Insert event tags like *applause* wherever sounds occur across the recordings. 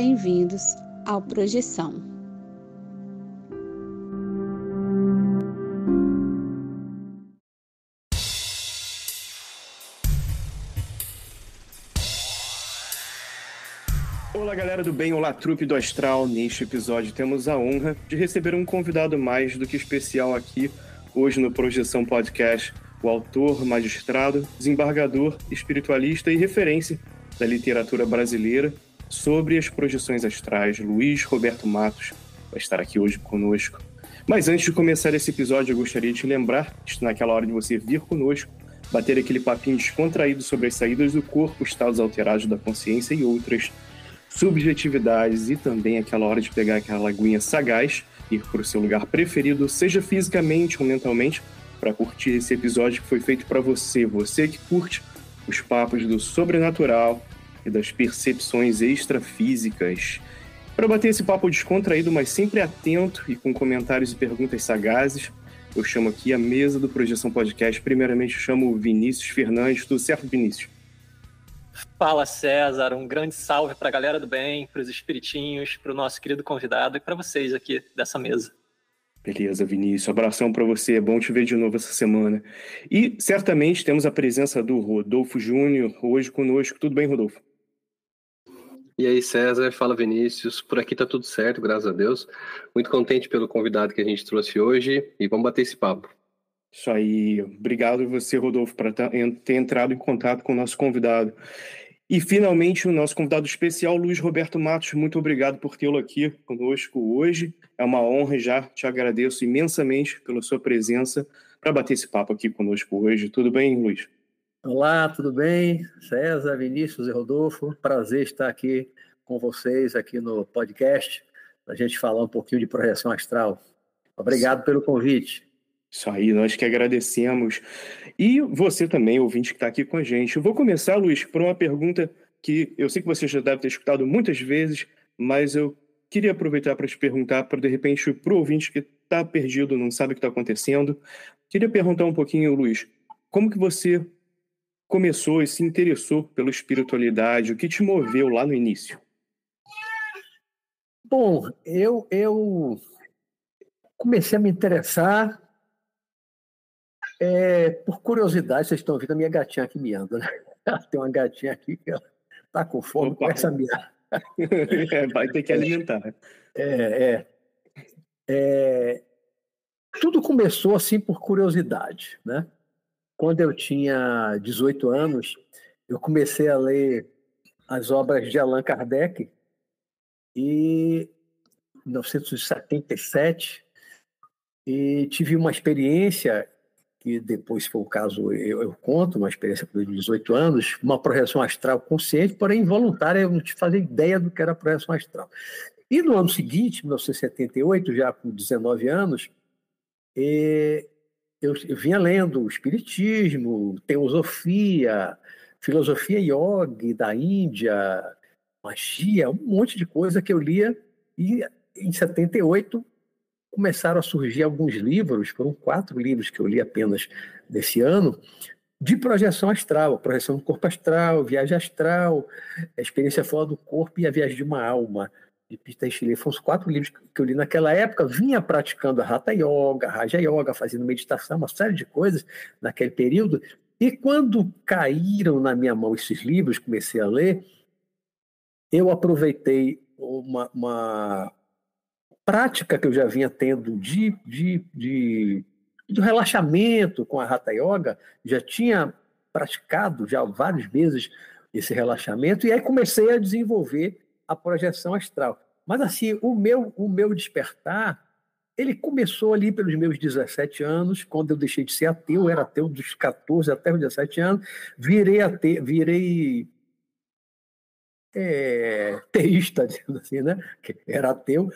bem-vindos ao Projeção. Olá, galera do bem, olá, trupe do Astral. Neste episódio temos a honra de receber um convidado mais do que especial aqui, hoje no Projeção Podcast, o autor, magistrado, desembargador, espiritualista e referência da literatura brasileira sobre as projeções astrais, Luiz Roberto Matos, vai estar aqui hoje conosco. Mas antes de começar esse episódio, eu gostaria de te lembrar, está naquela hora de você vir conosco, bater aquele papinho descontraído sobre as saídas do corpo, estados alterados da consciência e outras subjetividades, e também aquela hora de pegar aquela aguinha sagaz, ir para o seu lugar preferido, seja fisicamente ou mentalmente, para curtir esse episódio que foi feito para você, você que curte os papos do sobrenatural e das percepções extrafísicas. Para bater esse papo descontraído, mas sempre atento e com comentários e perguntas sagazes, eu chamo aqui a mesa do Projeção Podcast. Primeiramente, chamo o Vinícius Fernandes. Tudo certo, Vinícius? Fala, César. Um grande salve para a galera do bem, para os espiritinhos, para o nosso querido convidado e para vocês aqui dessa mesa. Beleza, Vinícius. Abração para você. É bom te ver de novo essa semana. E certamente temos a presença do Rodolfo Júnior hoje conosco. Tudo bem, Rodolfo? E aí, César, fala Vinícius. Por aqui tá tudo certo, graças a Deus. Muito contente pelo convidado que a gente trouxe hoje e vamos bater esse papo. Isso aí. Obrigado você, Rodolfo, por ter entrado em contato com o nosso convidado. E finalmente o nosso convidado especial, Luiz Roberto Matos. Muito obrigado por tê-lo aqui conosco hoje. É uma honra já te agradeço imensamente pela sua presença para bater esse papo aqui conosco hoje. Tudo bem, Luiz? Olá, tudo bem? César, Vinícius e Rodolfo, prazer estar aqui com vocês aqui no podcast, para a gente falar um pouquinho de projeção astral. Obrigado pelo convite. Isso aí, nós que agradecemos. E você também, ouvinte que está aqui com a gente. Eu vou começar, Luiz, por uma pergunta que eu sei que você já deve ter escutado muitas vezes, mas eu queria aproveitar para te perguntar, para de repente, para o ouvinte que está perdido, não sabe o que está acontecendo, queria perguntar um pouquinho, Luiz, como que você começou e se interessou pela espiritualidade? O que te moveu lá no início? Bom, eu, eu comecei a me interessar é, por curiosidade. Vocês estão vendo a minha gatinha aqui miando, né? *laughs* Tem uma gatinha aqui que está com fome, Opa. começa a miar. *laughs* É, vai ter que alimentar. É, é, é, tudo começou assim por curiosidade, né? Quando eu tinha 18 anos, eu comecei a ler as obras de Allan Kardec e em 1977 e tive uma experiência que depois foi o caso eu, eu conto, uma experiência de 18 anos, uma projeção astral consciente, porém involuntária, eu não te fazia ideia do que era projeção astral. E no ano seguinte, 1978, já com 19 anos, eu, eu vinha lendo Espiritismo, Teosofia, Filosofia Yogi da Índia, magia, um monte de coisa que eu lia. E em 78 começaram a surgir alguns livros, foram quatro livros que eu li apenas desse ano, de projeção astral, projeção do corpo astral, viagem astral, a experiência fora do corpo e a viagem de uma alma de Pita Chile. Foram os quatro livros que eu li naquela época. Vinha praticando a Hatha Yoga, Raja Yoga, fazendo meditação, uma série de coisas naquele período. E quando caíram na minha mão esses livros, comecei a ler, eu aproveitei uma, uma prática que eu já vinha tendo de, de, de, de relaxamento com a Hatha Yoga, já tinha praticado já vários meses esse relaxamento, e aí comecei a desenvolver a projeção astral. Mas assim, o meu, o meu despertar, ele começou ali pelos meus 17 anos, quando eu deixei de ser ateu, eu era ateu dos 14 até os 17 anos, virei ateu, virei é, teísta, *laughs* assim, né? Era ateu,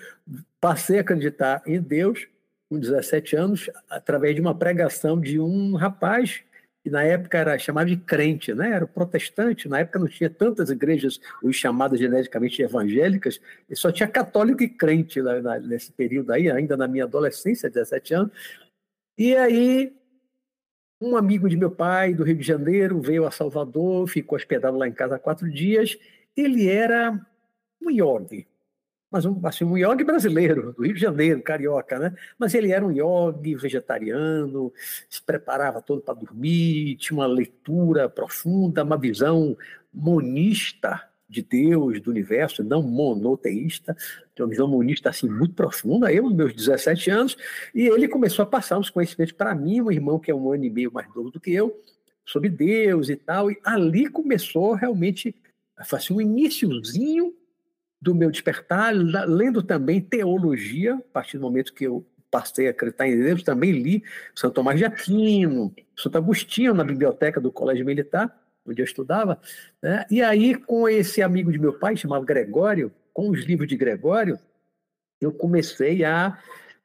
passei a acreditar em Deus com 17 anos, através de uma pregação de um rapaz que na época era chamado de crente, né? era protestante, na época não tinha tantas igrejas, os chamadas geneticamente evangélicas, e só tinha católico e crente na, na, nesse período aí, ainda na minha adolescência, 17 anos. E aí, um amigo de meu pai, do Rio de Janeiro, veio a Salvador, ficou hospedado lá em casa há quatro dias. Ele era um yogi, mas um, assim, um yogi brasileiro, do Rio de Janeiro, carioca, né? Mas ele era um yogi vegetariano, se preparava todo para dormir, tinha uma leitura profunda, uma visão monista de Deus, do universo, não monoteísta, tinha uma visão monista assim muito profunda, eu, meus 17 anos, e ele começou a passar uns conhecimentos para mim, um irmão que é um ano e meio mais novo do que eu, sobre Deus e tal, e ali começou realmente a fazer um iníciozinho do meu despertar, lendo também teologia, a partir do momento que eu passei a acreditar em Deus, também li Santo Tomás de Aquino, Santo Agostinho na biblioteca do Colégio Militar, onde eu estudava, né? e aí com esse amigo de meu pai, chamado Gregório, com os livros de Gregório, eu comecei a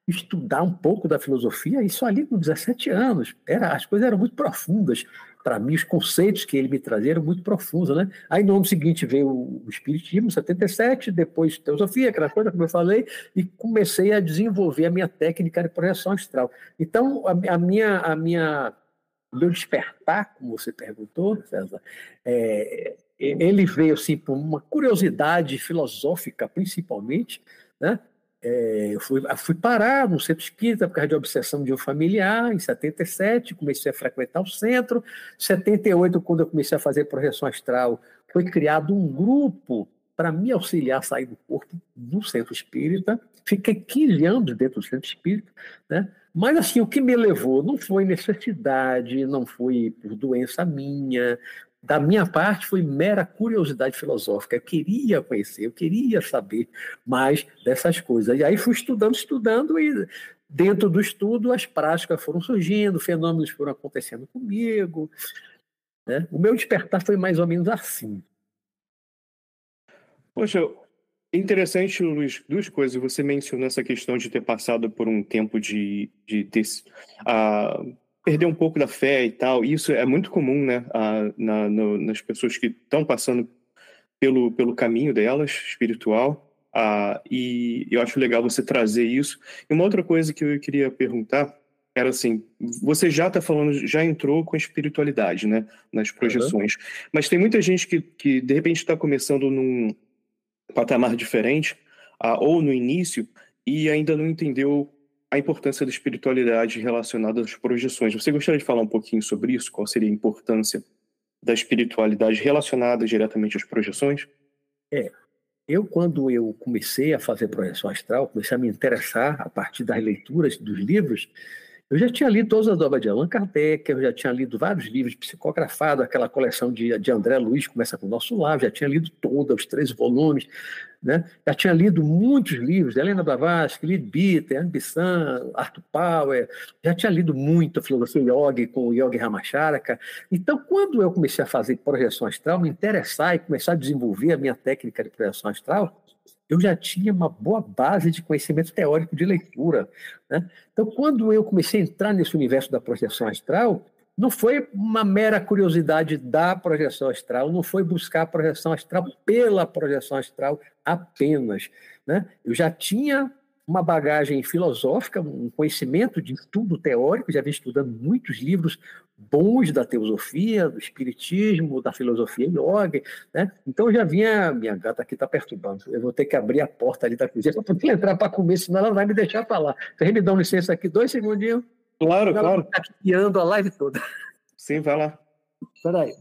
estudar um pouco da filosofia, isso ali com 17 anos. Era, as coisas eram muito profundas para mim, os conceitos que ele me trazia eram muito profundos. Né? Aí no ano seguinte veio o Espiritismo, 77, depois Teosofia, aquela coisa, como eu falei, e comecei a desenvolver a minha técnica de projeção astral. Então, a, a minha. A minha meu despertar, como você perguntou, César, é, ele veio assim por uma curiosidade filosófica, principalmente, né? É, eu fui, fui parar no centro espírita por causa de obsessão de um familiar, em 77, comecei a frequentar o centro. Em 78, quando eu comecei a fazer projeção astral, foi criado um grupo para me auxiliar a sair do corpo do centro espírita. Fiquei 15 anos dentro do centro espírita, né? Mas, assim, o que me levou não foi necessidade, não foi por doença minha, da minha parte, foi mera curiosidade filosófica. Eu queria conhecer, eu queria saber mais dessas coisas. E aí fui estudando, estudando, e dentro do estudo as práticas foram surgindo, fenômenos foram acontecendo comigo. Né? O meu despertar foi mais ou menos assim. Poxa, interessante, Luiz, duas coisas. Você mencionou essa questão de ter passado por um tempo de, de. Uh, perder um pouco da fé e tal. Isso é muito comum, né, na, no, nas pessoas que estão passando pelo, pelo caminho delas, espiritual. e eu acho legal você trazer isso. E uma outra coisa que eu queria perguntar era assim: você já está falando, já entrou com a espiritualidade, né, nas projeções, uhum. mas tem muita gente que, que de repente está começando num patamar diferente, ou no início, e ainda não entendeu a importância da espiritualidade relacionada às projeções. Você gostaria de falar um pouquinho sobre isso? Qual seria a importância da espiritualidade relacionada diretamente às projeções? É. Eu, quando eu comecei a fazer projeção astral, comecei a me interessar a partir das leituras dos livros, eu já tinha lido todas as obras de Allan Kardec, eu já tinha lido vários livros psicografados, aquela coleção de, de André Luiz, Começa com o Nosso Lar, já tinha lido toda, os três volumes, né? já tinha lido muitos livros, Helena Blavatsky, Lid Bitter, Ambição, Arthur Power, já tinha lido muito a filosofia yogi com o Yogi Ramacharaka. Então, quando eu comecei a fazer projeção astral, me interessar e começar a desenvolver a minha técnica de projeção astral, eu já tinha uma boa base de conhecimento teórico de leitura. Né? Então, quando eu comecei a entrar nesse universo da projeção astral, não foi uma mera curiosidade da projeção astral, não foi buscar a projeção astral pela projeção astral apenas. Né? Eu já tinha uma bagagem filosófica, um conhecimento de estudo teórico, já vinha estudando muitos livros bons da teosofia, do espiritismo, da filosofia yoga, né? Então já vinha, minha gata aqui está perturbando, eu vou ter que abrir a porta ali da cozinha para poder entrar para comer, senão ela vai me deixar falar. Vocês me dão licença aqui dois segundinhos? Claro, ela claro. Está guiando a live toda. Sim, vai lá. Espera aí.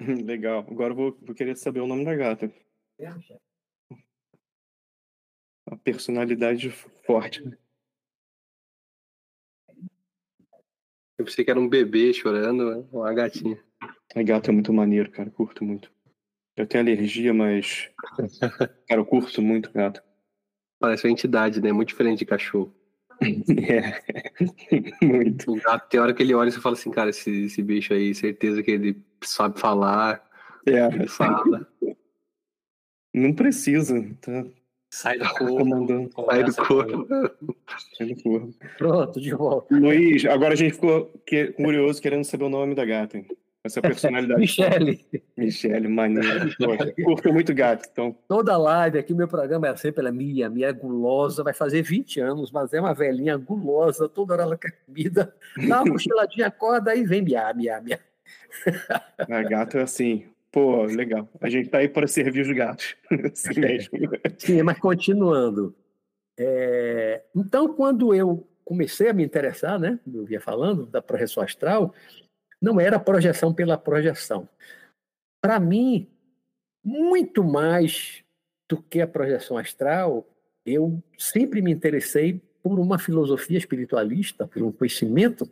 *laughs* Legal. Agora eu vou, vou querer saber o nome da gata. É, uma personalidade forte. Né? Eu pensei que era um bebê chorando, né? uma gatinha. A gato é muito maneiro, cara. Curto muito. Eu tenho alergia, mas. *laughs* cara, eu curto muito gato. Parece uma entidade, né? Muito diferente de cachorro. *laughs* é. *laughs* muito. O gato, tem hora que ele olha e você fala assim, cara, esse, esse bicho aí, certeza que ele sabe falar. É. Ele fala. Não precisa. Tá, Sai do corpo. Sai do corpo. Sai do corpo. Pronto, de volta. Luiz, agora a gente ficou curioso querendo saber o nome da gata. Hein? Essa personalidade. *laughs* Michele. Michele, maneiro. curto muito gato. Então. Toda live aqui, meu programa é sempre a minha. Minha é gulosa, vai fazer 20 anos, mas é uma velhinha gulosa, toda hora ela quer comida. Dá uma cochiladinha, acorda, aí vem miar, miar, miar. A gato é assim, Pô, legal. A gente tá aí para servir os gatos. *laughs* Mesmo. Sim, mas continuando. É, então, quando eu comecei a me interessar, né, eu vinha falando da projeção astral, não era projeção pela projeção. Para mim, muito mais do que a projeção astral, eu sempre me interessei por uma filosofia espiritualista, por um conhecimento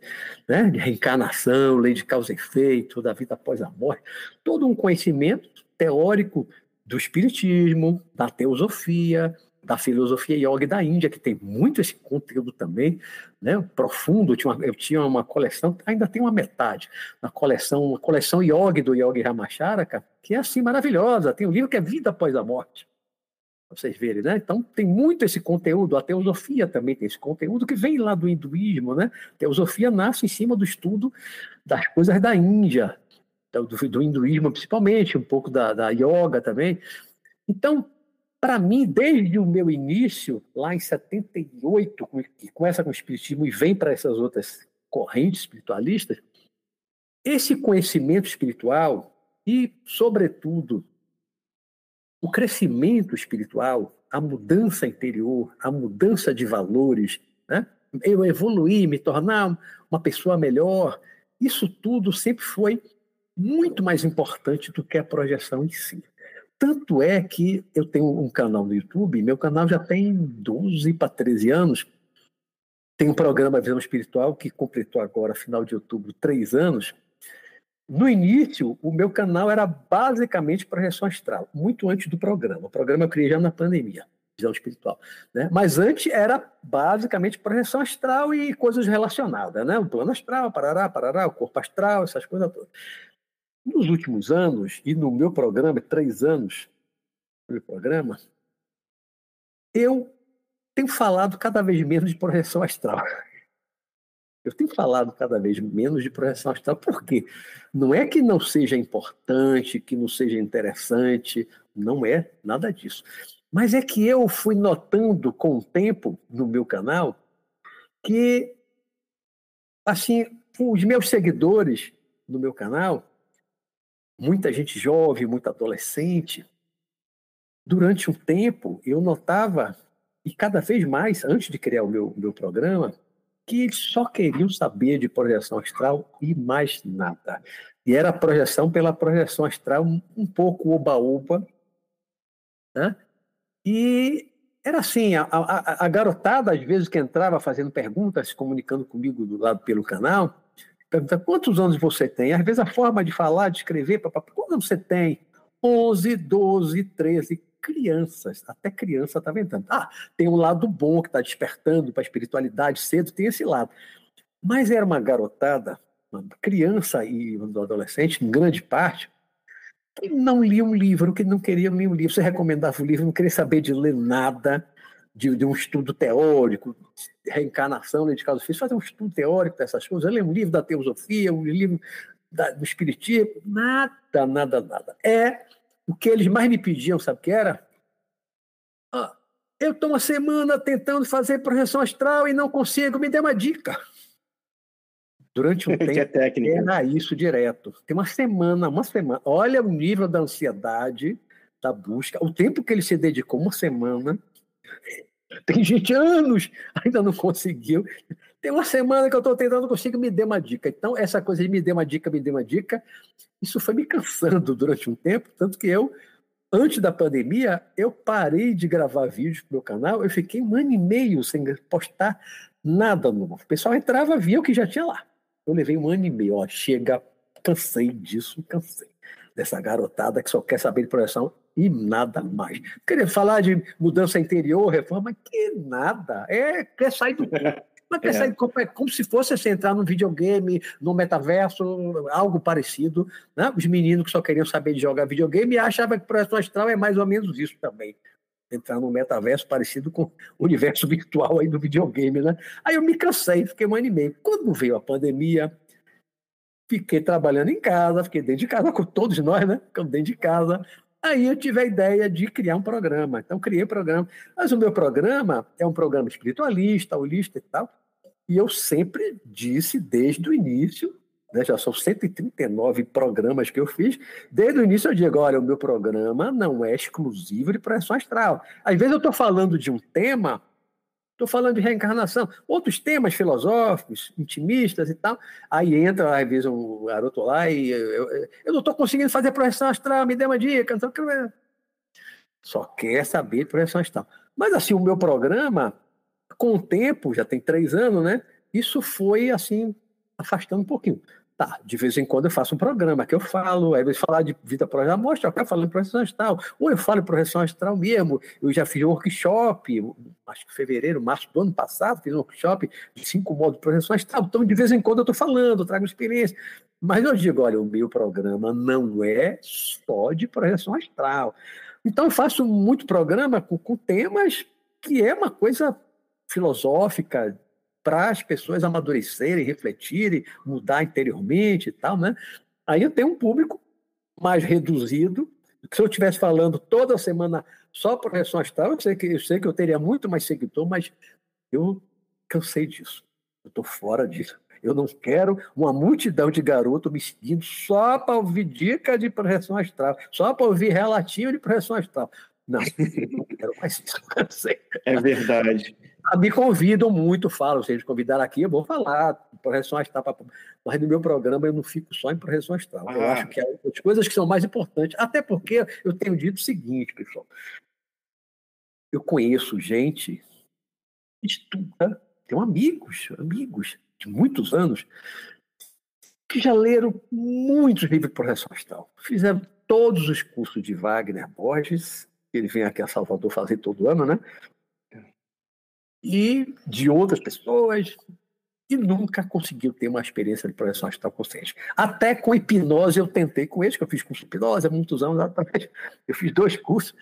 né, de reencarnação, lei de causa e efeito, da vida após a morte, todo um conhecimento teórico do espiritismo, da teosofia, da filosofia yoga da Índia, que tem muito esse conteúdo também, né, profundo. Eu tinha, uma, eu tinha uma coleção, ainda tem uma metade, uma coleção, uma coleção yoga do Yogi Ramacharaka, que é assim maravilhosa. Tem um livro que é Vida Após a Morte vocês verem, né? Então tem muito esse conteúdo, a teosofia também tem esse conteúdo que vem lá do hinduísmo, né? A teosofia nasce em cima do estudo das coisas da Índia, do, do hinduísmo principalmente, um pouco da, da yoga também. Então, para mim, desde o meu início, lá em 78, que começa com o espiritismo e vem para essas outras correntes espiritualistas, esse conhecimento espiritual e, sobretudo, o crescimento espiritual, a mudança interior, a mudança de valores, né? eu evoluir, me tornar uma pessoa melhor, isso tudo sempre foi muito mais importante do que a projeção em si. Tanto é que eu tenho um canal no YouTube, meu canal já tem 12 para 13 anos, tem um programa Visão Espiritual que completou agora, final de outubro, três anos, no início, o meu canal era basicamente projeção astral, muito antes do programa. O programa eu criei já na pandemia, visão espiritual. Né? Mas antes era basicamente projeção astral e coisas relacionadas, né? O plano astral, parará, parará, o corpo astral, essas coisas todas. Nos últimos anos, e no meu programa, três anos no programa, eu tenho falado cada vez menos de projeção astral. Eu tenho falado cada vez menos de projeção astral, por quê? Não é que não seja importante, que não seja interessante, não é nada disso. Mas é que eu fui notando com o tempo no meu canal que, assim, os meus seguidores no meu canal, muita gente jovem, muito adolescente, durante um tempo eu notava, e cada vez mais, antes de criar o meu, meu programa, que eles só queriam saber de projeção astral e mais nada. E era projeção pela projeção astral, um pouco oba-oba. Né? E era assim, a, a, a, garotada, às vezes, que entrava fazendo perguntas, se comunicando comigo do lado pelo canal, perguntava quantos anos você tem? Às vezes a forma de falar, de escrever, papá, quantos anos você tem? 11, 12, 13 crianças, até criança está ventando. Ah, tem um lado bom que está despertando para a espiritualidade cedo, tem esse lado. Mas era uma garotada, uma criança e um adolescente, em grande parte, que não lia um livro, que não queria ler um livro. Você recomendava o livro, não queria saber de ler nada, de, de um estudo teórico, reencarnação, de causa física, fazer um estudo teórico dessas coisas, ler um livro da teosofia, um livro da, do espiritismo, nada, nada, nada. É o que eles mais me pediam, sabe o que era? Ah, eu estou uma semana tentando fazer projeção astral e não consigo, me dê uma dica. Durante um *laughs* tempo, é técnica. era isso direto. Tem uma semana, uma semana. Olha o nível da ansiedade, da busca, o tempo que ele se dedicou, uma semana. Tem gente anos, ainda não conseguiu. Tem uma semana que eu estou tentando, não consigo, me dê uma dica. Então, essa coisa de me dê uma dica, me dê uma dica, isso foi me cansando durante um tempo, tanto que eu, antes da pandemia, eu parei de gravar vídeos pro meu canal, eu fiquei um ano e meio sem postar nada novo. O pessoal entrava, via o que já tinha lá. Eu levei um ano e meio, ó, chega, cansei disso, cansei. Dessa garotada que só quer saber de projeção e nada mais. Querer falar de mudança interior, reforma, que nada. É, quer sair do Mas *laughs* quer é. como, é como se fosse você entrar num videogame, no metaverso, algo parecido. Né? Os meninos que só queriam saber de jogar videogame achavam que projeção astral é mais ou menos isso também. Entrar num metaverso parecido com o universo *laughs* virtual aí do videogame, né? Aí eu me cansei, fiquei um ano e meio. Quando veio a pandemia, fiquei trabalhando em casa, fiquei dentro de casa, com todos nós, né? Ficamos dentro de casa, Aí eu tive a ideia de criar um programa. Então, criei o um programa. Mas o meu programa é um programa espiritualista, holista e tal. E eu sempre disse, desde o início, né? já são 139 programas que eu fiz. Desde o início eu digo, olha, o meu programa não é exclusivo de projeção astral. Às vezes eu estou falando de um tema, estou falando de reencarnação, outros temas filosóficos, intimistas e tal, aí entra, às vezes, um garoto lá e eu, eu, eu não estou conseguindo fazer projeção astral, me dê uma dica, então, só quer saber de projeção astral. Mas assim, o meu programa, com o tempo, já tem três anos, né? Isso foi assim, afastando um pouquinho. Tá, de vez em quando eu faço um programa que eu falo, aí vezes falar de vida projeção mostra, eu quero falar em projeção astral, ou eu falo em projeção astral mesmo. Eu já fiz um workshop, acho que fevereiro, março do ano passado, fiz um workshop de cinco modos de projeção astral. Então, de vez em quando eu estou falando, trago experiência. Mas eu digo, olha, o meu programa não é só de projeção astral. Então, eu faço muito programa com, com temas que é uma coisa filosófica, para as pessoas amadurecerem, refletirem, mudar interiormente e tal, né? Aí eu tenho um público mais reduzido. Se eu estivesse falando toda semana só por reação astral, eu sei, que, eu sei que eu teria muito mais seguidor, mas eu cansei disso. Eu estou fora disso. Eu não quero uma multidão de garotos me seguindo só para ouvir dica de projeção astral, só para ouvir relatinho de projeção astral. Não, não quero mais isso. *laughs* É verdade. Ah, me convidam muito, falo, se eles convidarem aqui, eu vou falar, projeção astral, mas no meu programa eu não fico só em projeção astral. Ah. Eu acho que há outras coisas que são mais importantes, até porque eu tenho dito o seguinte, pessoal, eu conheço gente que estuda, tenho amigos, amigos de muitos anos, que já leram muitos livros de projeção astral, fizeram todos os cursos de Wagner Borges, ele vem aqui a Salvador fazer todo ano, né? E de outras pessoas, e nunca conseguiu ter uma experiência de projeção astral consciente. Até com hipnose eu tentei com eles, que eu fiz curso de hipnose há muitos anos atrás. *laughs* Eu fiz dois cursos.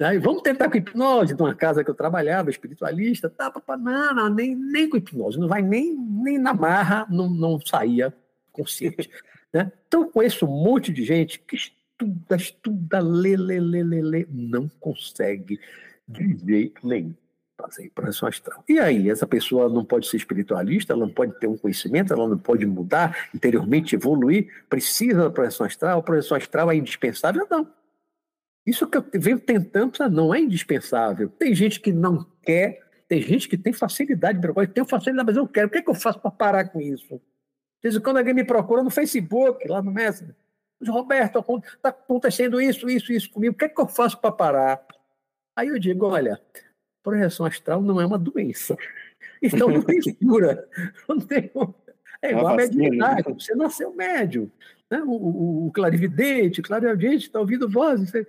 Né? E vamos tentar com hipnose, de uma casa que eu trabalhava, espiritualista. Tá, papá, não, não, nem, nem com hipnose. Não vai nem, nem na marra, não, não saía consciente. *laughs* Né? Então conheço um monte de gente que estuda, estuda, lê, lê, lê, lê, lê, não consegue de jeito nenhum projeção astral. E aí, essa pessoa não pode ser espiritualista, ela não pode ter um conhecimento, ela não pode mudar interiormente, evoluir, precisa da projeção astral, a projeção astral é indispensável? Não. Isso que eu venho tentando, não é indispensável. Tem gente que não quer, tem gente que tem facilidade, eu tenho facilidade, mas eu quero. O que, é que eu faço para parar com isso? De quando alguém me procura no Facebook, lá no Messenger. Roberto, está acontecendo isso, isso, isso comigo, o que é que eu faço para parar? Aí eu digo, olha, projeção astral não é uma doença. Então não tem cura. *laughs* Não tem... É igual a mediunidade, você nasceu médium. Né? O, o, o clarividente, o clareaudiente, está ouvindo vozes. Você...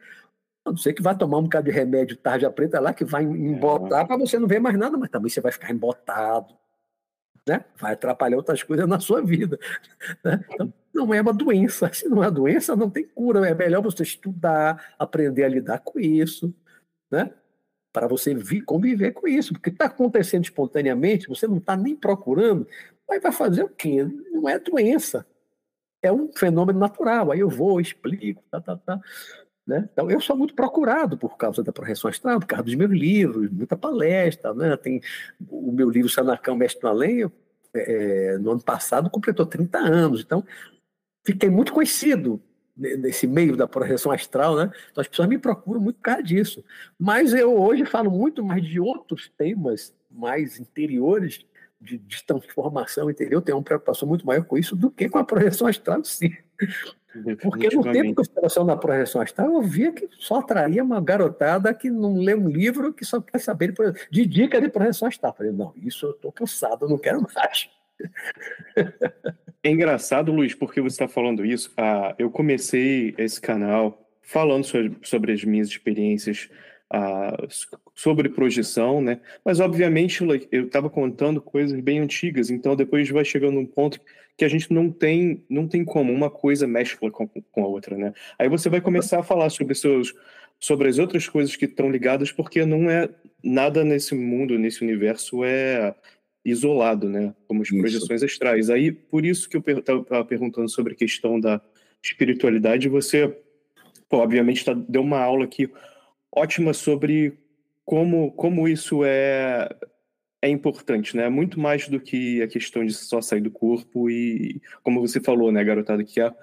A não ser que vá tomar um bocado de remédio tarja preta lá, que vai embotar para você não ver mais nada, mas também você vai ficar embotado. Né? Vai atrapalhar outras coisas na sua vida. *laughs* Né? Então, não é uma doença. Se não é uma doença, não tem cura. É melhor você estudar, aprender a lidar com isso. Né? Para você vir, conviver com isso, porque está acontecendo espontaneamente, você não está nem procurando, mas vai fazer o quê? Não é doença, é um fenômeno natural. Aí eu vou, explico, tá, tá, tá. Né? Então, eu sou muito procurado por causa da projeção astral, por causa dos meus livros, muita palestra. Né? Tem o meu livro Sanacão Mestre no Além, é, no ano passado completou 30 anos. Então, fiquei muito conhecido nesse meio da projeção astral, né? Então as pessoas me procuram muito por causa disso. Mas eu hoje falo muito mais de outros temas mais interiores, de, de transformação interior, tenho uma preocupação muito maior com isso do que com a projeção astral, sim. Porque no tempo que eu estava na projeção astral, eu via que só atraía uma garotada que não lê um livro, que só quer saber de, de dica de projeção astral. Eu falei, não, isso eu estou cansado, eu não quero mais. *laughs* É engraçado, Luiz, porque você está falando isso. Ah, eu comecei esse canal falando sobre, sobre as minhas experiências ah, sobre projeção, né? Mas, obviamente, eu estava contando coisas bem antigas, então depois vai chegando um ponto que a gente não tem, não tem como, uma coisa mescla com, com a outra, né? Aí você vai começar a falar sobre seus sobre as outras coisas que estão ligadas, porque não é nada nesse mundo, nesse universo é isolado, né? Como as isso. projeções astrais. Aí, por isso que eu estava perguntando sobre a questão da espiritualidade, você, pô, obviamente, tá, deu uma aula aqui ótima sobre como, como isso é é importante, né? Muito mais do que a questão de só sair do corpo e, como você falou, né, garotada, que é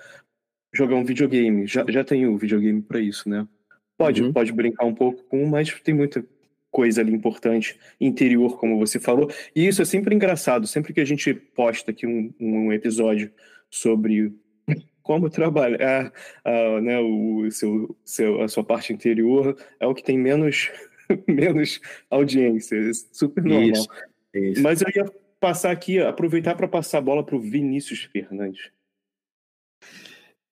jogar um videogame. Já, já tem o videogame para isso, né? Pode, uhum. pode brincar um pouco com, mas tem muita coisa ali importante, interior, como você falou. E isso é sempre engraçado, sempre que a gente posta aqui um, um episódio sobre como trabalhar uh, né, o seu, seu, a sua parte interior, é o que tem menos, *laughs* menos audiência. É super normal. Isso, isso. Mas eu ia passar aqui, aproveitar para passar a bola para o Vinícius Fernandes.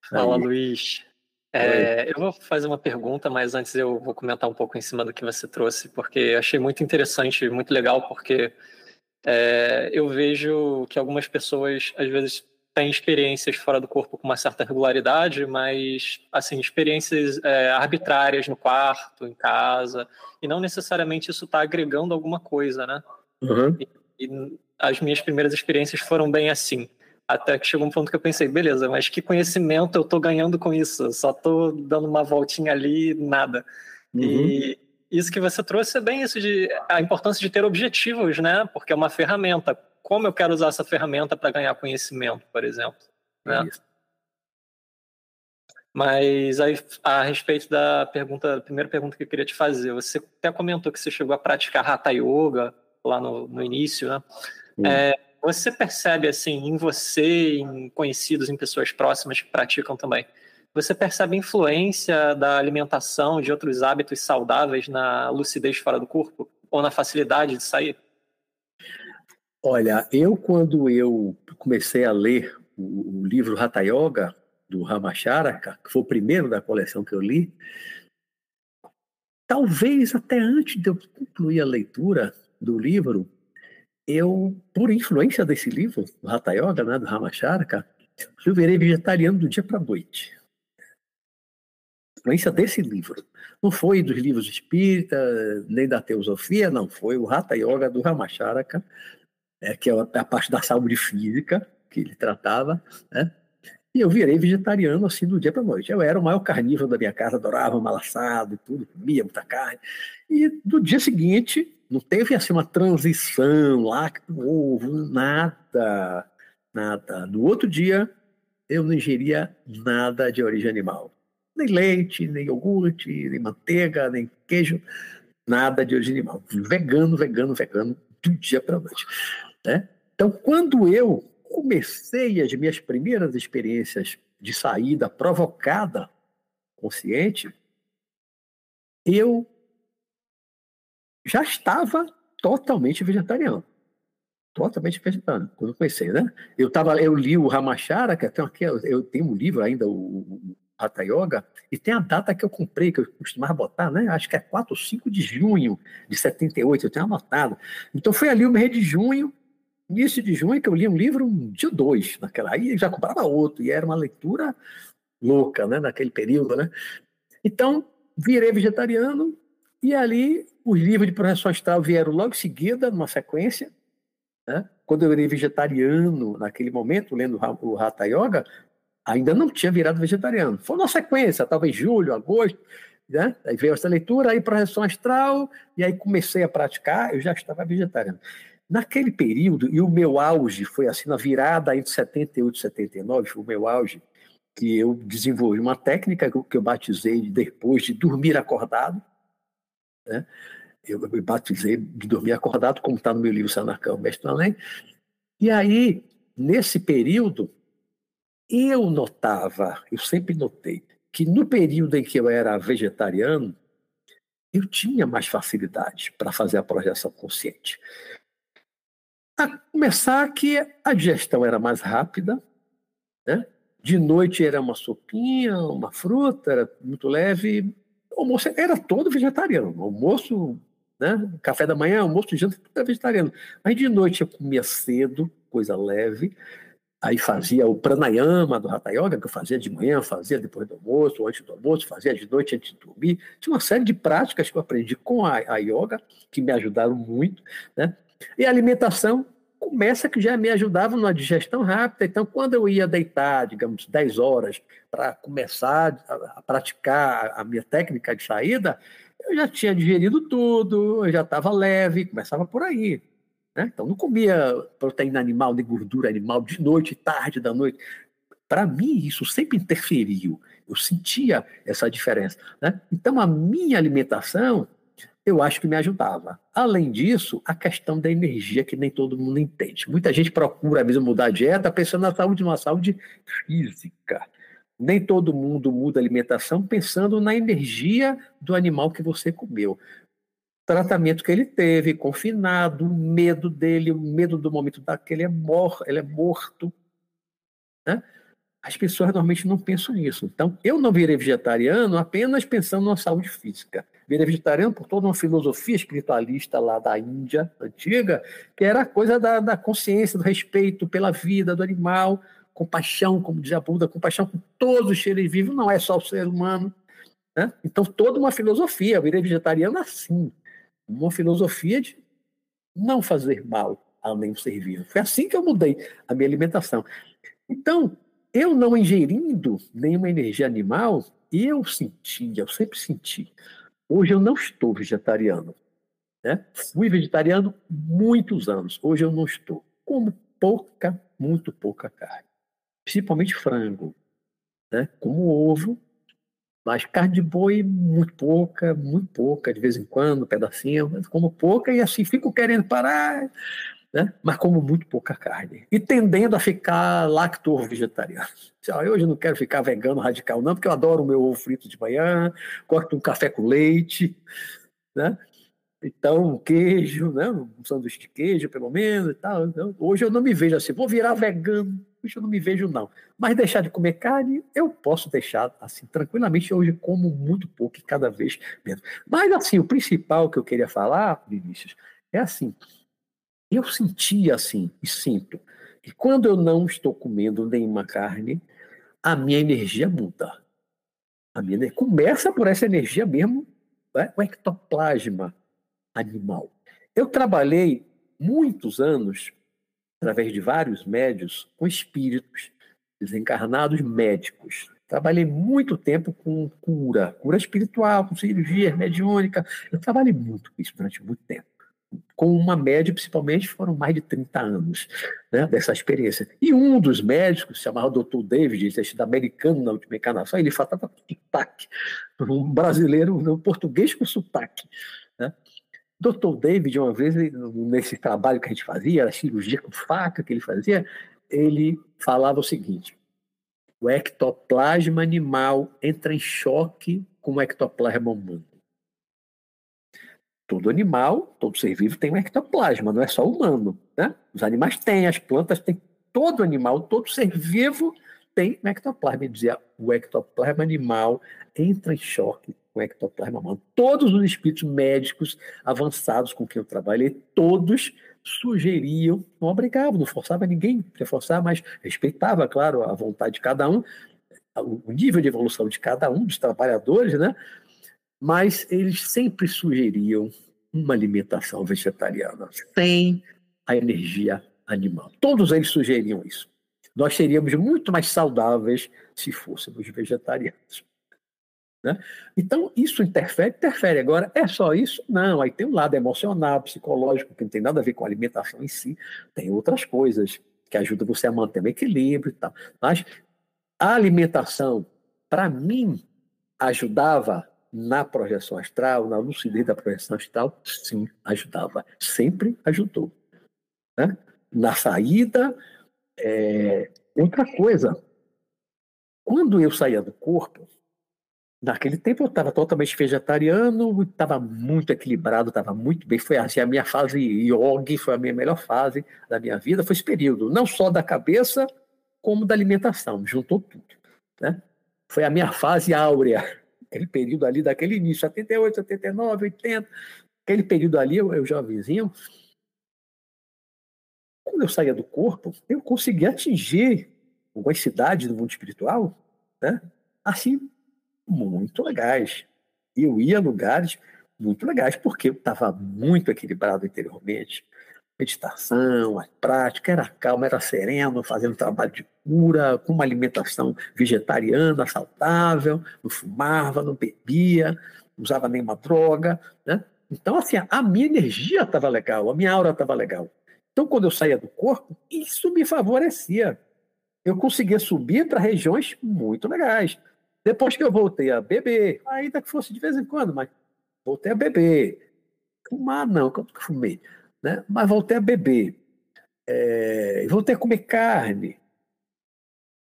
Fala, Aí. Luiz. É, eu vou fazer uma pergunta, mas antes eu vou comentar um pouco em cima do que você trouxe, porque achei muito interessante, muito legal, porque é, eu vejo que algumas pessoas, às vezes, têm experiências fora do corpo com uma certa regularidade, mas, assim, experiências é, arbitrárias no quarto, em casa, e não necessariamente isso está agregando alguma coisa, né? Uhum. E, e as minhas primeiras experiências foram bem assim. Até que chegou um ponto que eu pensei, beleza, mas que conhecimento eu estou ganhando com isso? Eu só estou dando uma voltinha ali, nada. Uhum. E isso que você trouxe é bem isso de a importância de ter objetivos, né? Porque é uma ferramenta. Como eu quero usar essa ferramenta para ganhar conhecimento, por exemplo? Né? Isso. Mas aí, a respeito da pergunta, a primeira pergunta que eu queria te fazer, você até comentou que você chegou a praticar Hatha Yoga lá no, no início, né? É, você percebe, assim, em você, em conhecidos, em pessoas próximas que praticam também, você percebe influência da alimentação, de outros hábitos saudáveis na lucidez fora do corpo? Ou na facilidade de sair? Olha, eu quando eu comecei a ler o, o livro Hatha Yoga, do Ramacharaka, que foi o primeiro da coleção que eu li, talvez até antes de eu concluir a leitura do livro, eu, por influência desse livro, o Hatha Yoga, né, do Ramacharaka, eu virei vegetariano do dia para a noite. Influência desse livro. Não foi dos livros espírita, nem da teosofia, não. Foi o Hatha Yoga do Ramacharaka, é, que é a parte da saúde física que ele tratava, né? E eu virei vegetariano assim do dia para noite. Eu era o maior carnívoro da minha casa, adorava malaçado e tudo, comia muita carne. E do dia seguinte, não teve assim uma transição lá, ovo, nada, nada. No outro dia, eu não ingeria nada de origem animal. Nem leite, nem iogurte, nem manteiga, nem queijo, nada de origem animal. Vegano, vegano, vegano, do dia para a noite. Né? Então, quando eu comecei as minhas primeiras experiências de saída provocada, consciente, eu já estava totalmente vegetariano. Totalmente vegetariano, quando eu comecei, né? Eu, tava, eu li o Ramachara, que tem aqui, eu tenho um livro ainda, o, o Hatha Yoga, e tem a data que eu comprei, que eu costumava botar, né? Acho que é 4 ou 5 de junho de 78, eu tenho anotado. Então foi ali o mês de junho, início de junho, que eu li um livro um dia dois, naquela aí já comprava outro, e era uma leitura louca, né? Naquele período, né? Então, virei vegetariano, e ali os livros de projeção astral vieram logo em seguida, numa sequência. Né? Quando eu virei vegetariano, naquele momento, lendo o Hatha Yoga, ainda não tinha virado vegetariano. Foi uma sequência, talvez julho, agosto. Né? Aí veio essa leitura, aí projeção astral, e aí comecei a praticar, eu já estava vegetariano. Naquele período, e o meu auge foi assim, na virada entre 78 e 79, foi o meu auge, que eu desenvolvi uma técnica que eu batizei depois de dormir acordado, né? Eu me batizei de dormir acordado, como está no meu livro Sanarcão, Mestre Além. E aí, nesse período, eu notava, eu sempre notei, que no período em que eu era vegetariano, eu tinha mais facilidade para fazer a projeção consciente. A começar que a digestão era mais rápida, né? de noite era uma sopinha, uma fruta, era muito leve, o almoço era todo vegetariano. almoço, né? Café da manhã, almoço janta, tudo era vegetariano. Mas de noite eu comia cedo, coisa leve. Aí fazia o pranayama do Hatha Yoga, que eu fazia de manhã, fazia depois do almoço, antes do almoço, fazia de noite antes de dormir. Tinha uma série de práticas que eu aprendi com a, a yoga, que me ajudaram muito. Né? E a alimentação, começa que já me ajudava numa digestão rápida. Então, quando eu ia deitar, digamos, 10 horas para começar a, praticar a minha técnica de saída, eu já tinha digerido tudo, eu já estava leve, começava por aí. Né? Então, não comia proteína animal, nem gordura animal de noite, tarde da noite. Para mim, isso sempre interferiu. Eu sentia essa diferença. Né? Então, a minha alimentação, eu acho que me ajudava. Além disso, a questão da energia, que nem todo mundo entende. Muita gente procura, vezes, mudar a dieta pensando na saúde, numa saúde física. Nem todo mundo muda a alimentação pensando na energia do animal que você comeu tratamento que ele teve, confinado, o medo dele, o medo do momento daquele é mor ele é morto. Né? As pessoas normalmente não pensam nisso. Então, eu não virei vegetariano apenas pensando na saúde física. Virei vegetariano por toda uma filosofia espiritualista lá da Índia antiga, que era a coisa da, da consciência, do respeito pela vida do animal, compaixão, como dizia Buda, compaixão com todos os seres vivos, não é só o ser humano. Né? Então, toda uma filosofia. Eu virei vegetariano assim uma filosofia de não fazer mal além do ser vivo. Foi assim que eu mudei a minha alimentação. Então, eu não ingerindo nenhuma energia animal, eu sentia, eu sempre senti. Hoje eu não estou vegetariano. Né? Fui vegetariano muitos anos. Hoje eu não estou. Como pouca, muito pouca carne. Principalmente frango. Né? Como ovo, mas carne de boi, muito pouca, muito pouca, de vez em quando, um pedacinho, mas como pouca, e assim fico querendo parar, né? mas como muito pouca carne. E tendendo a ficar lacto-vegetariano. Hoje eu não quero ficar vegano radical, não, porque eu adoro o meu ovo frito de manhã, de um café com leite, né? Então, queijo, né? um sanduíche de queijo, pelo menos, e tal. Então, hoje eu não me vejo assim, vou virar vegano. Hoje eu não me vejo, não. Mas deixar de comer carne, eu posso deixar assim, tranquilamente. Hoje como muito pouco e cada vez menos. Mas, assim, o principal que eu queria falar, Vinícius, é assim, eu sentia assim, e sinto, que quando eu não estou comendo nenhuma carne, a minha energia muda. A minha começa por essa energia mesmo, né? o ectoplasma animal. Eu trabalhei muitos anos, através de vários médios, com espíritos desencarnados médicos. Trabalhei muito tempo com cura, cura espiritual, com cirurgia mediúnica. Eu trabalhei muito com isso durante muito tempo. Com uma média, principalmente, foram mais de 30 anos né, dessa experiência. E um dos médicos, chamado Dr. David, esse americano na última encarnação, ele falava sotaque. Um brasileiro, um português com sotaque. Né? Dr. David, uma vez, nesse trabalho que a gente fazia, a cirurgia com faca que ele fazia, ele falava o seguinte: o ectoplasma animal entra em choque com o ectoplasma humano. Todo animal, todo ser vivo tem um ectoplasma, não é só humano. Né? Os animais têm, as plantas têm, todo animal, todo ser vivo tem um ectoplasma. Ele dizia: o ectoplasma animal entra em choque com ectoplasma humano. Todos os espíritos médicos avançados com quem eu trabalhei, todos sugeriam, não obrigavam, não forçava ninguém a forçar, mas respeitava, claro, a vontade de cada um, o nível de evolução de cada um dos trabalhadores, né? Mas eles sempre sugeriam uma alimentação vegetariana, sem a energia animal. Todos eles sugeriam isso. Nós seríamos muito mais saudáveis se fôssemos vegetarianos. Né? Então, isso interfere? Interfere. Agora, é só isso? Não. Aí tem um lado emocional, psicológico, que não tem nada a ver com a alimentação em si. Tem outras coisas que ajudam você a manter o equilíbrio e tal. Mas a alimentação, para mim, ajudava na projeção astral, na lucidez da projeção astral? Sim, ajudava. Sempre ajudou. Né? Na saída, é... outra coisa. Quando eu saía do corpo, Naquele tempo eu estava totalmente vegetariano, estava muito equilibrado, estava muito bem. Foi assim, a minha fase yogi, foi a minha melhor fase da minha vida, foi esse período, não só da cabeça, como da alimentação, juntou tudo. Né? Foi a minha fase áurea, aquele período ali daquele início, 78, 79, 80, aquele período ali, eu, eu jovenzinho, quando eu saía do corpo, eu conseguia atingir algumas cidades do mundo espiritual, né? assim, muito legais. Eu ia a lugares muito legais, porque eu estava muito equilibrado interiormente. Meditação, a prática, era calmo, era sereno, fazendo trabalho de cura, com uma alimentação vegetariana, saudável, não fumava, não bebia, não usava nenhuma droga. Né? Então, assim, a minha energia estava legal, a minha aura estava legal. Então, quando eu saía do corpo, isso me favorecia. Eu conseguia subir para regiões muito legais. Depois que eu voltei a beber, ainda que fosse de vez em quando, mas voltei a beber. Fumar, não, que fumei? Né? Mas voltei a beber. É, voltei a comer carne.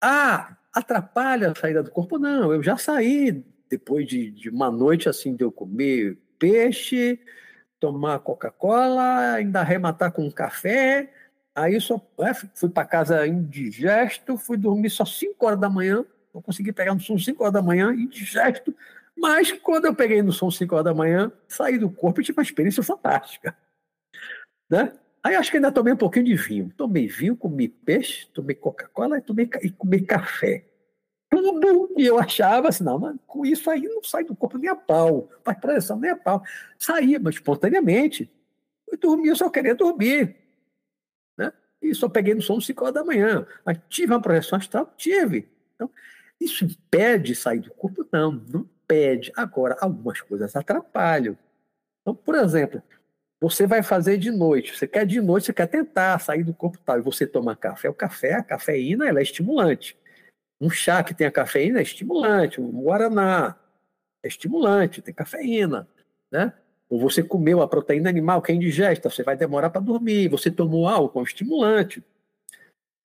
Ah, atrapalha a saída do corpo? Não, eu já saí depois de, de uma noite assim de eu comer peixe, tomar Coca-Cola, ainda arrematar com um café. Aí só é, fui para casa indigesto, fui dormir só 5 horas da manhã. Eu consegui pegar no som 5 horas da manhã, indigesto. Mas quando eu peguei no som 5 horas da manhã, saí do corpo e tive uma experiência fantástica. Né? Aí acho que ainda tomei um pouquinho de vinho. Tomei vinho, comi peixe, tomei Coca-Cola e tomei, e comi café. Tudo que eu achava assim, não, mas com isso aí não sai do corpo nem a pau, faz projeção nem a pau. Saía, mas espontaneamente. Eu dormia, eu só queria dormir. Né? E só peguei no som 5 horas da manhã. Mas tive uma projeção astral? Tive. Então, isso impede sair do corpo? Não, não impede. Agora, algumas coisas atrapalham. Então, por exemplo, você vai fazer de noite. Você quer de noite, você quer tentar sair do corpo tal. E você toma café. O café, a cafeína, ela é estimulante. Um chá que tenha cafeína é estimulante. Um guaraná é estimulante, tem cafeína. Né? Ou você comeu a proteína animal que é indigesta, você vai demorar para dormir. Você tomou álcool, é um estimulante.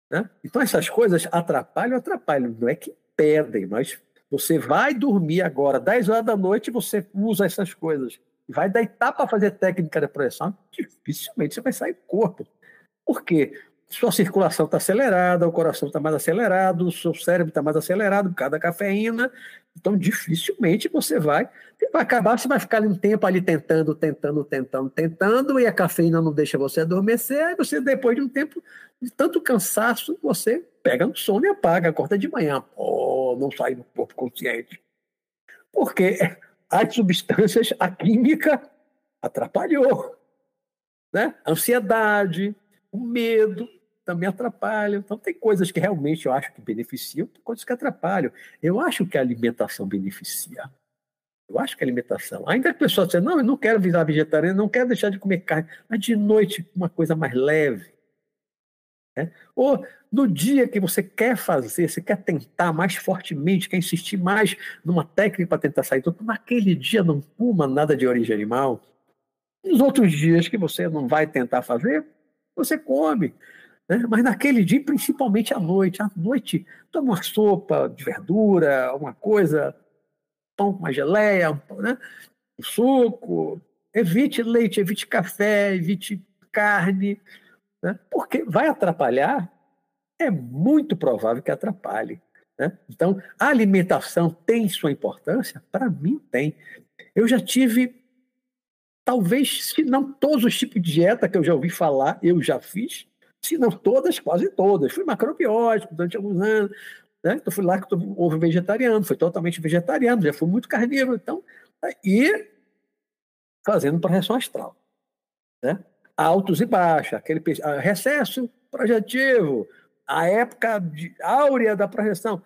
Né? Então, essas coisas atrapalham, atrapalham. Não é que perdem, mas você vai dormir agora, 10 horas da noite, você usa essas coisas vai deitar para fazer técnica de projeção, dificilmente você vai sair do corpo. Por quê? Sua circulação está acelerada, o coração está mais acelerado, o seu cérebro está mais acelerado por causa da cafeína. Então, dificilmente você vai. Vai acabar, você vai ficar um tempo ali tentando, tentando, tentando, tentando, e a cafeína não deixa você adormecer. Aí você, depois de um tempo de tanto cansaço, você pega no sono e apaga, acorda de manhã. Pô, não sai do corpo consciente. Porque as substâncias, a química atrapalhou. Né? A ansiedade, o medo também atrapalham. Então, tem coisas que realmente eu acho que beneficiam, tem coisas que atrapalham. Eu acho que a alimentação beneficia. Eu acho que a alimentação. Ainda que a pessoa diga, não, eu não quero virar vegetariano, não quero deixar de comer carne, mas de noite, uma coisa mais leve. Né? Ou no dia que você quer fazer, você quer tentar mais fortemente, quer insistir mais numa técnica para tentar sair tudo, naquele dia não coma nada de origem animal. Nos outros dias que você não vai tentar fazer, você come. Né? Mas naquele dia, principalmente à noite, à noite, toma uma sopa de verdura, uma coisa, pão com uma geleia, né? um suco. Evite leite, evite café, evite carne, né? porque vai atrapalhar é muito provável que atrapalhe. Né? Então, a alimentação tem sua importância? Para mim, tem. Eu já tive, talvez, se não todos os tipos de dieta que eu já ouvi falar, eu já fiz, se não todas, quase todas. Fui macrobiótico durante alguns anos, né? então fui lá que ovo vegetariano, fui totalmente vegetariano, já fui muito carnívoro, então, e fazendo projeção astral. Né? Altos e baixos, aquele recesso projetivo, a época de, áurea da projeção.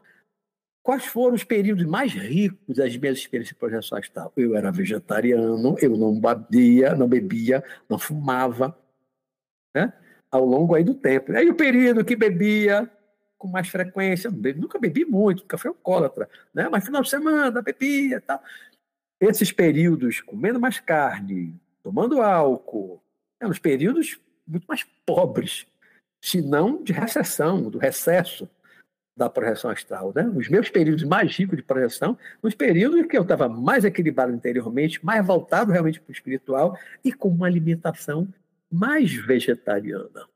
Quais foram os períodos mais ricos das minhas experiências de projeção astral? Eu era vegetariano, eu não bebia, não bebia, não fumava, né? Ao longo aí do tempo. Aí o período que bebia com mais frequência, nunca bebi muito, nunca fui alcoólatra, né? Mas final de semana bebia, tal. Esses períodos comendo mais carne, tomando álcool, eram os períodos muito mais pobres se não de recessão, do recesso da projeção astral. Né? Os meus períodos mais ricos de projeção, os períodos em que eu estava mais equilibrado interiormente, mais voltado realmente para o espiritual e com uma alimentação mais vegetariana.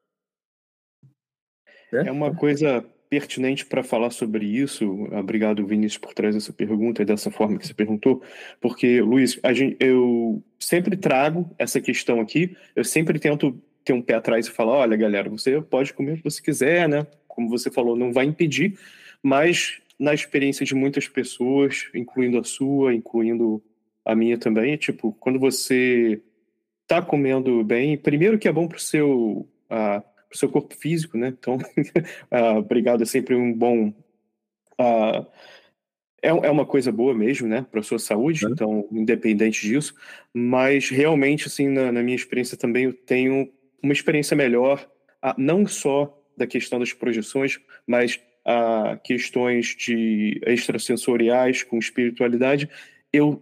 Né? É uma coisa pertinente para falar sobre isso. Obrigado, Vinícius, por trazer essa pergunta dessa forma que você perguntou, porque, Luiz, gente, eu sempre trago essa questão aqui, eu sempre tento ter um pé atrás e falar: olha, galera, você pode comer o que você quiser, né? Como você falou, não vai impedir, mas na experiência de muitas pessoas, incluindo a sua, incluindo a minha também, tipo, quando você tá comendo bem, primeiro que é bom pro seu, uh, pro seu corpo físico, né? Então, uh, *laughs* obrigado é sempre um bom. Uh, é, é uma coisa boa mesmo, né, para sua saúde, uhum. então, independente disso, mas realmente, assim, na, na minha experiência também, eu tenho uma experiência melhor, não só da questão das projeções, mas a questões de extrasensoriais com espiritualidade, eu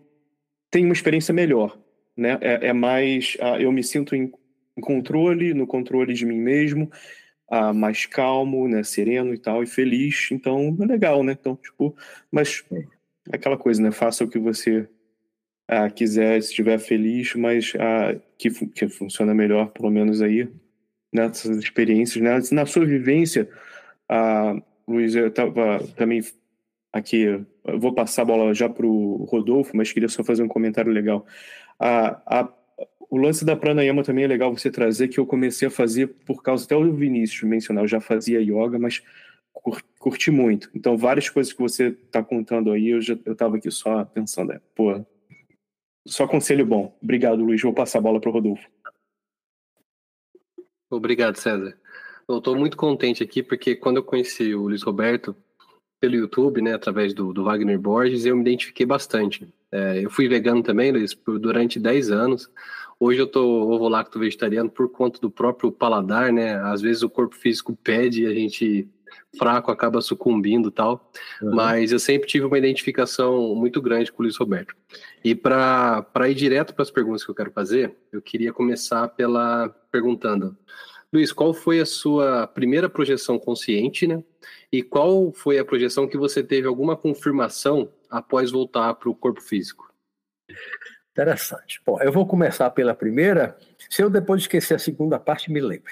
tenho uma experiência melhor, né? É, é mais, eu me sinto em, controle, no controle de mim mesmo, mais calmo, né? Sereno e tal, e feliz. Então, é legal, né? Então, tipo, mas aquela coisa, né? Faça o que você ah, quiser, se estiver feliz, mas ah, que, que funciona melhor, pelo menos aí, nessas experiências, né? Na sua vivência, ah, Luiz, eu estava também aqui, vou passar a bola já para o Rodolfo, mas queria só fazer um comentário legal. A, a, o lance da pranayama também é legal você trazer, que eu comecei a fazer por causa até o Vinícius mencionar, eu já fazia yoga, mas curti muito. Então, várias coisas que você está contando aí, eu já eu aqui só pensando, é, pô, só conselho bom. Obrigado, Luiz. Vou passar a bola para o Rodolfo. Obrigado, César. Eu estou muito contente aqui porque quando eu conheci o Luiz Roberto pelo YouTube, né, através do, do Wagner Borges, eu me identifiquei bastante. É, eu fui vegano também, Luiz, por, durante 10 anos. Hoje eu tô ovo lacto vegetariano por conta do próprio paladar, né? Às vezes o corpo físico pede e a gente fraco acaba sucumbindo tal. Uhum. Mas eu sempre tive uma identificação muito grande com o Luiz Roberto. E para ir direto para as perguntas que eu quero fazer, eu queria começar pela perguntando, Luiz, qual foi a sua primeira projeção consciente, né? E qual foi a projeção que você teve alguma confirmação após voltar para o corpo físico? Interessante. Bom, eu vou começar pela primeira. Se eu depois esquecer a segunda parte, me lembre.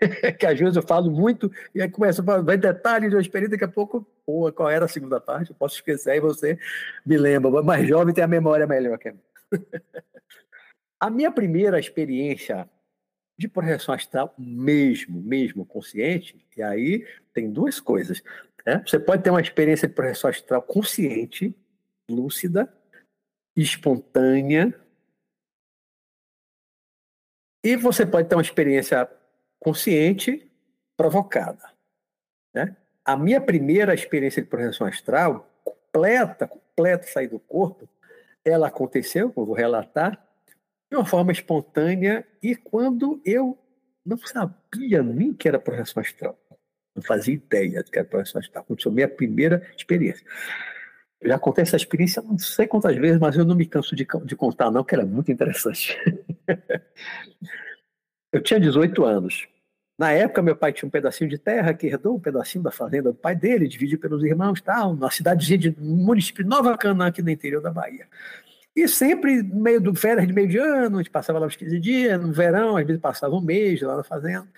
*laughs* que às vezes eu falo muito e aí começa a falar detalhes de uma experiência, daqui a pouco, pô, qual era a segunda parte? Eu posso esquecer e você me lembra. Mais jovem tem a memória melhor que a minha. *laughs* a minha primeira experiência de projeção astral mesmo, mesmo consciente, e aí tem duas coisas. Né? Você pode ter uma experiência de projeção astral consciente, lúcida, espontânea, e você pode ter uma experiência consciente provocada. Né? A minha primeira experiência de projeção astral, completa, completa, sair do corpo, ela aconteceu, eu vou relatar, de uma forma espontânea e quando eu não sabia nem que era projeção astral. Não fazia ideia de que era projeção astral. Aconteceu a minha primeira experiência. Já contei essa experiência não sei quantas vezes, mas eu não me canso de, de contar, não, que era muito interessante. *laughs* eu tinha 18 anos. Na época, meu pai tinha um pedacinho de terra que herdou um pedacinho da fazenda do pai dele, dividiu pelos irmãos, tal, na cidadezinha de município Nova Canaã, aqui no interior da Bahia. E sempre, meio do férias de meio de ano, a gente passava lá uns 15 dias, no verão, às vezes passava um mês lá na fazenda.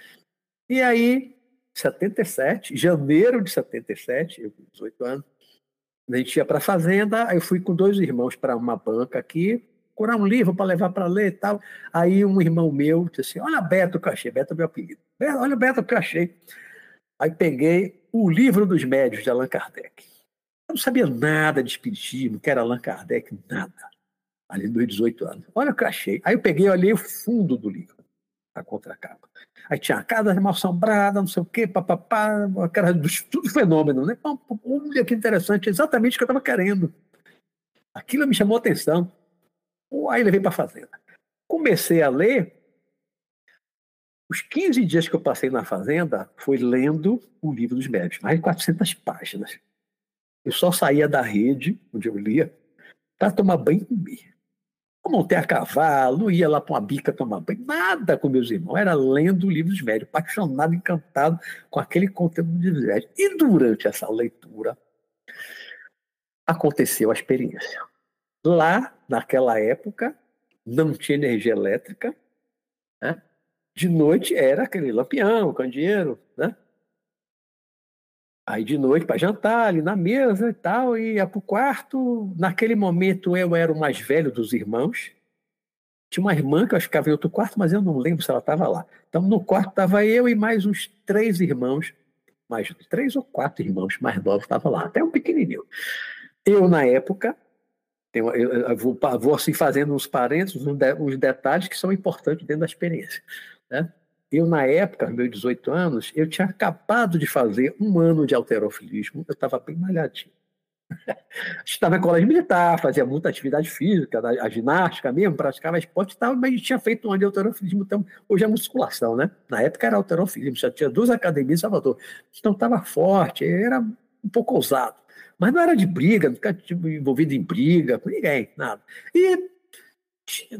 E aí, 77, janeiro de 77, eu com 18 anos, a gente ia para a fazenda, aí eu fui com dois irmãos para uma banca aqui, procurar um livro para levar para ler e tal. Aí um irmão meu disse assim, olha Beto que eu achei, Beto é meu apelido. Olha Beto que eu achei. Aí peguei o livro dos médios de Allan Kardec. Eu não sabia nada de espiritismo, que era Allan Kardec, nada ali dos 18 anos. Olha o que eu achei. Aí eu peguei, olhei o fundo do livro, a contracapa. Aí tinha a casa mal assombrada, não sei o quê, papapá, aquela, tudo fenômeno, né? Olha que interessante, exatamente o que eu estava querendo. Aquilo me chamou a atenção. Aí levei para a fazenda. Comecei a ler. Os 15 dias que eu passei na fazenda foi lendo o livro dos médicos, mais de 400 páginas. Eu só saía da rede, onde eu lia, para tomar banho e comer. Eu montei a cavalo, ia lá para uma bica tomar banho, nada com meus irmãos, era lendo livros velhos, apaixonado, encantado com aquele conteúdo de livros velhos. E durante essa leitura, aconteceu a experiência. Lá, naquela época, não tinha energia elétrica, né? de noite era aquele lampião, candeeiro, né? Aí de noite para jantar ali na mesa e tal, e ia para o quarto. Naquele momento eu era o mais velho dos irmãos. Tinha uma irmã que eu acho que ficava em outro quarto, mas eu não lembro se ela estava lá. Então no quarto estava eu e mais uns três irmãos, mais três ou quatro irmãos mais novos estavam lá, até um pequenininho. Eu, na época, eu, eu vou, vou, assim fazendo uns parênteses, uns detalhes que são importantes dentro da experiência. Né? Eu, na época, meus 18 anos, eu tinha acabado de fazer um ano de alterofilismo, eu estava bem malhadinho. *laughs* Estava em colégio militar, fazia muita atividade física, a ginástica mesmo, praticava esporte e tal, mas tinha feito um ano de alterofilismo, então hoje é musculação, né? Na época era alterofilismo, já tinha duas academias em Salvador. Então estava forte, era um pouco ousado. Mas não era de briga, nunca tive envolvido em briga com ninguém, nada. E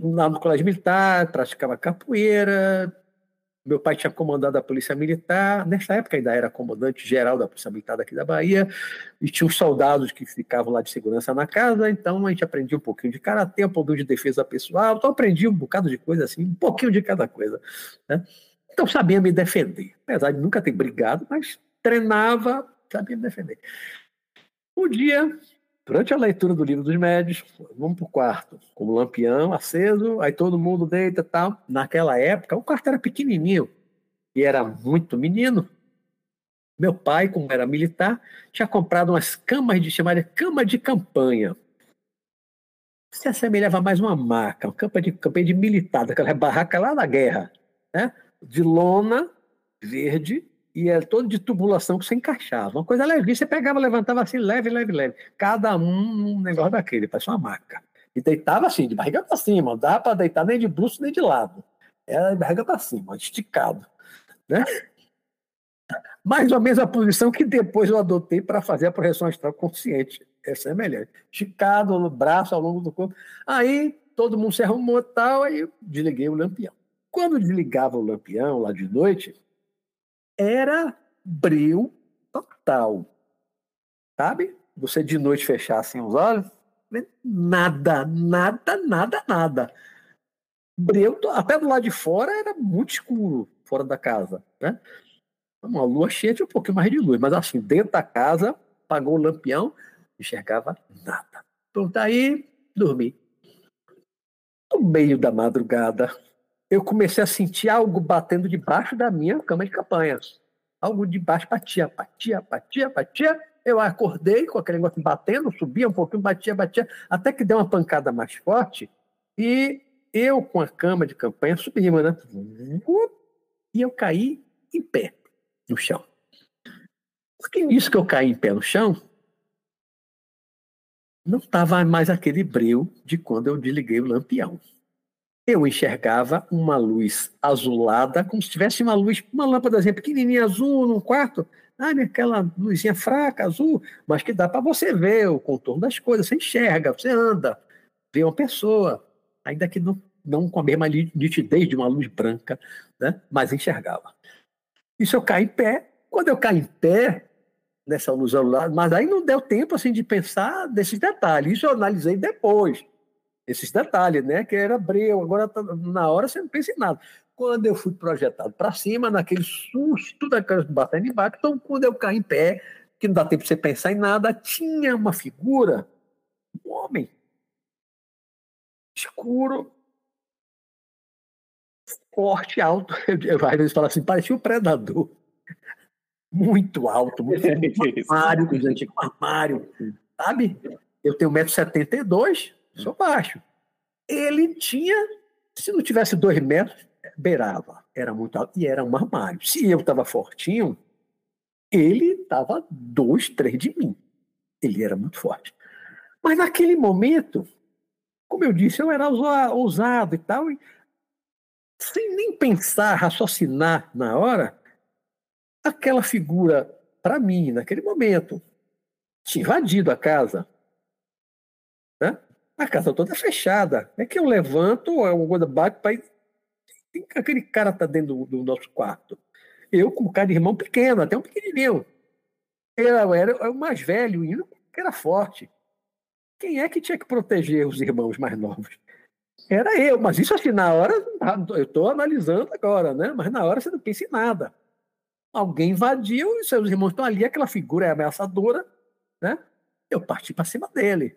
lá no colégio militar, praticava capoeira, meu pai tinha comandado a Polícia Militar, nessa época ainda era comandante geral da Polícia Militar daqui da Bahia, e tinha os soldados que ficavam lá de segurança na casa, então a gente aprendia um pouquinho de karatê, um pouquinho de defesa pessoal, então aprendi um bocado de coisa assim, um pouquinho de cada coisa. Né? Então sabia me defender, apesar de nunca ter brigado, mas treinava, sabia me defender. Um dia, Durante a leitura do livro dos médios, vamos para o quarto, com o lampião aceso, aí todo mundo deita e tal. Naquela época, o quarto era pequenininho e era muito menino. Meu pai, como era militar, tinha comprado umas camas de chamada cama de campanha. Se assemelhava mais uma maca, uma cama de campanha de militar, daquela barraca lá da guerra, né? de lona verde e era todo de tubulação que você encaixava. Uma coisa leve, você pegava, levantava assim, leve, leve, leve. Cada um um negócio daquele, parecia uma maca. E deitava assim, de barriga para cima, não dá para deitar nem de bruxo nem de lado. Era de barriga para cima, esticado. Né? Mais ou menos a posição que depois eu adotei para fazer a projeção astral consciente. Essa é melhor. Esticado no braço, ao longo do corpo. Aí todo mundo se arrumou e tal, aí eu desliguei o lampião. Quando desligava o lampião lá de noite, era breu total. Sabe? Você de noite fechar assim os olhos, nada, nada, nada, nada. Breu, até do lado de fora era muito escuro, fora da casa, né? Uma lua cheia tinha um pouquinho mais de luz, mas assim, dentro da casa, apagou o lampião, enxergava nada. Pronto, aí dormi. No meio da madrugada, eu comecei a sentir algo batendo debaixo da minha cama de campanha. Algo debaixo batia, batia, batia, batia. Eu acordei com aquele negócio batendo, subia um pouquinho, batia, batia, até que deu uma pancada mais forte. E eu, com a cama de campanha, subi, né? E eu caí em pé no chão. Porque nisso que eu caí em pé no chão, não estava mais aquele breu de quando eu desliguei o lampião eu enxergava uma luz azulada, como se tivesse uma luz, uma lâmpadazinha pequenininha azul num quarto. Ah, aquela luzinha fraca, azul, mas que dá para você ver o contorno das coisas. Você enxerga, você anda, vê uma pessoa, ainda que não, não com a mesma nitidez de uma luz branca, né? mas enxergava. Isso eu caí em pé. Quando eu caí em pé, nessa luz azulada, mas aí não deu tempo assim de pensar desses detalhes. Isso eu analisei depois esses detalhes, né? Que era breu, agora tá, na hora você não pensa em nada. Quando eu fui projetado para cima, naquele susto daquelas batendo embaixo, então quando eu caí em pé, que não dá tempo de você pensar em nada, tinha uma figura, um homem, escuro, forte, alto. *laughs* Eu, às vezes falo assim, parecia um predador. Muito alto, muito, *laughs* um armário, gente, um armário, sabe? Eu tenho 1,72m, sou baixo. Ele tinha, se não tivesse dois metros, beirava. Era muito alto e era um armário. Se eu estava fortinho, ele estava dois, três de mim. Ele era muito forte. Mas naquele momento, como eu disse, eu era ousado e tal, e sem nem pensar, raciocinar na hora, aquela figura, para mim, naquele momento, tinha invadido a casa. Né? A casa toda fechada. É que eu levanto, alguma coisa bate para aquele cara tá dentro do, do, nosso quarto. Eu, como cara de irmão pequeno, até um pequenininho. Eu era o mais velho, que era forte. Quem é que tinha que proteger os irmãos mais novos? Era eu, mas isso assim, na hora, eu estou analisando agora, né? Mas na hora você não pensa em nada. Alguém invadiu e seus irmãos estão ali, aquela figura é ameaçadora, né? Eu parti para cima dele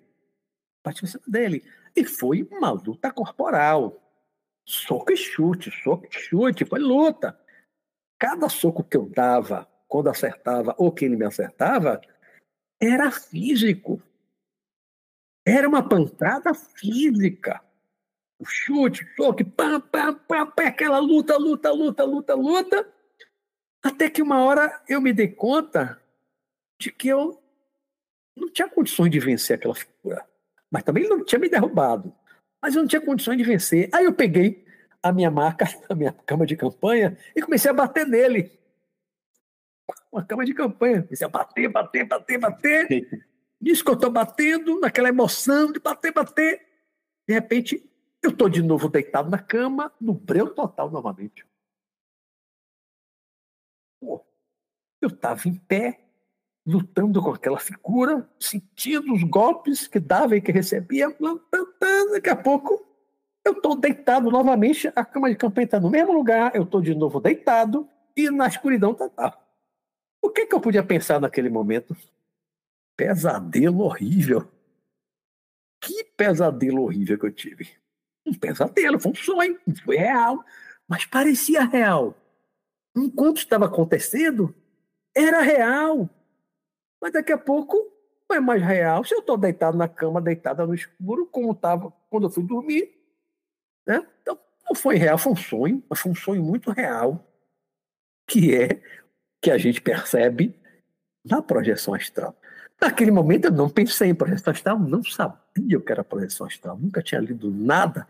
partiu em cima dele. E foi uma luta corporal. Soco e chute, soco e chute, foi luta. Cada soco que eu dava, quando acertava ou que ele me acertava, era físico. Era uma pancada física. O chute, soco, pam, pam, pam, pam, aquela luta, luta, luta, luta, luta. Até que uma hora eu me dei conta de que eu não tinha condições de vencer aquela figura. Mas também ele não tinha me derrubado. Mas eu não tinha condições de vencer. Aí eu peguei a minha marca, *laughs* a minha cama de campanha, e comecei a bater nele. Uma cama de campanha. Comecei a bater, bater, bater, bater. *laughs* Nisso que eu estou batendo, naquela emoção de bater, bater. De repente, eu estou de novo deitado na cama, no breu total novamente. Pô, eu estava em pé, lutando com aquela figura, sentindo os golpes que dava e que recebia. Daqui a pouco, eu estou deitado novamente, a cama de campanha está no mesmo lugar, eu estou de novo deitado e na escuridão total. O que, que eu podia pensar naquele momento? Pesadelo horrível. Que pesadelo horrível que eu tive. Um pesadelo, foi um sonho, foi real, mas parecia real. Enquanto estava acontecendo, era real. Mas daqui a pouco é mais real. Se eu estou deitado na cama, deitada no escuro, como estava quando eu fui dormir, né? Então, não foi real, foi um sonho, mas foi um sonho muito real, que é que a gente percebe na projeção astral. Naquele momento eu não pensei em projeção astral, não sabia o que era projeção astral, nunca tinha lido nada.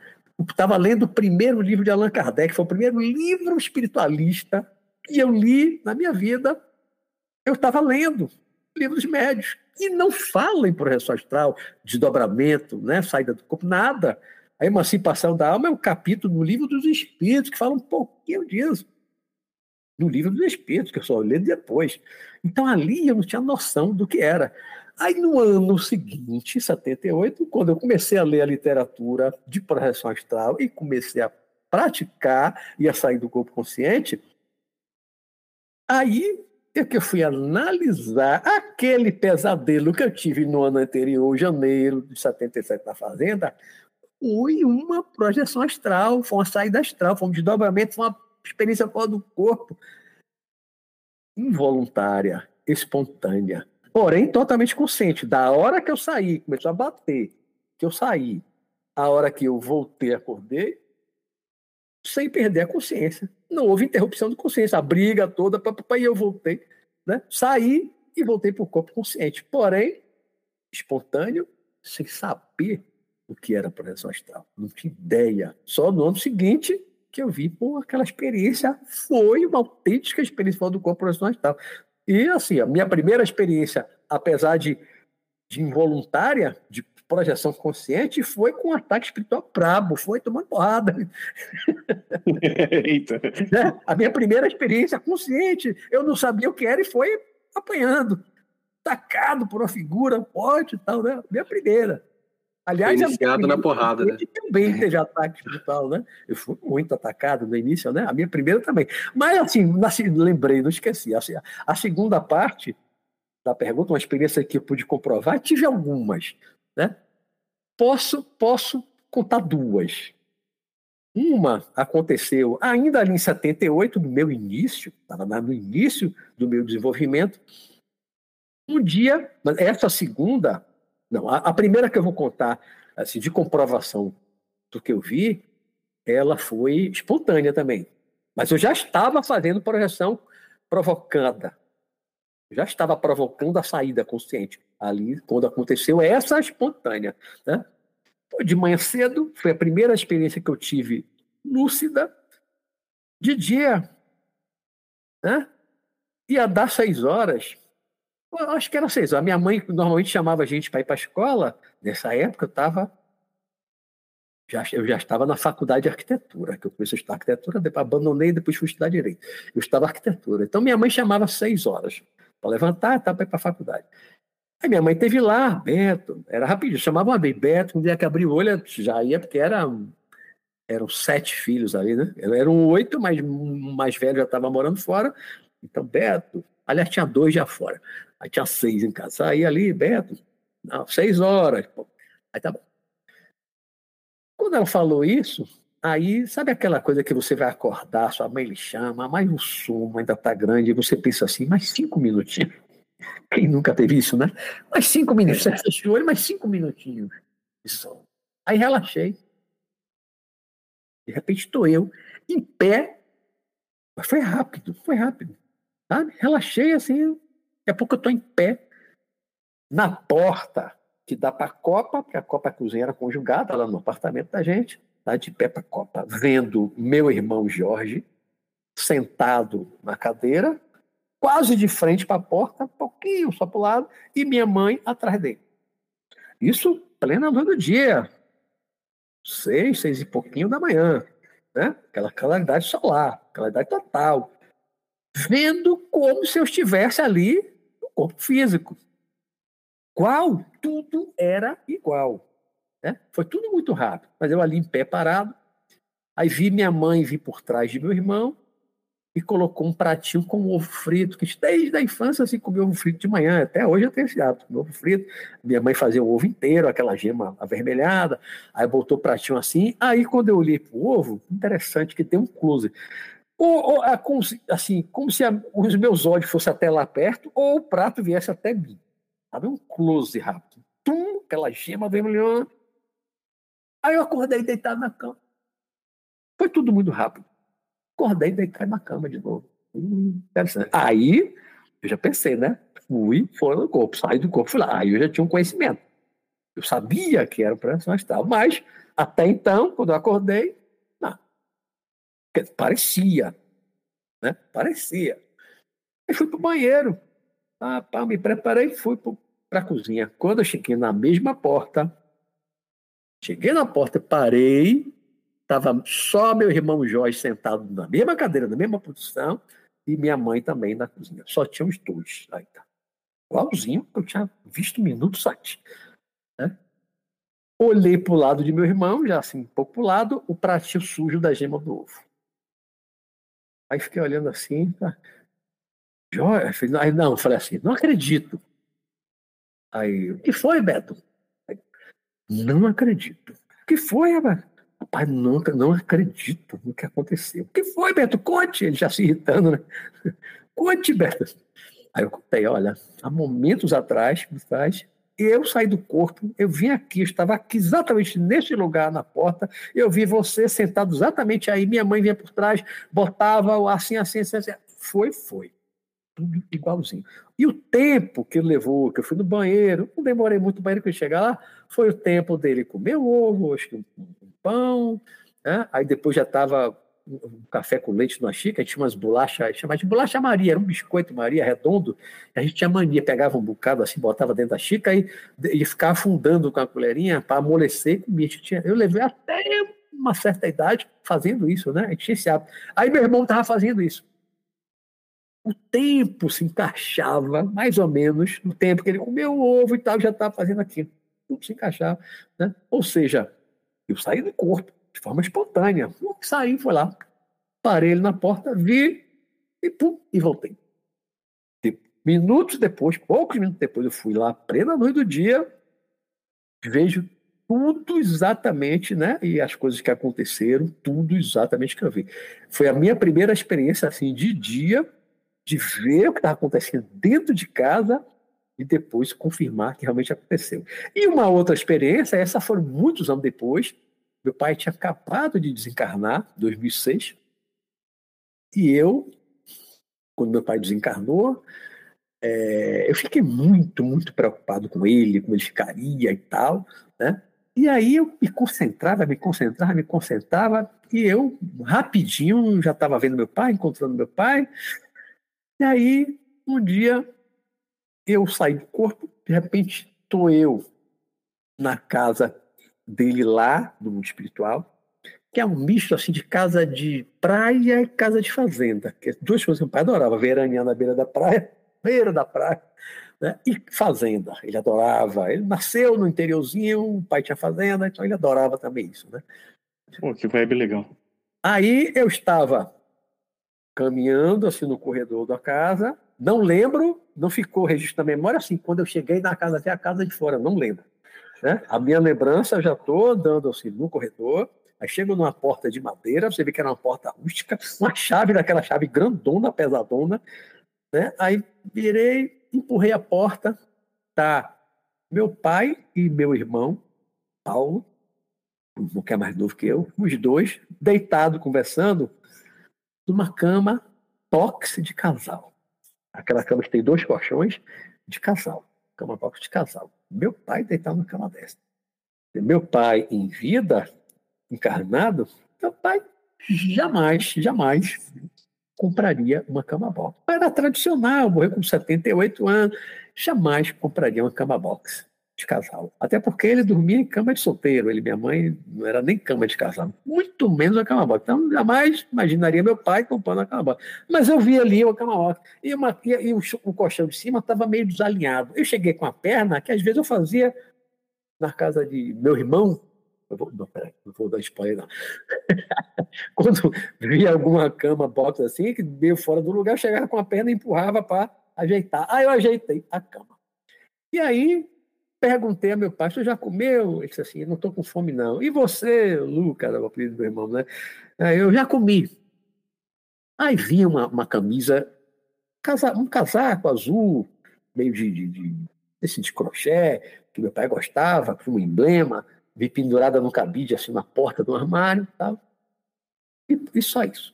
Estava lendo o primeiro livro de Allan Kardec, foi o primeiro livro espiritualista que eu li na minha vida. Eu estava lendo livros médios e não fala em projeção astral, desdobramento, né, saída do corpo, nada. A emancipação da alma é um capítulo no livro dos Espíritos que fala um pouquinho disso no livro dos Espíritos, que eu só li depois. Então ali eu não tinha noção do que era. Aí no ano seguinte, 78, quando eu comecei a ler a literatura de projeção astral e comecei a praticar e a sair do corpo consciente, aí é que eu fui analisar aquele pesadelo que eu tive no ano anterior, janeiro de 77 na fazenda, foi uma projeção astral, foi uma saída astral, foi um desdobramento, foi uma experiência fora do corpo, involuntária, espontânea, porém totalmente consciente. Da hora que eu saí, começou a bater, que eu saí, a hora que eu voltei, acordei, sem perder a consciência. Não houve interrupção de consciência, a briga toda, papai, eu voltei, né? Saí e voltei para o corpo consciente. Porém, espontâneo, sem saber o que era projeção astral. Não tinha ideia. Só no ano seguinte que eu vi, pô, aquela experiência foi uma autêntica experiência do corpo e tal. E assim, a minha primeira experiência, apesar de, de involuntária, de projeção consciente, foi com um ataque espiritual brabo, foi tomando porrada. Eita. Né? A minha primeira experiência consciente, eu não sabia o que era e foi apanhando, tacado por uma figura forte e tal, né? Minha primeira. Aliás, iniciado na porrada, né? Também teve ataque espiritual, né? Eu fui muito atacado no início, né? A minha primeira também. Mas, assim, lembrei, não esqueci. Assim, a segunda parte da pergunta, uma experiência que eu pude comprovar, tive algumas, né? Posso, posso contar duas. Uma aconteceu ainda ali em 78, no meu início, estava no início do meu desenvolvimento. Um dia, essa segunda não, a, a, primeira que eu vou contar, assim, de comprovação do que eu vi, ela foi espontânea também. Mas eu já estava fazendo projeção provocada. Já estava provocando a saída consciente. Ali, quando aconteceu essa espontânea. Né? De manhã cedo, foi a primeira experiência que eu tive lúcida. De dia, né? ia dar seis horas, eu acho que era seis. A minha mãe normalmente chamava a gente para ir para a escola. Nessa época eu estava. Já, eu já estava na faculdade de arquitetura, que eu comecei a estudar arquitetura, depois abandonei, depois fui estudar direito. Eu estava arquitetura. Então minha mãe chamava seis horas para levantar tá, para ir para a faculdade. Aí minha mãe teve lá, Beto, era rapidinho, chamava uma vez, Beto, um dia que abriu o olho, já ia, porque era, eram sete filhos ali, né? Eram oito, mas o mais velho já estava morando fora. Então, Beto, aliás, tinha dois já fora. Aí tinha seis em casa. Aí ali, Beto, não, seis horas. Pô. Aí tá bom. Quando ela falou isso, aí, sabe aquela coisa que você vai acordar, sua mãe lhe chama, mas o sono ainda tá grande, e você pensa assim, mais cinco minutinhos. *laughs* Quem nunca teve isso, né? Mais cinco minutos. Você fecha o olho, mais cinco minutinhos de sono. Aí relaxei. De repente estou eu, em pé. Mas foi rápido, foi rápido. Sabe? Relaxei assim, Daqui a pouco eu estou em pé. na porta que dá para a Copa, porque a Copa Cozinha era conjugada lá no apartamento da gente, tá de pé para Copa, vendo meu irmão Jorge sentado na cadeira, quase de frente para a porta, um pouquinho só para o lado, e minha mãe atrás dele. Isso plena luz do dia, seis, seis e pouquinho da manhã, né? Aquela claridade solar, claridade total, vendo como se eu estivesse ali no corpo físico. Qual? Tudo era igual. Né? Foi tudo muito rápido. Mas eu ali em pé parado. Aí vi minha mãe vir por trás de meu irmão e colocou um pratinho com ovo frito, que desde a infância assim comia ovo frito de manhã, até hoje eu tenho esse hábito, ovo frito. Minha mãe fazia o ovo inteiro, aquela gema avermelhada, aí botou o pratinho assim. Aí quando eu olhei o ovo, interessante que tem um close. Ou, ou assim, como se a, os meus olhos fossem até lá perto, ou o prato viesse até mim. Sabe? Um close rápido. Tum, aquela gema vermelhona. Aí eu acordei deitado na cama. Foi tudo muito rápido. Acordei deitado na cama de novo. Hum, Aí eu já pensei, né? Fui, foi no corpo, saí do corpo, fui lá. Aí eu já tinha um conhecimento. Eu sabia que era operação astral, mas até então, quando eu acordei, não. Parecia. Né? Parecia. Aí fui pro banheiro. Ah, pá, me preparei e fui para a cozinha. Quando eu cheguei na mesma porta, cheguei na porta, parei, estava só meu irmão Jorge sentado na mesma cadeira, na mesma posição, e minha mãe também na cozinha. Só tinham os dois. Aí tá. Igualzinho que eu tinha visto minutos antes. Né? Olhei para o lado de meu irmão, já assim, um pouco para o lado, o pratinho sujo da gema do ovo. Aí fiquei olhando assim, tá? Jorge, aí não, falei assim, não acredito. Aí, o que foi, Beto? Não acredito. O que foi, rapaz? Rapaz, nunca, não acredito no que aconteceu. O que foi, Beto? Conte. Ele já se irritando, né? *laughs* Conte, Beto. Aí eu contei, olha, há momentos atrás, atrás, eu saí do corpo, eu vim aqui, eu estava aqui exatamente neste lugar na porta, eu vi você sentado exatamente aí, minha mãe vinha por trás, botava assim, assim, assim, assim. Foi, foi tudo igualzinho. E o tempo que levou, que eu fui no banheiro, não demorei muito banheiro que eu chegar lá, foi o tempo dele comer o ovo, acho que um, pão, né? aí depois já estava um café com leite numa xícara, tinha umas bolachas, chamava de bolacha Maria, era um biscoito Maria redondo, a gente tinha mania, pegava um bocado assim, botava dentro da xícara e, e ficava afundando com a colherinha para amolecer e comia. Eu levei até uma certa idade fazendo isso, né? A gente tinha esse hábito. Aí meu irmão estava fazendo isso o tempo se encaixava mais ou menos no tempo que ele comeu o ovo e tal, já estava fazendo aquilo. Tudo se encaixava. Né? Ou seja, eu saí do corpo de forma espontânea. Saí, foi lá, parei ele na porta, vi e pum, e voltei. Minutos depois, poucos minutos depois, eu fui lá, plena noite do dia, vejo tudo exatamente, né? E as coisas que aconteceram, tudo exatamente que eu vi. Foi a minha primeira experiência assim de dia de ver o que estava acontecendo dentro de casa e depois confirmar que realmente aconteceu. E uma outra experiência, essa foi muitos anos depois, meu pai tinha acabado de desencarnar, 2006, e eu, quando meu pai desencarnou, é, eu fiquei muito, muito preocupado com ele, como ele ficaria e tal, né? E aí eu me concentrava, me concentrava, me concentrava, e eu rapidinho já estava vendo meu pai, encontrando meu pai, e aí, um dia, eu saí do corpo, de repente, estou eu na casa dele lá, no mundo espiritual, que é um misto assim de casa de praia e casa de fazenda, que é duas coisas que meu pai adorava, veranear na beira da praia, *laughs* beira da praia, né? e fazenda, ele adorava, ele nasceu no interiorzinho, o pai tinha fazenda, então ele adorava também isso, né? Pô, que vibe legal. Aí eu estava caminhando assim no corredor da casa. Não lembro, não ficou registro na memória assim, quando eu cheguei na casa até a casa de fora, não lembro. Né? A minha lembrança, já estou andando assim no corredor, aí chego numa porta de madeira, você vê que era uma porta rústica, uma chave daquela chave grandona, pesadona, né? Aí virei, empurrei a porta, tá meu pai e meu irmão, Paulo, que é mais novo que eu, os dois, deitados conversando, numa cama box de casal. Aquela cama que tem dois colchões de casal. cama box de casal. Meu pai deitar numa cama dessa. Meu pai em vida, encarnado, meu pai jamais, jamais compraria uma cama box. Era tradicional, morreu com 78 anos, jamais compraria uma cama box de casal. Até porque ele dormia em cama de solteiro, ele minha mãe não era nem cama de casal, muito menos a cama box. Então, jamais imaginaria meu pai comprando a cama box. Mas eu vi ali uma cama box e, uma, e, e o, o colchão de cima estava meio desalinhado. Eu cheguei com a perna, que às vezes eu fazia na casa de meu irmão, eu vou, não, peraí, não vou dar spoiler, não. *laughs* Quando via alguma cama box assim, que meio fora do lugar, eu chegava com a perna e empurrava para ajeitar. Aí eu ajeitei a cama. E aí perguntei a meu pai, você já comeu? Ele disse assim, não estou com fome não. E você, Lucas, o apelido do meu irmão, né? Eu já comi. Aí vinha uma, uma camisa, um casaco azul, meio de, de, de, de crochê, que meu pai gostava, com um emblema, vi pendurada no cabide, assim, na porta do armário e tal. E, e só isso.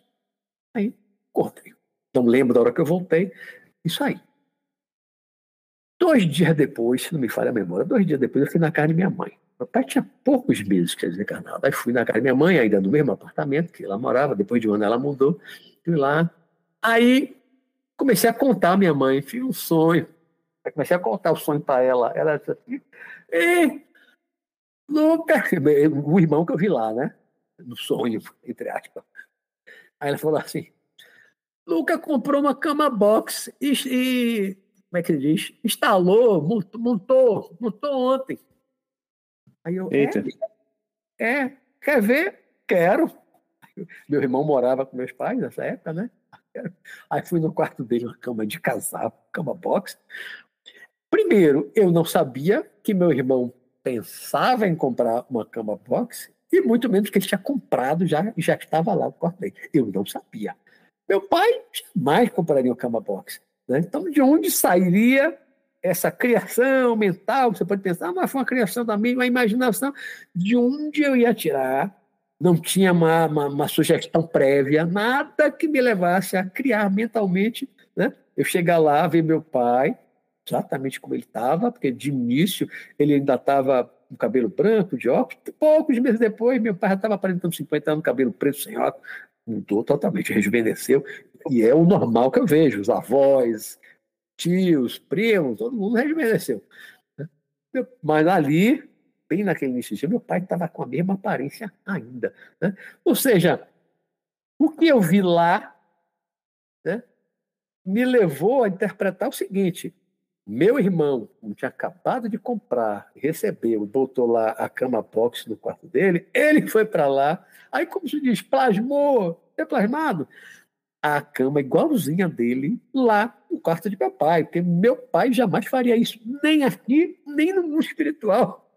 Aí, cortei. Não lembro da hora que eu voltei. Isso aí. Dois dias depois, se não me falha a memória, dois dias depois eu fui na casa de minha mãe. Meu pai tinha poucos meses que desencarnado. Aí fui na casa de minha mãe, ainda no mesmo apartamento que ela morava. Depois de um ano ela mudou. Fui lá. Aí comecei a contar a minha mãe. Fiz um sonho. Aí comecei a contar o sonho para ela. Ela disse assim: Ei, Lucas, o irmão que eu vi lá, né? No sonho, entre aspas. Aí ela falou assim: Lucas comprou uma cama box e, e como é que ele diz? Instalou, montou, montou ontem. Aí eu, Eita. É, é, quer ver? Quero. Meu irmão morava com meus pais nessa época, né? Aí fui no quarto dele, uma cama de casal, cama box. Primeiro, eu não sabia que meu irmão pensava em comprar uma cama box e muito menos que ele tinha comprado já já estava lá no quarto dele. Eu não sabia. Meu pai jamais compraria uma cama box. Né? Então, de onde sairia essa criação mental? Você pode pensar, ah, mas foi uma criação da minha imaginação. De onde eu ia tirar? Não tinha uma, uma, uma sugestão prévia, nada que me levasse a criar mentalmente. Né? Eu chegar lá, ver meu pai, exatamente como ele estava, porque de início ele ainda estava com cabelo branco, de óculos. Poucos meses depois, meu pai já estava aparentando 50 anos, cabelo preto, sem óculos. Mudou totalmente, rejuvenesceu. E é o normal que eu vejo, os avós, tios, primos, todo mundo rejuvenesceu. Né? Mas ali, bem naquele início, meu pai estava com a mesma aparência ainda. Né? Ou seja, o que eu vi lá né, me levou a interpretar o seguinte: meu irmão tinha acabado de comprar, recebeu, botou lá a cama box no quarto dele, ele foi para lá, aí como se diz, plasmou, é plasmado, a cama igualzinha dele lá no quarto de meu pai, porque meu pai jamais faria isso, nem aqui, nem no mundo espiritual.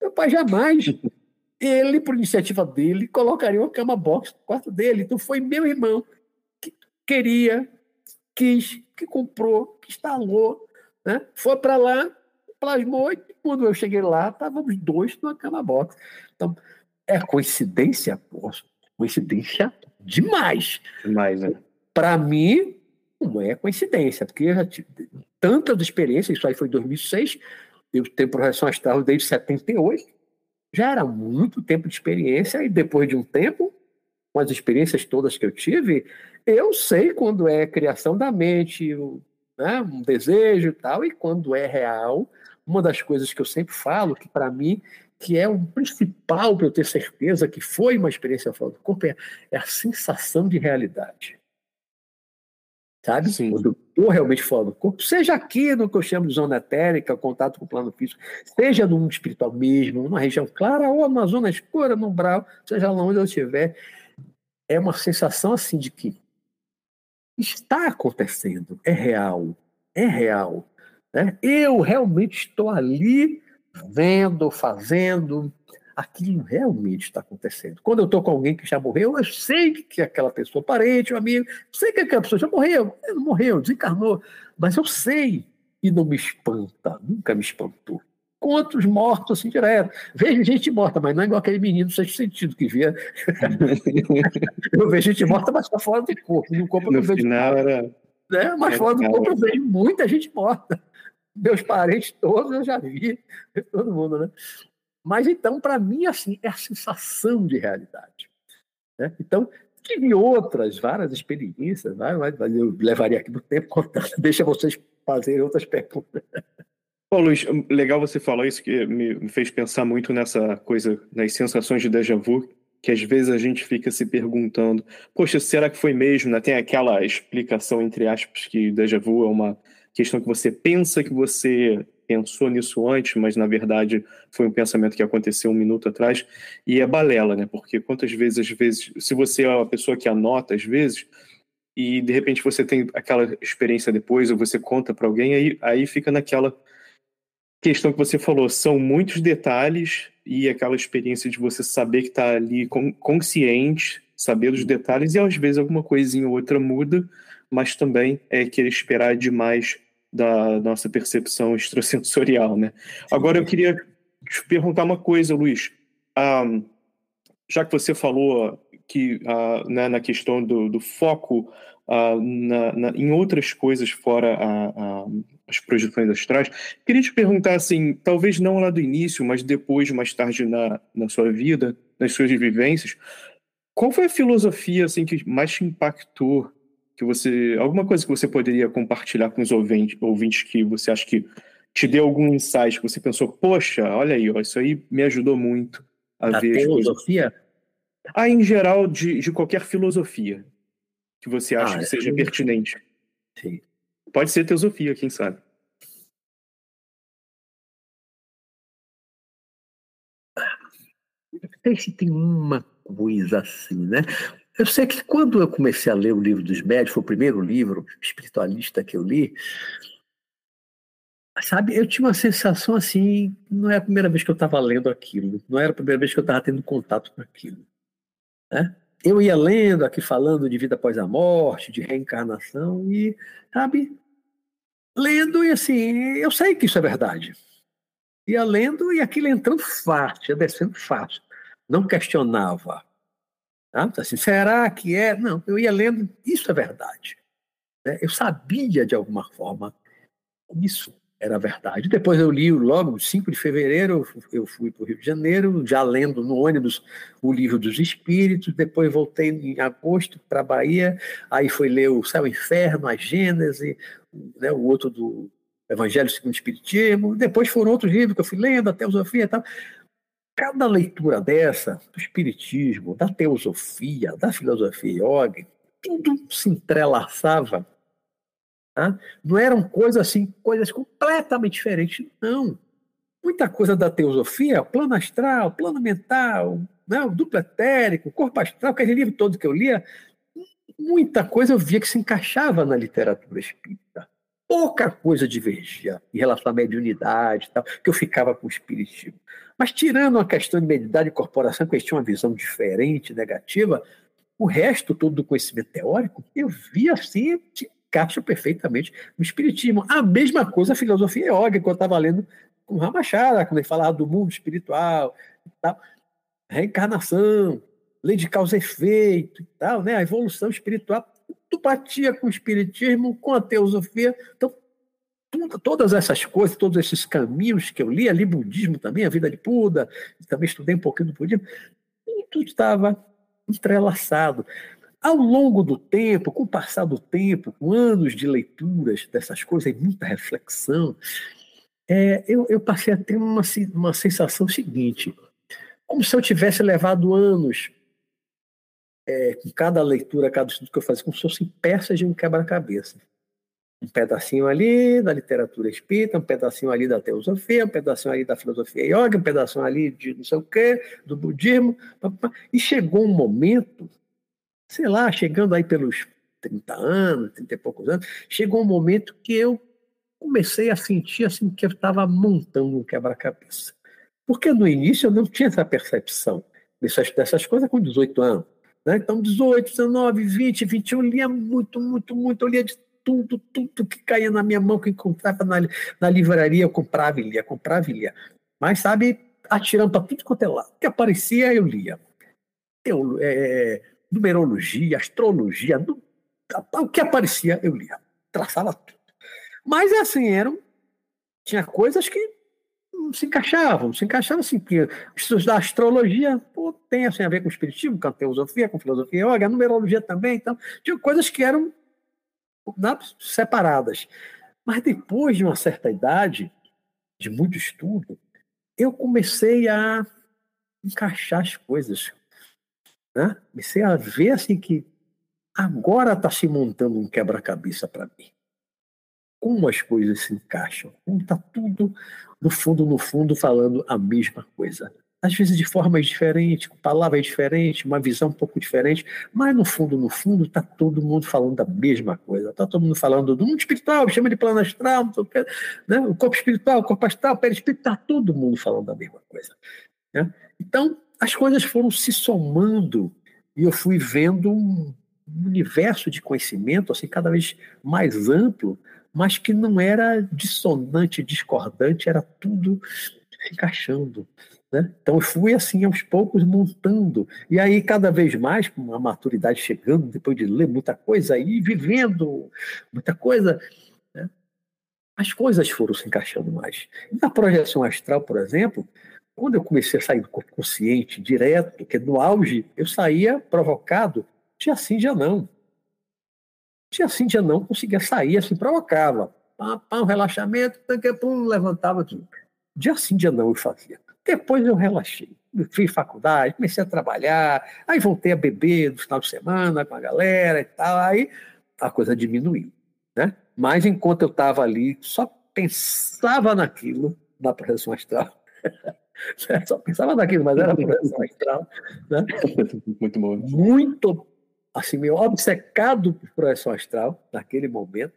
Meu pai jamais. Ele, por iniciativa dele, colocaria uma cama box no quarto dele. Então foi meu irmão que queria, quis, que comprou, que instalou, né? foi para lá, plasmou, e quando eu cheguei lá, estávamos dois numa cama box. Então, é coincidência? Poxa, coincidência demais. Demais, né? Para mim, não é coincidência, porque eu já tive tantas experiências, isso aí foi em 2006, eu tenho projeção astral desde 78, já era muito tempo de experiência, e depois de um tempo, com as experiências todas que eu tive, eu sei quando é criação da mente, né, um desejo e tal, e quando é real. Uma das coisas que eu sempre falo, que para mim que é o principal para eu ter certeza que foi uma experiência fora do corpo, é, é a sensação de realidade sabe? Sim. Quando eu estou realmente fora do corpo, seja aqui no que eu chamo de zona etérica, contato com o plano físico, seja no mundo espiritual mesmo, numa região clara ou numa zona escura, no umbral, seja lá onde eu estiver, é uma sensação assim de que está acontecendo, é real, é real. Né? Eu realmente estou ali vendo, fazendo, aquilo realmente está acontecendo. Quando eu estou com alguém que já morreu, eu sei que aquela pessoa, parente, um amigo, sei que aquela pessoa já morreu, não morreu, desencarnou, mas eu sei e não me espanta, nunca me espantou. Quantos mortos assim direto? Vejo gente morta, mas não é igual aquele menino do sexto sentido que via. *laughs* eu vejo gente morta, mas está fora do corpo. No corpo no final era. Né? Mas fora do corpo eu vejo muita gente morta. Meus parentes todos eu já vi, todo mundo, né? Mas então, para mim, assim, é a sensação de realidade. Né? Então, tive outras, várias experiências, né? mas eu levaria aqui do tempo contando, *laughs* deixa vocês fazerem outras perguntas. Bom, Luiz, legal você falar isso, que me fez pensar muito nessa coisa, nas sensações de déjà vu, que às vezes a gente fica se perguntando, poxa, será que foi mesmo? Né? Tem aquela explicação, entre aspas, que déjà vu é uma questão que você pensa que você pensou nisso antes, mas na verdade foi um pensamento que aconteceu um minuto atrás, e é balela, né? Porque quantas vezes, às vezes, se você é uma pessoa que anota, às vezes, e de repente você tem aquela experiência depois, ou você conta para alguém, aí, aí fica naquela questão que você falou, são muitos detalhes e aquela experiência de você saber que está ali consciente, saber dos detalhes, e às vezes alguma coisinha ou outra muda, mas também é querer esperar demais da nossa percepção extrasensorial, né? Agora eu queria te perguntar uma coisa, Luiz. Um, já que você falou que uh, né, na questão do, do foco uh, na, na, em outras coisas fora a, as projeções astrais, queria te perguntar assim, talvez não lá do início, mas depois, mais tarde na, na sua vida, nas suas vivências, qual foi a filosofia assim que mais te impactou que você alguma coisa que você poderia compartilhar com os ouvintes, ouvintes que você acha que te deu algum insight que você pensou poxa olha aí ó, isso aí me ajudou muito a da ver filosofia ah em geral de, de qualquer filosofia que você acha ah, que seja pertinente sim. pode ser teosofia quem sabe não sei se tem uma coisa assim, né? Eu sei que quando eu comecei a ler o livro dos médios, foi o primeiro livro espiritualista que eu li, sabe, eu tinha uma sensação assim, não é a primeira vez que eu estava lendo aquilo, não era a primeira vez que eu estava tendo contato com aquilo. Né? Eu ia lendo aqui falando de vida após a morte, de reencarnação, e, sabe, lendo e assim, eu sei que isso é verdade. Ia lendo e aquilo entrando fácil, ia descendo fácil. Não questionava. Tá? Assim, será que é? Não, eu ia lendo, isso é verdade. Né? Eu sabia de alguma forma isso era verdade. Depois eu li logo, 5 de fevereiro, eu fui para o Rio de Janeiro, já lendo no ônibus o livro dos Espíritos. Depois voltei em agosto para a Bahia, aí foi ler o Céu e o Inferno, a Gênese, né, o outro do Evangelho segundo o Espiritismo. Depois foram outros livros que eu fui lendo, a Teosofia e tal. Cada leitura dessa, do espiritismo, da teosofia, da filosofia yoga, tudo se entrelaçava. Tá? Não eram coisas assim, coisas completamente diferentes, não. Muita coisa da teosofia, plano astral, plano mental, né, o duplo etérico, corpo astral, aquele livro todo que eu lia, muita coisa eu via que se encaixava na literatura espírita pouca coisa divergia em relação à mediunidade e tal, que eu ficava com o espiritismo. Mas tirando a questão de mediunidade e corporação, que eles tinham uma visão diferente, negativa, o resto todo do conhecimento teórico, eu via assim, encaixa perfeitamente no espiritismo. A mesma coisa a filosofia yoga, que eu estava lendo com Ramachara, quando ele falava do mundo espiritual e tal. Reencarnação, lei de causa e efeito e tal, né? a evolução espiritual tu batia com o espiritismo, com a teosofia. Então, todas essas coisas, todos esses caminhos que eu li, ali budismo também, a vida de Buda, também estudei um pouquinho do budismo, tudo estava entrelaçado. Ao longo do tempo, com o passar do tempo, com anos de leituras dessas coisas e muita reflexão, é, eu, eu, passei a ter uma, uma sensação seguinte, como se eu tivesse levado anos é, com cada leitura, cada estudo que eu fazia, como se fossem peças de um quebra-cabeça. Um pedacinho ali da literatura espírita, um pedacinho ali da teosofia, um pedacinho ali da filosofia yoga, um pedacinho ali de não sei o quê, do budismo. E chegou um momento, sei lá, chegando aí pelos 30 anos, 30 e poucos anos, chegou um momento que eu comecei a sentir assim que eu estava montando um quebra-cabeça. Porque no início eu não tinha essa percepção dessas, dessas coisas com 18 anos. Né? Então, 18, 19, 20, 21, eu lia muito, muito, muito, eu lia de tudo, tudo que caía na minha mão, que encontrava na, na livraria, eu comprava e lia, comprava e lia. Mas, sabe, atirando para tudo quanto é lado. O que aparecia, eu lia. Eu, é, numerologia, astrologia, o que aparecia, eu lia. Traçava tudo. Mas, assim, era um tinha coisas que não se encaixavam, se encaixavam assim, porque estudos da astrologia pô, tem assim, a ver com espiritismo, com teosofia, com filosofia, olha, a numerologia também, então, tinha coisas que eram né, separadas. Mas depois de uma certa idade, de muito estudo, eu comecei a encaixar as coisas. Né? Comecei a ver assim que agora está se montando um quebra-cabeça para mim. Como as coisas se encaixam, como está tudo, no fundo, no fundo, falando a mesma coisa às vezes de formas diferentes, com palavras diferentes, uma visão um pouco diferente, mas no fundo, no fundo, está todo mundo falando da mesma coisa. Está todo mundo falando do mundo espiritual, chama de plano astral, né? o corpo espiritual, o corpo astral, o perispírito, está todo mundo falando da mesma coisa. Né? Então, as coisas foram se somando e eu fui vendo um universo de conhecimento assim cada vez mais amplo, mas que não era dissonante, discordante, era tudo encaixando. Né? Então eu fui assim aos poucos montando. E aí, cada vez mais, com a maturidade chegando, depois de ler muita coisa e vivendo muita coisa, né? as coisas foram se encaixando mais. Na projeção astral, por exemplo, quando eu comecei a sair do corpo consciente direto, que no auge eu saía provocado, dia sim, dia não. Sim, dia não, conseguia sair assim, provocava. Pá, pá, um relaxamento, pum, levantava tudo. Dia sim, dia não eu fazia. Depois eu relaxei. Fiz faculdade, comecei a trabalhar, aí voltei a beber no final de semana com a galera e tal, aí a coisa diminuiu. Né? Mas enquanto eu estava ali, só pensava naquilo, na projeção astral. *laughs* só pensava naquilo, mas era projeção astral. Né? *laughs* Muito bom. Muito, assim, meio obcecado por projeção astral naquele momento.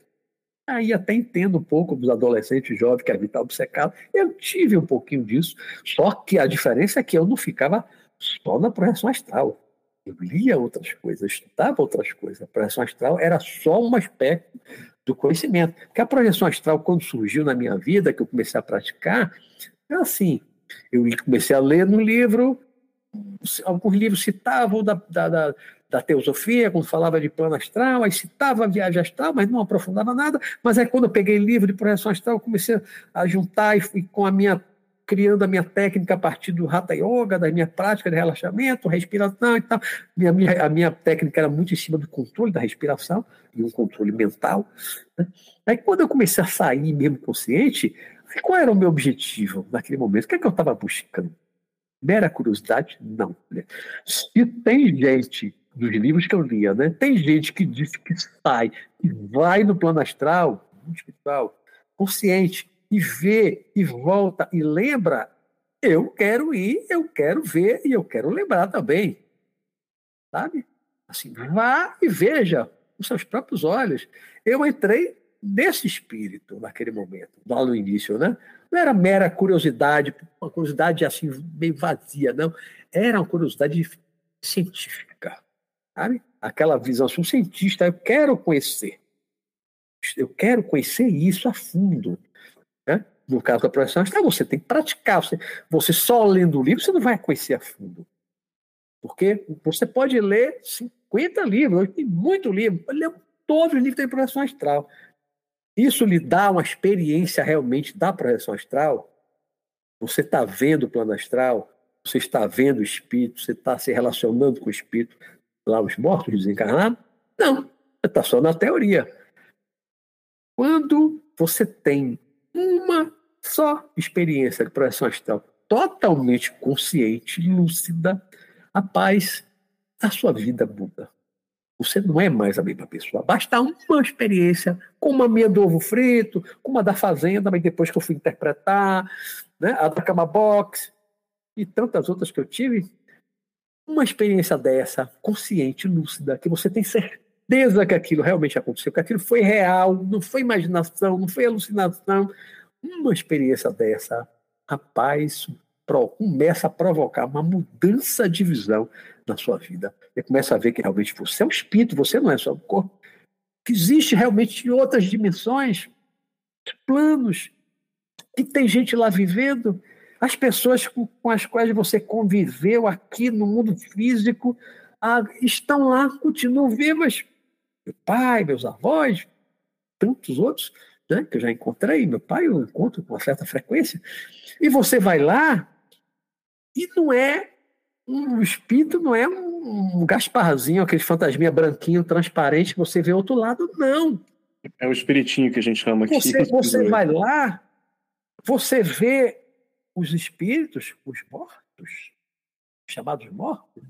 Aí até entendo um pouco dos adolescentes jovens que habitam obcecado. Eu tive um pouquinho disso, só que a diferença é que eu não ficava só na projeção astral. Eu lia outras coisas, estudava outras coisas. A projeção astral era só um aspecto do conhecimento. Porque a projeção astral, quando surgiu na minha vida, que eu comecei a praticar, é assim. Eu comecei a ler no livro, alguns livros citavam da, da, da da teosofia, quando falava de plano astral, aí citava a viagem astral, mas não aprofundava nada. Mas aí quando eu peguei livro de projeção astral, comecei a juntar e fui com a minha criando a minha técnica a partir do Hatha Yoga, da minha prática de relaxamento, respiração e tal. Minha, minha, a minha técnica era muito em cima do controle da respiração e um controle mental. Né? Aí quando eu comecei a sair mesmo consciente, qual era o meu objetivo naquele momento? O que é que eu estava buscando? Mera curiosidade? Não. Se tem gente dos livros que eu lia, né? Tem gente que diz que sai, que vai no plano astral, espiritual, consciente, e vê, e volta, e lembra. Eu quero ir, eu quero ver, e eu quero lembrar também. Sabe? Assim, vá e veja com seus próprios olhos. Eu entrei nesse espírito naquele momento, lá no início, né? Não era mera curiosidade, uma curiosidade assim, meio vazia, não. Era uma curiosidade científica sabe? Aquela visão, sou um cientista, eu quero conhecer. Eu quero conhecer isso a fundo. Né? No caso da profissão, você tem que praticar. Você, você só lendo o livro, você não vai conhecer a fundo. Porque você pode ler 50 livros, tem muito livro, ler todos os livros da projeção astral. Isso lhe dá uma experiência realmente da projeção astral. Você está vendo o plano astral, você está vendo o espírito, você está se relacionando com o espírito, lá os mortos desencarnados? Não, está só na teoria. Quando você tem uma só experiência de projeção astral totalmente consciente, lúcida, a paz, a sua vida muda. Você não é mais a mesma pessoa. Basta uma experiência, como a minha do ovo frito, como a da Fazenda, mas depois que eu fui interpretar, né, a da Cama Box e tantas outras que eu tive, uma experiência dessa, consciente, lúcida, que você tem certeza que aquilo realmente aconteceu, que aquilo foi real, não foi imaginação, não foi alucinação, uma experiência dessa, rapaz, começa a provocar uma mudança de visão na sua vida. Você começa a ver que realmente você é um espírito, você não é só um corpo. Que existe realmente outras dimensões, planos, que tem gente lá vivendo as pessoas com, com as quais você conviveu aqui no mundo físico ah, estão lá, continuam vivas. Meu pai, meus avós, tantos outros, né, que eu já encontrei, meu pai eu encontro com uma certa frequência, e você vai lá e não é um espírito, não é um, um Gasparzinho, aquele fantasminha branquinho, transparente, que você vê outro lado, não. É o espiritinho que a gente chama aqui. Você, você vai lá, você vê os espíritos, os mortos, chamados mortos,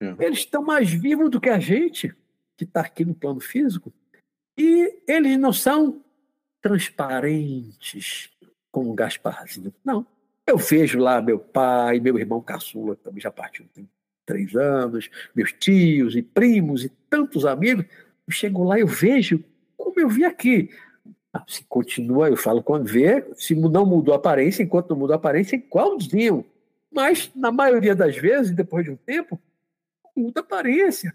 é. eles estão mais vivos do que a gente, que está aqui no plano físico, e eles não são transparentes como um Gasparzinho. Não. Eu vejo lá meu pai, meu irmão caçula, que também já partiu tem três anos, meus tios e primos e tantos amigos. Eu chego lá e eu vejo como eu vi aqui. Ah, se continua, eu falo quando vê, se não mudou a aparência, enquanto não mudou a aparência, é igualzinho. Mas, na maioria das vezes, depois de um tempo, muda a aparência.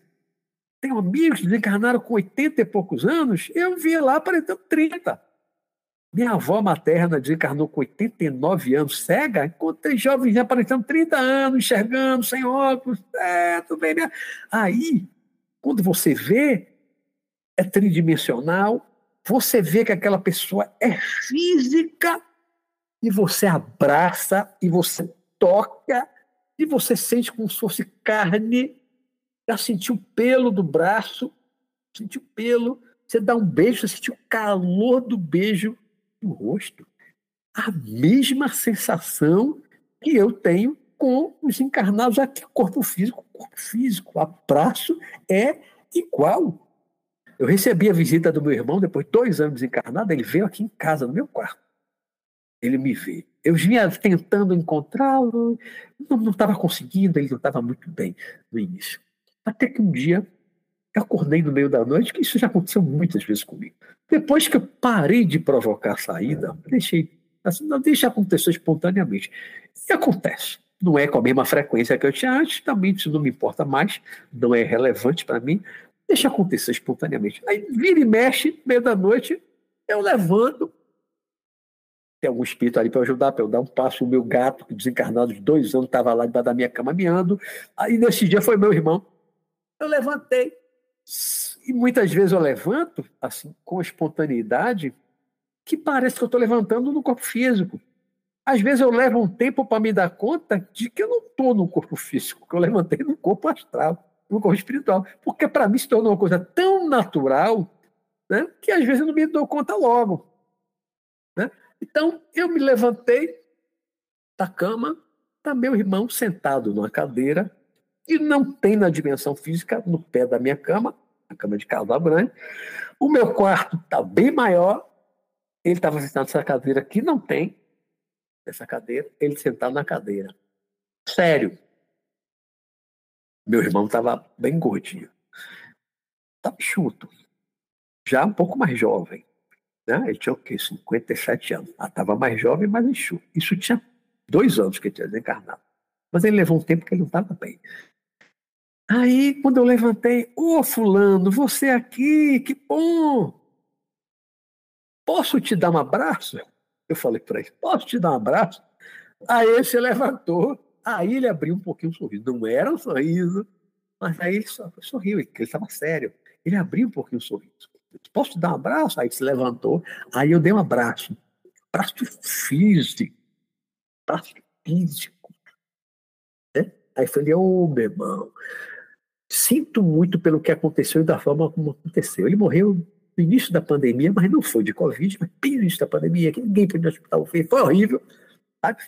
Tenho amigos que desencarnaram com 80 e poucos anos, eu via lá aparentando 30. Minha avó materna desencarnou com 89 anos, cega, encontrei jovens aparecendo 30 anos, enxergando, sem óculos. É, tudo bem. Né? Aí, quando você vê, é tridimensional, você vê que aquela pessoa é física e você abraça e você toca e você sente como se fosse carne. Já sentiu o pelo do braço, sentiu o pelo. Você dá um beijo, você sentiu o calor do beijo no rosto. A mesma sensação que eu tenho com os encarnados aqui, corpo físico, corpo físico, abraço é igual. Eu recebi a visita do meu irmão depois de dois anos encarnado, ele veio aqui em casa, no meu quarto. Ele me vê. Eu vinha tentando encontrá-lo, não estava conseguindo, ele não estava muito bem no início. Até que um dia eu acordei no meio da noite, que isso já aconteceu muitas vezes comigo. Depois que eu parei de provocar a saída, deixei, assim, não deixa acontecer espontaneamente. E acontece. Não é com a mesma frequência que eu tinha antes, também isso não me importa mais, não é relevante para mim, Deixa acontecer espontaneamente. Aí vira e mexe, meia da noite, eu levanto. Tem algum espírito ali para ajudar, para eu dar um passo. O meu gato, desencarnado de dois anos, estava lá debaixo da minha cama miando. Aí nesse dia foi meu irmão. Eu levantei. E muitas vezes eu levanto, assim, com espontaneidade, que parece que eu estou levantando no corpo físico. Às vezes eu levo um tempo para me dar conta de que eu não estou no corpo físico, que eu levantei no corpo astral no corpo espiritual. Porque para mim se tornou uma coisa tão natural né, que às vezes eu não me dou conta logo. Né? Então eu me levantei da cama, está meu irmão sentado numa cadeira que não tem na dimensão física, no pé da minha cama, a cama de casal grande. O meu quarto está bem maior, ele estava sentado nessa cadeira que não tem, essa cadeira, ele sentado na cadeira. Sério, meu irmão estava bem gordinho. Estava chuto. Já um pouco mais jovem. Né? Ele tinha o quê? 57 anos. Ah, estava mais jovem, mas enxuto. Isso tinha dois anos que ele tinha desencarnado. Mas ele levou um tempo que ele não estava bem. Aí, quando eu levantei, ô oh, fulano, você aqui, que bom! Posso te dar um abraço? Eu falei para ele, posso te dar um abraço? Aí ele se levantou Aí ele abriu um pouquinho o sorriso. Não era um sorriso, mas aí ele sorriu, ele estava sério. Ele abriu um pouquinho o sorriso. Posso te dar um abraço? Aí ele se levantou. Aí eu dei um abraço. Abraço físico. Abraço físico. Né? Aí eu falei, ô oh, meu irmão, sinto muito pelo que aconteceu e da forma como aconteceu. Ele morreu no início da pandemia, mas não foi de Covid, mas no início da pandemia, que ninguém podia no hospital foi, foi horrível.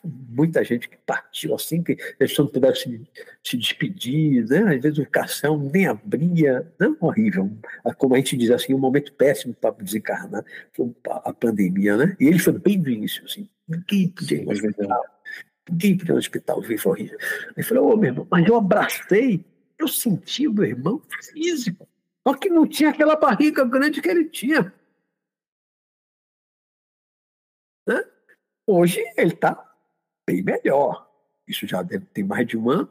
Muita gente que partiu assim, que eles não puderam se, se despedir, né? às vezes o cação nem abria, não horrível. Como a gente diz assim, um momento péssimo para desencarnar, foi a pandemia, né? E ele foi bem no início, assim, ninguém podia ir no hospital, ninguém podia ir no hospital, foi horrível. Ele falou, ô oh, meu irmão, mas eu abracei, eu senti o meu irmão físico, só que não tinha aquela barriga grande que ele tinha. Hoje ele está bem melhor. Isso já deve ter mais de um ano.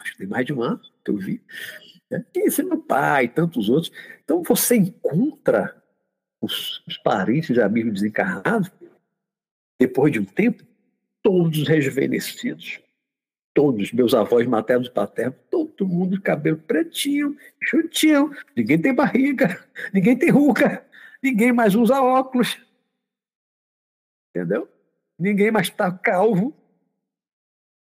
Acho que tem mais de um ano que eu vi. Né? E esse meu pai, tantos outros. Então você encontra os, os parentes e amigos desencarnados, depois de um tempo, todos rejuvenescidos. Todos, meus avós maternos e paternos, todo mundo de cabelo pretinho, chutinho, ninguém tem barriga, *laughs* ninguém tem ruga, ninguém mais usa óculos. Entendeu? Ninguém mais está calvo.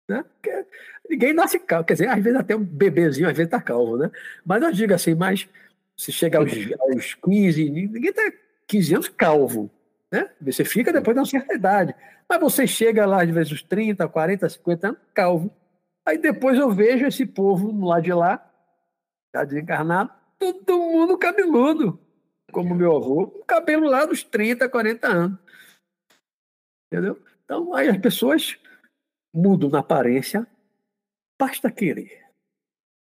Né? Porque ninguém nasce calvo. Quer dizer, às vezes até um bebezinho, às vezes está calvo, né? Mas eu digo assim, mas se chega aos, aos 15, ninguém está 15 anos calvo. Né? Você fica depois de uma certa idade. Mas você chega lá, às vezes, os 30, 40, 50 anos, calvo. Aí depois eu vejo esse povo no lado de lá, já desencarnado, todo mundo cabeludo, como meu avô, com cabelo lá dos 30, 40 anos. Entendeu? Então, aí as pessoas mudam na aparência, basta querer.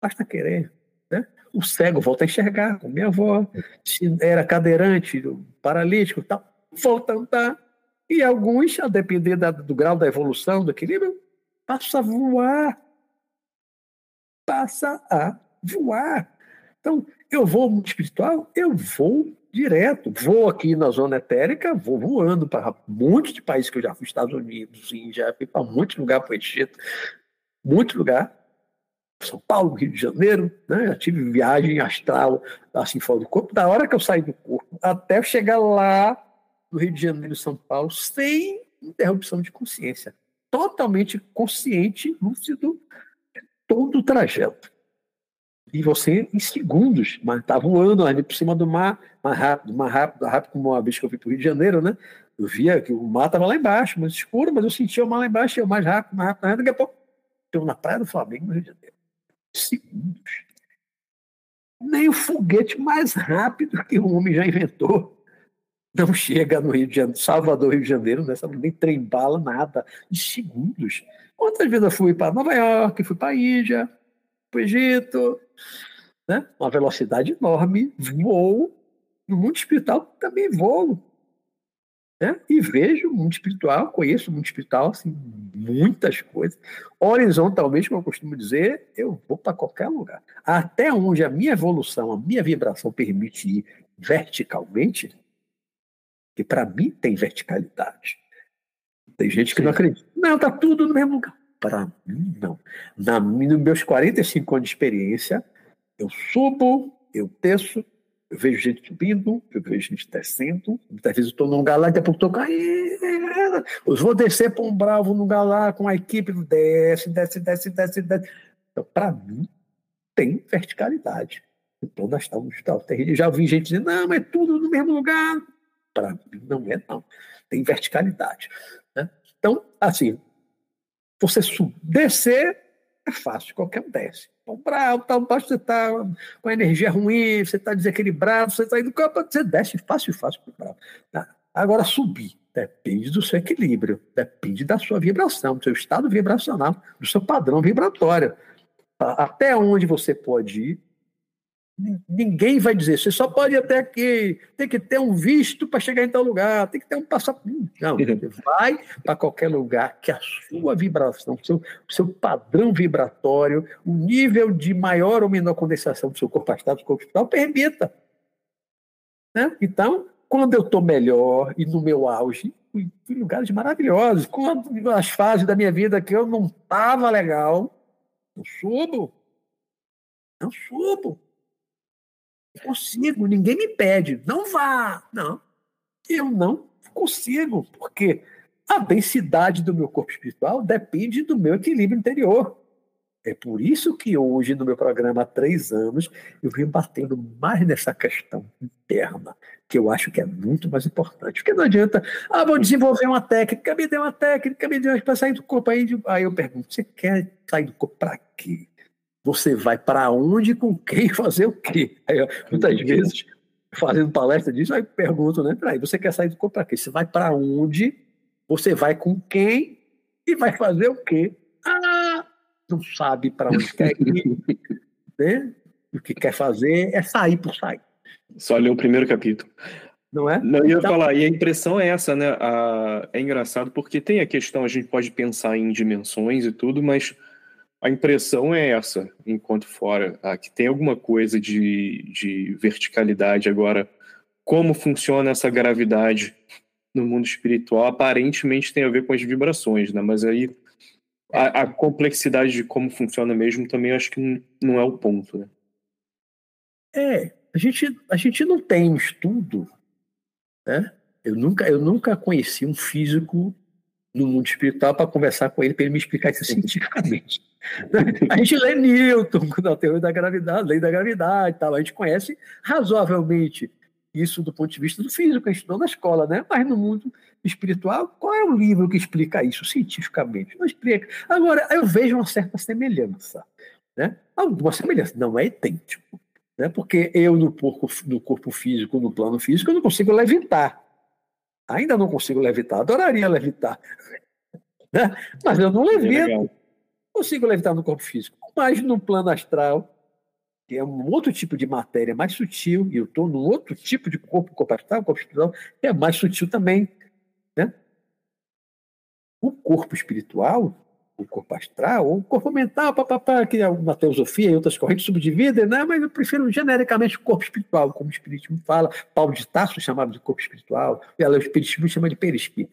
Basta querer. Né? O cego volta a enxergar, como minha avó, se era cadeirante, paralítico tal, volta a andar. E alguns, a depender da, do grau da evolução, do equilíbrio, passa a voar passa a voar. Então, eu vou no espiritual, eu vou direto. Vou aqui na zona etérica, vou voando para um monte de países que eu já fui, Estados Unidos, já fui para muito lugar para Egito, muito lugar. São Paulo, Rio de Janeiro, né? já tive viagem astral, assim, fora do corpo, da hora que eu saí do corpo, até chegar lá no Rio de Janeiro, São Paulo, sem interrupção de consciência. Totalmente consciente, lúcido, todo o trajeto. E você, em segundos, mas está voando ali por cima do mar, mais rápido, mais rápido, rápido, como uma vez que eu fui para o Rio de Janeiro, né? Eu via que o mar estava lá embaixo, mas escuro, mas eu sentia o mar lá embaixo, eu mais rápido, mais rápido, mais rápido, daqui a pouco, eu na praia do Flamengo, no Rio de Janeiro. Segundos. Nem o foguete mais rápido que o homem já inventou não chega no Rio de Janeiro, Salvador, Rio de Janeiro, nessa, nem trem bala, nada, em segundos. Quantas vezes eu fui para Nova York, fui para a Índia, para o Egito, né? uma velocidade enorme, voo. No mundo espiritual também voo. Né? E vejo o mundo espiritual, conheço o mundo espiritual, assim, muitas coisas. Horizontalmente, como eu costumo dizer, eu vou para qualquer lugar. Até onde a minha evolução, a minha vibração permite ir verticalmente, que para mim tem verticalidade. Tem gente que Sim. não acredita. Não, tá tudo no mesmo lugar. Para mim, não. Na, nos meus 45 anos de experiência, eu subo, eu desço, eu vejo gente subindo, eu vejo gente descendo. Muitas vezes eu estou num lugar lá, daqui a pouco estou caindo. Eu vou descer para um bravo num lugar lá com a equipe, desce, desce, desce, desce, desce. Então, para mim, tem verticalidade. Então, nós estamos, estamos Já vi gente dizendo, não, mas é tudo no mesmo lugar. Para mim, não é, não. Tem verticalidade. Então, assim, você descer é fácil, qualquer um desce. Então, bravo, tá, você está com energia ruim, você está desequilibrado, você está indo campo, você desce fácil, fácil, bravo. Tá? Agora, subir depende do seu equilíbrio, depende da sua vibração, do seu estado vibracional, do seu padrão vibratório. Até onde você pode ir, Ninguém vai dizer, você só pode ir até aqui, tem que ter um visto para chegar em tal lugar, tem que ter um passaporte. Não, você vai para qualquer lugar que a sua vibração, o seu, seu padrão vibratório, o nível de maior ou menor condensação do seu corpo astral, do corpo espiritual, permita. Né? Então, quando eu estou melhor e no meu auge, em lugares maravilhosos. Quando as fases da minha vida que eu não estava legal, eu subo. Eu subo consigo, ninguém me pede, não vá. Não, eu não consigo, porque a densidade do meu corpo espiritual depende do meu equilíbrio interior. É por isso que hoje, no meu programa há três anos, eu venho batendo mais nessa questão interna, que eu acho que é muito mais importante. Porque não adianta, ah, vou desenvolver uma técnica, me dê uma técnica, me dê para sair do corpo. Aí, aí eu pergunto, você quer sair do corpo para quê? Você vai para onde, com quem, fazer o quê? Aí, muitas vezes, fazendo palestra disso, aí pergunto, né? Peraí, você quer sair do corpo para quê? Você vai para onde? Você vai com quem? E vai fazer o quê? Ah, não sabe para onde quer ir. *laughs* né? O que quer fazer é sair por sair. Só ler o primeiro capítulo. Não é? Não, eu ia então... falar, e a impressão é essa, né? A... É engraçado porque tem a questão, a gente pode pensar em dimensões e tudo, mas a impressão é essa, enquanto fora, ah, que tem alguma coisa de, de verticalidade. Agora, como funciona essa gravidade no mundo espiritual, aparentemente tem a ver com as vibrações, né? Mas aí a, a complexidade de como funciona mesmo também acho que não é o ponto, né? É, a gente, a gente não tem um estudo, né? Eu nunca, eu nunca conheci um físico no mundo espiritual para conversar com ele, para ele me explicar isso *laughs* cientificamente. *laughs* A gente lê Newton, *laughs* na teoria da gravidade, lei da gravidade tal. A gente conhece razoavelmente isso do ponto de vista do físico, a gente estudou na escola, né? Mas no mundo espiritual, qual é o livro que explica isso cientificamente? Não explica. Agora, eu vejo uma certa semelhança, né? Alguma semelhança, não é idêntico, né? Porque eu no corpo, no corpo físico, no plano físico, eu não consigo levitar. Ainda não consigo levitar, adoraria levitar. *laughs* Né? Mas eu não levito. Consigo levitar no corpo físico. Mas no plano astral, que é um outro tipo de matéria mais sutil, e eu estou num outro tipo de corpo, corpo astral, corpo espiritual, que é mais sutil também. Né? O corpo espiritual o corpo astral, ou o corpo mental, papapá, que é uma teosofia e outras correntes subdividem, né? mas eu prefiro genericamente o corpo espiritual, como o Espiritismo fala. Paulo de Tarso chamava de corpo espiritual, e o Espiritismo chama de perispírito.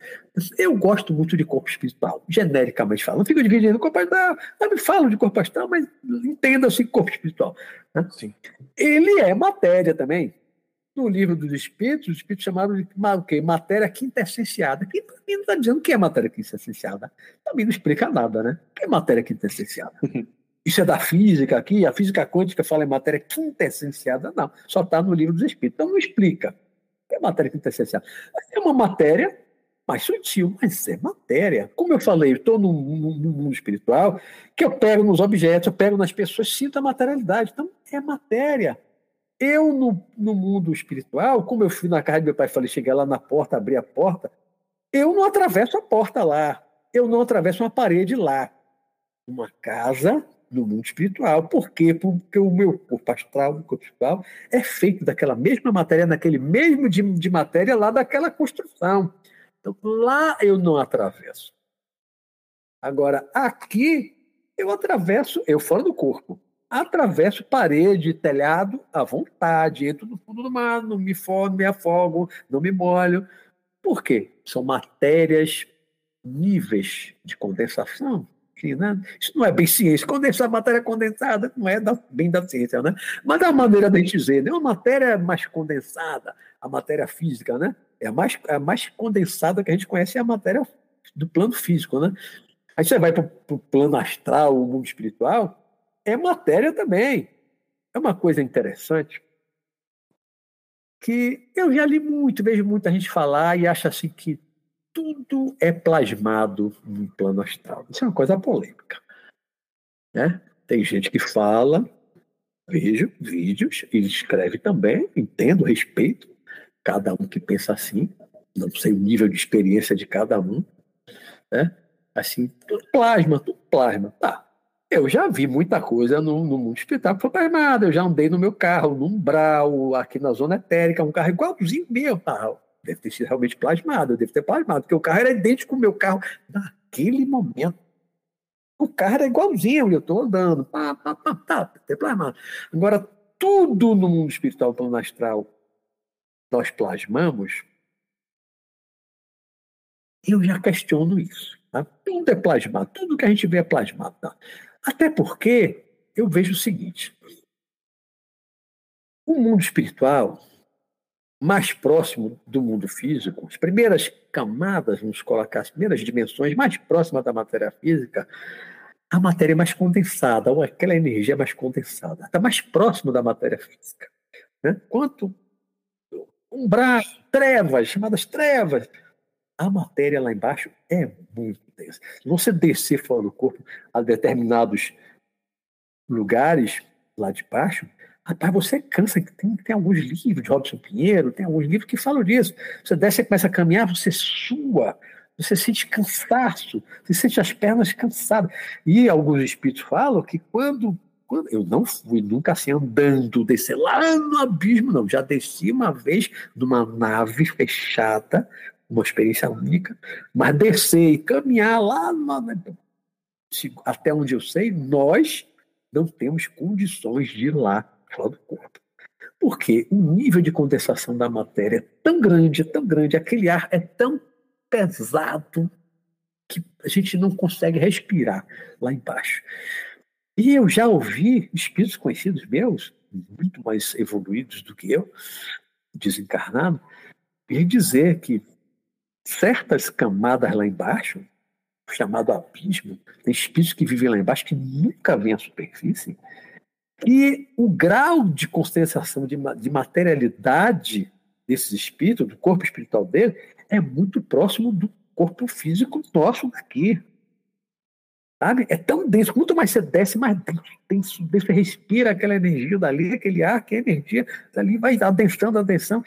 Eu gosto muito de corpo espiritual, genericamente falando. Não fico dividindo corpo astral, me falo de corpo astral, mas entenda-se corpo espiritual. Né? Sim. Ele é matéria também, no livro dos Espíritos, os Espíritos chamaram de okay, matéria quintessenciada. Que para mim não está dizendo o que é matéria quintessenciada. Mim não explica nada, né? O que é matéria quintessenciada? *laughs* Isso é da física aqui, a física quântica fala em matéria quintessenciada. Não, só está no livro dos Espíritos. Então não explica. O que é matéria quintessenciada? É uma matéria mais sutil, mas é matéria. Como eu falei, eu estou no mundo espiritual, que eu pego nos objetos, eu pego nas pessoas, sinto a materialidade. Então, é matéria. Eu, no, no mundo espiritual, como eu fui na casa do meu pai e falei, cheguei lá na porta, abri a porta, eu não atravesso a porta lá, eu não atravesso uma parede lá. Uma casa no mundo espiritual. Por quê? Porque o meu corpo astral, o corpo espiritual, é feito daquela mesma matéria, naquele mesmo de, de matéria lá daquela construção. Então, lá eu não atravesso. Agora, aqui eu atravesso, eu fora do corpo atravesso parede, telhado à vontade, entro no fundo do mar, não me fogo, me afogo, não me molho. Por quê? São matérias, níveis de condensação. Que, né? Isso não é bem ciência. Condensar matéria condensada não é da, bem da ciência, né? Mas é uma maneira de a gente dizer, né? Uma matéria mais condensada, a matéria física, né? É a mais, a mais condensada que a gente conhece é a matéria do plano físico, né? Aí você vai para o plano astral, o mundo espiritual, é matéria também. É uma coisa interessante que eu já li muito, vejo muita gente falar e acha assim que tudo é plasmado no plano astral. Isso é uma coisa polêmica. Né? Tem gente que fala, vejo vídeos, e escreve também, entendo, respeito cada um que pensa assim, não sei o nível de experiência de cada um, né? Assim, tudo plasma, tudo plasma. Tá, eu já vi muita coisa no, no mundo espiritual plasmada. Eu já andei no meu carro, no umbral, aqui na zona etérica, um carro igualzinho meu carro. Deve ter sido realmente plasmado, eu devo ter plasmado, porque o carro era idêntico ao meu carro naquele momento. O carro era igualzinho, eu estou andando, pá, pá, pá, tá, ter plasmado. Agora, tudo no mundo espiritual, plano astral, nós plasmamos, eu já questiono isso. Tá? Tudo é plasmado, tudo que a gente vê é plasmado. Tá? Até porque eu vejo o seguinte: o mundo espiritual, mais próximo do mundo físico, as primeiras camadas, vamos colocar, as primeiras dimensões mais próximas da matéria física, a matéria é mais condensada, ou aquela energia é mais condensada, está mais próximo da matéria física. Né? Quanto umbral, trevas, chamadas trevas, a matéria lá embaixo é muito densa. Se você descer fora do corpo a determinados lugares lá de baixo, rapaz, você cansa. Tem, tem alguns livros de Robson Pinheiro, tem alguns livros que falam disso. Você desce e começa a caminhar, você sua, você sente cansaço, você sente as pernas cansadas. E alguns espíritos falam que quando quando eu não fui nunca assim andando, descer lá no abismo, não. Já desci uma vez numa nave fechada, uma experiência única, mas descer e caminhar lá, até onde eu sei, nós não temos condições de ir lá fora do corpo. Porque o nível de condensação da matéria é tão grande, é tão grande, aquele ar é tão pesado que a gente não consegue respirar lá embaixo. E eu já ouvi espíritos conhecidos meus, muito mais evoluídos do que eu, desencarnado, e dizer que certas camadas lá embaixo, chamado abismo, tem espíritos que vivem lá embaixo que nunca vêm à superfície, e o grau de concentração de, de materialidade desses espíritos, do corpo espiritual dele, é muito próximo do corpo físico nosso aqui. Sabe? É tão denso. Quanto mais você desce, mais denso, denso, Você respira aquela energia dali, aquele ar, que energia dali vai adensando, adensando.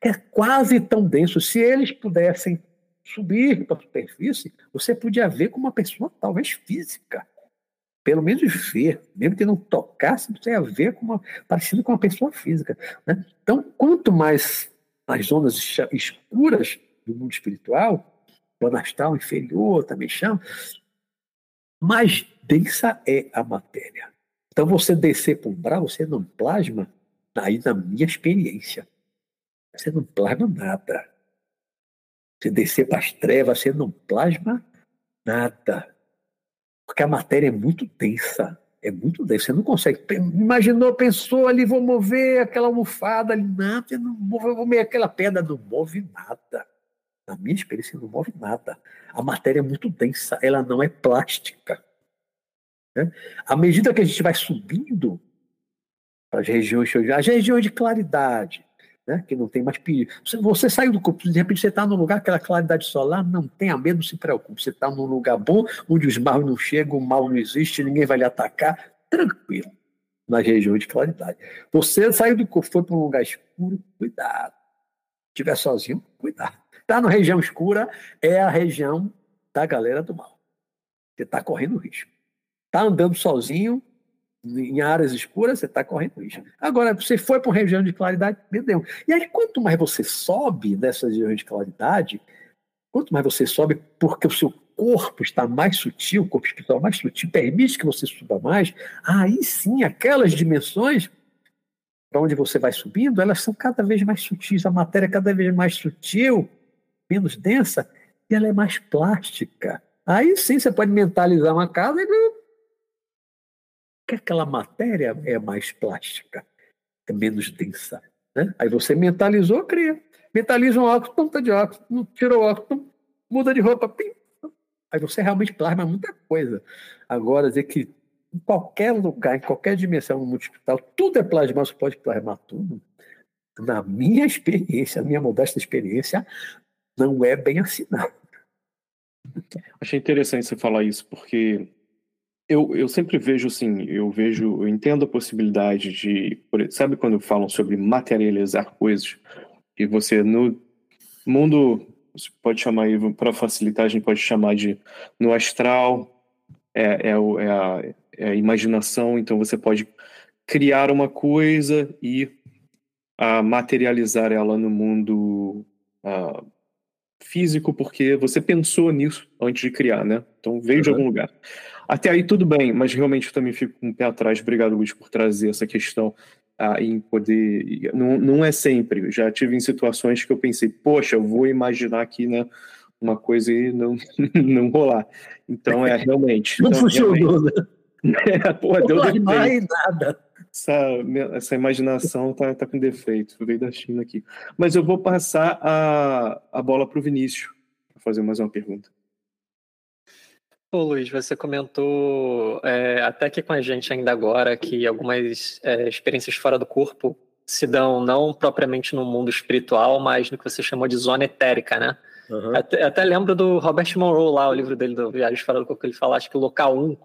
É quase tão denso. Se eles pudessem subir para a superfície, você podia ver como uma pessoa talvez física. Pelo menos ver, mesmo que não tocasse, você ia ver como parecido com uma pessoa física. Né? Então, quanto mais as zonas escuras do mundo espiritual, o anastral inferior também chama, mais densa é a matéria. Então, você descer para o umbral, você não plasma, aí na minha experiência, você não plasma nada. Você descer para as trevas, você não plasma nada. Porque a matéria é muito densa. É muito densa. Você não consegue. Imaginou, pensou ali, vou mover aquela almofada ali. Não, você não vou mover aquela pedra. Não move nada. Na minha experiência, não move nada. A matéria é muito densa, ela não é plástica. Né? À medida que a gente vai subindo para as regiões, as regiões de claridade, né? que não tem mais perigo. Você, saiu do corpo, de repente você está num lugar, aquela claridade solar, não tenha medo, não se preocupe. Você está num lugar bom, onde os maus não chegam, o mal não existe, ninguém vai lhe atacar, tranquilo, nas regiões de claridade. Você saiu do corpo, foi para um lugar escuro, cuidado. Se estiver sozinho, cuidado. Está na região escura, é a região da galera do mal. Você está correndo risco. Está andando sozinho, em áreas escuras, você está correndo risco. Agora, você foi para uma região de claridade, meu Deus. E aí, quanto mais você sobe nessa região de claridade, quanto mais você sobe, porque o seu corpo está mais sutil, o corpo espiritual mais sutil, permite que você suba mais, aí sim, aquelas dimensões para onde você vai subindo, elas são cada vez mais sutis, a matéria é cada vez mais sutil, menos densa e ela é mais plástica. Aí sim você pode mentalizar uma casa e que aquela matéria é mais plástica, é menos densa. Né? Aí você mentalizou, cria. Mentaliza um óculos, ponta de óculos, tirou o óculos, muda de roupa, pim. Aí você realmente plasma muita coisa. Agora, dizer que em qualquer lugar, em qualquer dimensão espiritual, tudo é plasmar, você pode plasmar tudo. Na minha experiência, na minha modesta experiência, não é bem assim, não. Achei interessante você falar isso, porque eu, eu sempre vejo assim, eu vejo, eu entendo a possibilidade de, sabe quando falam sobre materializar coisas, e você no mundo, você pode chamar para facilitar, a gente pode chamar de no astral, é, é, é, a, é a imaginação, então você pode criar uma coisa e a materializar ela no mundo uh, físico porque você pensou nisso antes de criar, né? Então veio uhum. de algum lugar. Até aí tudo bem, mas realmente eu também fico com um o pé atrás. Obrigado, Luiz, por trazer essa questão ah, em poder. Não, não é sempre. Eu já tive em situações que eu pensei, poxa, eu vou imaginar aqui, né? Uma coisa e não, *laughs* não rolar. Então é realmente. Não então, funcionou, né? *laughs* É, porra, deu defeito. nada. Essa, essa imaginação tá, tá com defeito. Veio da China aqui. Mas eu vou passar a, a bola para o Vinícius para fazer mais uma pergunta. Ô Luiz, você comentou é, até aqui com a gente ainda agora que algumas é, experiências fora do corpo se dão não propriamente no mundo espiritual, mas no que você chamou de zona etérica, né? Uhum. Até, até, lembro do Robert Monroe lá, o livro dele do Viagens Fora do Corpo, que ele fala, acho que o local 1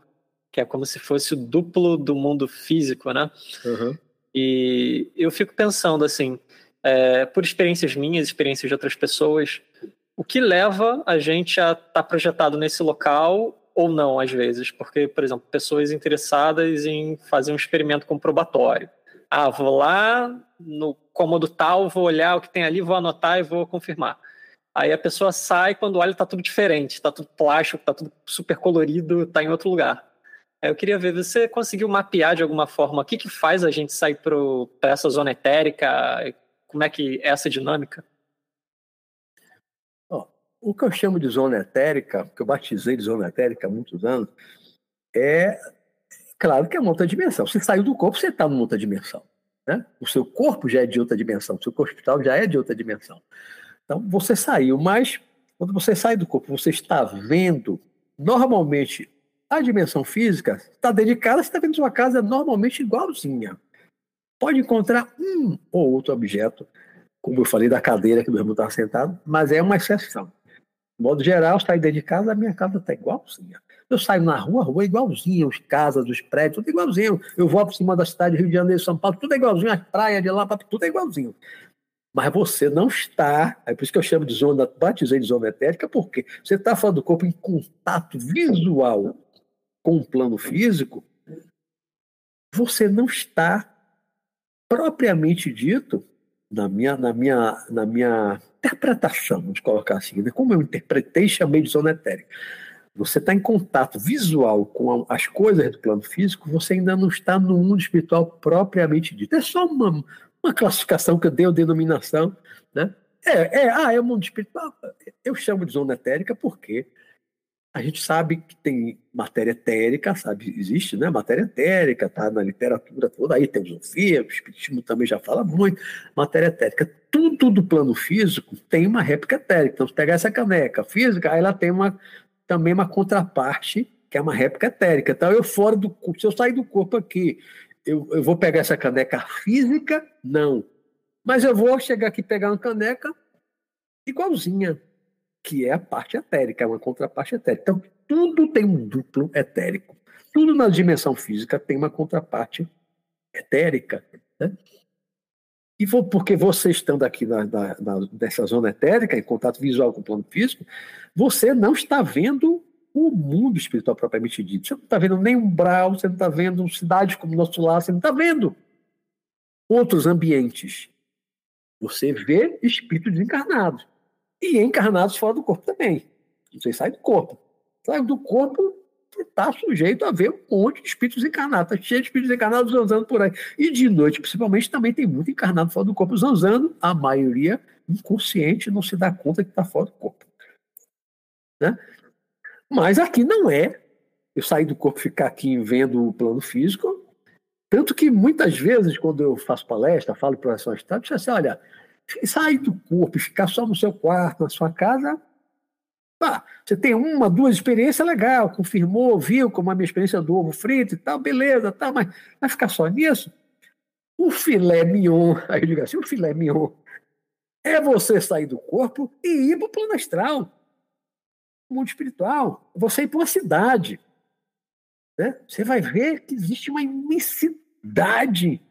que é como se fosse o duplo do mundo físico, né? Uhum. E eu fico pensando assim, é, por experiências minhas, experiências de outras pessoas, o que leva a gente a estar tá projetado nesse local ou não, às vezes? Porque, por exemplo, pessoas interessadas em fazer um experimento comprobatório. Ah, vou lá no cômodo tal, vou olhar o que tem ali, vou anotar e vou confirmar. Aí a pessoa sai, quando olha, está tudo diferente, está tudo plástico, está tudo super colorido, está em outro lugar. Eu queria ver, você conseguiu mapear de alguma forma o que, que faz a gente sair para essa zona etérica? Como é que é essa dinâmica? Oh, o que eu chamo de zona etérica, que eu batizei de zona etérica há muitos anos, é claro que é uma outra dimensão. Você saiu do corpo, você está numa outra dimensão. Né? O seu corpo já é de outra dimensão, o seu hospital já é de outra dimensão. Então, você saiu, mas quando você sai do corpo, você está vendo, normalmente, a dimensão física está dedicada, você está vendo sua casa normalmente igualzinha. Pode encontrar um ou outro objeto, como eu falei da cadeira que meu irmão estava sentado, mas é uma exceção. De modo geral, sair dentro de casa, a minha casa está igualzinha. Eu saio na rua, a rua é igualzinha, as casas, os prédios, tudo igualzinho. Eu vou por cima da cidade, Rio de Janeiro, São Paulo, tudo é igualzinho, as praias de lá, tudo é igualzinho. Mas você não está, é por isso que eu chamo de zona, batizei de zona etérica, porque você está falando do corpo em contato visual com o plano físico, você não está propriamente dito, na minha, na minha, na minha interpretação, vamos colocar assim, né? como eu interpretei chamei de zona etérica. Você está em contato visual com as coisas do plano físico, você ainda não está no mundo espiritual propriamente dito. É só uma, uma classificação que eu dei, uma denominação. Né? É, é, ah, é o mundo espiritual. Eu chamo de zona etérica porque a gente sabe que tem matéria etérica, sabe, existe, né? Matéria etérica, tá na literatura toda, aí tem Sofia, o Espiritismo também já fala muito, matéria etérica. Tudo do plano físico tem uma réplica etérica. Então, se pegar essa caneca física, ela tem uma, também uma contraparte, que é uma réplica etérica. Então, eu fora do corpo, se eu sair do corpo aqui, eu, eu vou pegar essa caneca física? Não. Mas eu vou chegar aqui pegar uma caneca igualzinha que é a parte etérica, é uma contraparte etérica. Então, tudo tem um duplo etérico. Tudo na dimensão física tem uma contraparte etérica. Né? E porque você estando aqui na, na, na, nessa zona etérica, em contato visual com o plano físico, você não está vendo o mundo espiritual propriamente dito. Você não está vendo nem umbral, você não está vendo cidades como o nosso lar, você não está vendo outros ambientes. Você vê espíritos desencarnados e encarnados fora do corpo também. Você sai do corpo. Sai do corpo, está sujeito a ver um monte de espíritos encarnados. Está cheio de espíritos encarnados zanzando por aí. E de noite, principalmente, também tem muito encarnado fora do corpo zanzando. A maioria inconsciente não se dá conta que está fora do corpo. Né? Mas aqui não é. Eu sair do corpo ficar aqui vendo o plano físico. Tanto que muitas vezes, quando eu faço palestra, falo para o estado, eu assim: olha, sair do corpo e ficar só no seu quarto, na sua casa, você tem uma, duas experiências, legal, confirmou, viu como a minha experiência do ovo frito e tal, beleza, tal, mas vai ficar só nisso? O filé mignon, *laughs* aí eu digo assim, o filé mignon é você sair do corpo e ir para o plano astral, mundo espiritual, você ir para uma cidade. Né? Você vai ver que existe uma imensidade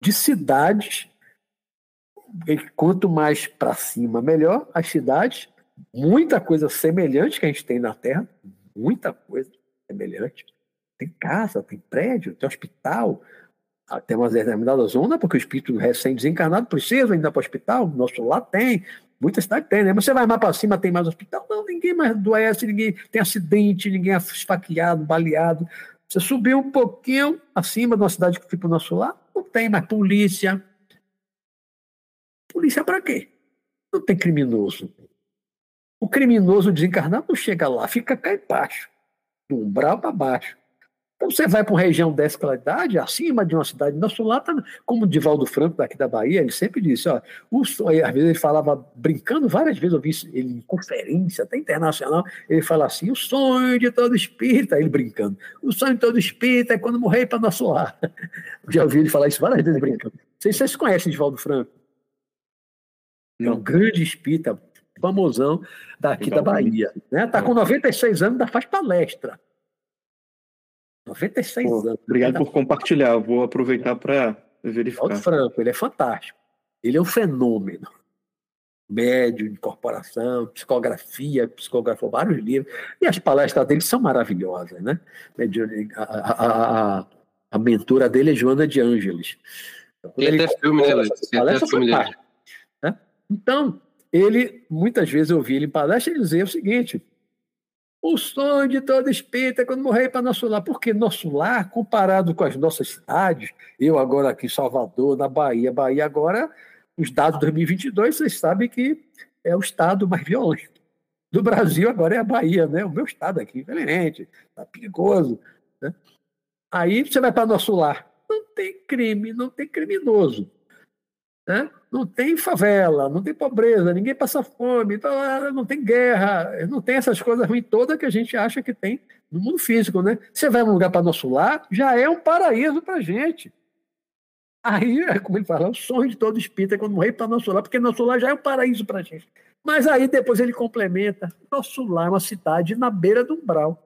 de cidades quanto mais para cima, melhor. As cidades, muita coisa semelhante que a gente tem na Terra, muita coisa semelhante. Tem casa, tem prédio, tem hospital, tem uma determinada zona, porque o espírito recém-desencarnado precisa ainda para o hospital, nosso lá tem, muita cidade tem, né? Mas você vai mais para cima, tem mais hospital? Não, ninguém mais doece, ninguém tem acidente, ninguém é esfaqueado, baleado. Você subiu um pouquinho acima de uma cidade que fica o nosso lá, não tem mais polícia, Polícia para quê? Não tem criminoso. O criminoso desencarnado não chega lá, fica cá embaixo, do umbral para baixo. Então você vai para uma região dessa qualidade, acima de uma cidade tá, como o Divaldo Franco daqui da Bahia, ele sempre disse, ó, o sonho, às vezes ele falava brincando, várias vezes eu vi ele em conferência, até internacional, ele fala assim, o sonho de todo espírita, ele brincando, o sonho de todo espírita é quando morrer para nosso lar. *laughs* Já ouvi ele falar isso várias vezes brincando. Vocês, vocês conhecem Divaldo Franco? É um grande espírita, famosão daqui da Bahia. Né? Tá com 96 anos, ainda faz palestra. 96 Pô, anos. Obrigado por compartilhar. Vou aproveitar para verificar. Aldo Franco, ele é fantástico. Ele é um fenômeno. Médio, incorporação, psicografia, psicografou vários livros. E as palestras dele são maravilhosas, né? A, a, a, a mentora dele é Joana de Ângeles. Tem até filme dele. Tem até filme dele. Então, ele, muitas vezes eu vi ele em palestra ele dizer o seguinte: o sonho de todo espírito é quando morrer para nosso lar. Porque nosso lar, comparado com as nossas cidades, eu agora aqui em Salvador, na Bahia, Bahia agora, os dados de 2022, vocês sabem que é o estado mais violento do Brasil, agora é a Bahia, né? O meu estado aqui, infelizmente, está perigoso. Né? Aí você vai para nosso lar, não tem crime, não tem criminoso. Né? Não tem favela, não tem pobreza, ninguém passa fome, então, ah, não tem guerra, não tem essas coisas ruins todas que a gente acha que tem no mundo físico, né? Você vai num lugar para nosso lar, já é um paraíso para gente. Aí, é como ele fala, o sonho de todo espírito é quando morrer para nosso lar, porque nosso lar já é um paraíso para gente. Mas aí depois ele complementa: nosso lar é uma cidade na beira do umbral.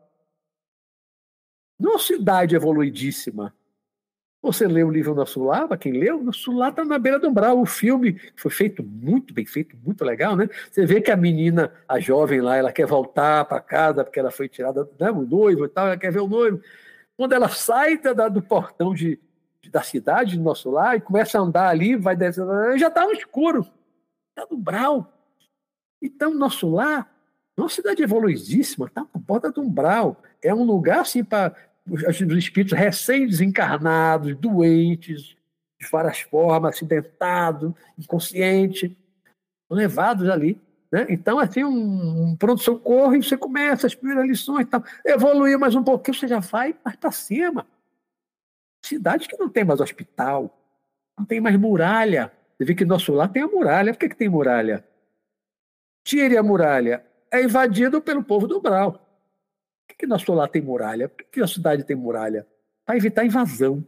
Não é uma cidade evoluidíssima, você lê o livro Lar, para quem leu, Nosso Lar está na beira do umbral. O filme foi feito muito bem feito, muito legal, né? Você vê que a menina, a jovem lá, ela quer voltar para casa porque ela foi tirada, né, o noivo e tal, ela quer ver o noivo. Quando ela sai da, do portão de, da cidade, do Nosso Lar, e começa a andar ali, vai descendo, já está no escuro, está no umbral. Então, Nosso Lar, uma cidade evoluidíssima, está na porta do umbral. É um lugar assim para os espíritos recém-desencarnados, doentes, de várias formas, acidentados, inconscientes, levados ali. Né? Então, assim, um, pronto-socorro, e você começa as primeiras lições, tal. evoluir mais um pouquinho, você já vai mais para cima. Cidade que não tem mais hospital, não tem mais muralha. Você vê que nosso lar tem a muralha. Por que, que tem muralha? Tire a muralha. É invadido pelo povo do Brau que, que nosso lar tem muralha? Por que, a cidade tem muralha? Para evitar invasão.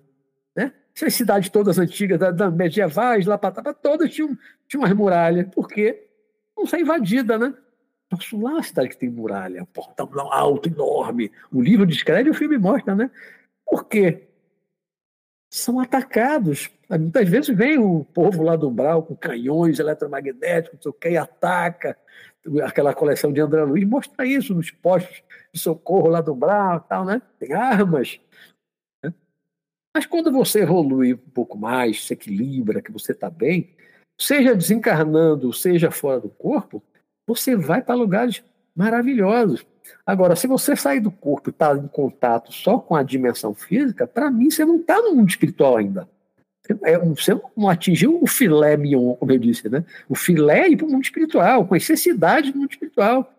Né? Essas cidades todas antigas, da, da medievais, lá para todas tinham, tinham umas muralhas. Por quê? Não ser invadida, né? Nosso lar é uma cidade que tem muralha, um portão alto, enorme. O livro descreve e o filme mostra, né? Por quê? São atacados. Muitas vezes vem o povo lá do Umbral com canhões eletromagnéticos, não sei o que, e ataca aquela coleção de André Luiz mostra isso nos postos de socorro lá do Brau tal, né? Tem armas. Né? Mas quando você evolui um pouco mais, se equilibra, que você está bem, seja desencarnando, seja fora do corpo, você vai para lugares maravilhosos. Agora, se você sair do corpo e está em contato só com a dimensão física, para mim você não está no mundo espiritual ainda. É, você não atingiu o filé mignon, como eu disse, né? O filé é ir para o mundo espiritual, com necessidade do mundo espiritual.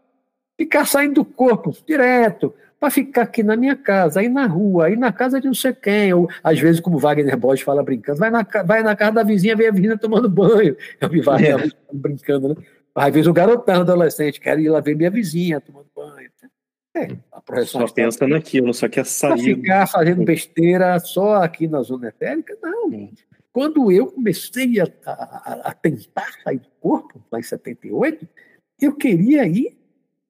Ficar saindo do corpo direto, para ficar aqui na minha casa, aí na rua, aí na casa de não sei quem, ou às vezes, como Wagner Borges fala brincando, vai na, vai na casa da vizinha, vê a vizinha tomando banho. *laughs* Eu vi Wagner é. brincando, né? Às vezes o garotão, adolescente, quer ir lá ver minha vizinha tomando banho. É, a projeção só pensa naquilo, só quer sair. ficar fazendo besteira só aqui na zona etérica? Não. Quando eu comecei a, a, a, tentar sair do corpo, lá em 78, eu queria ir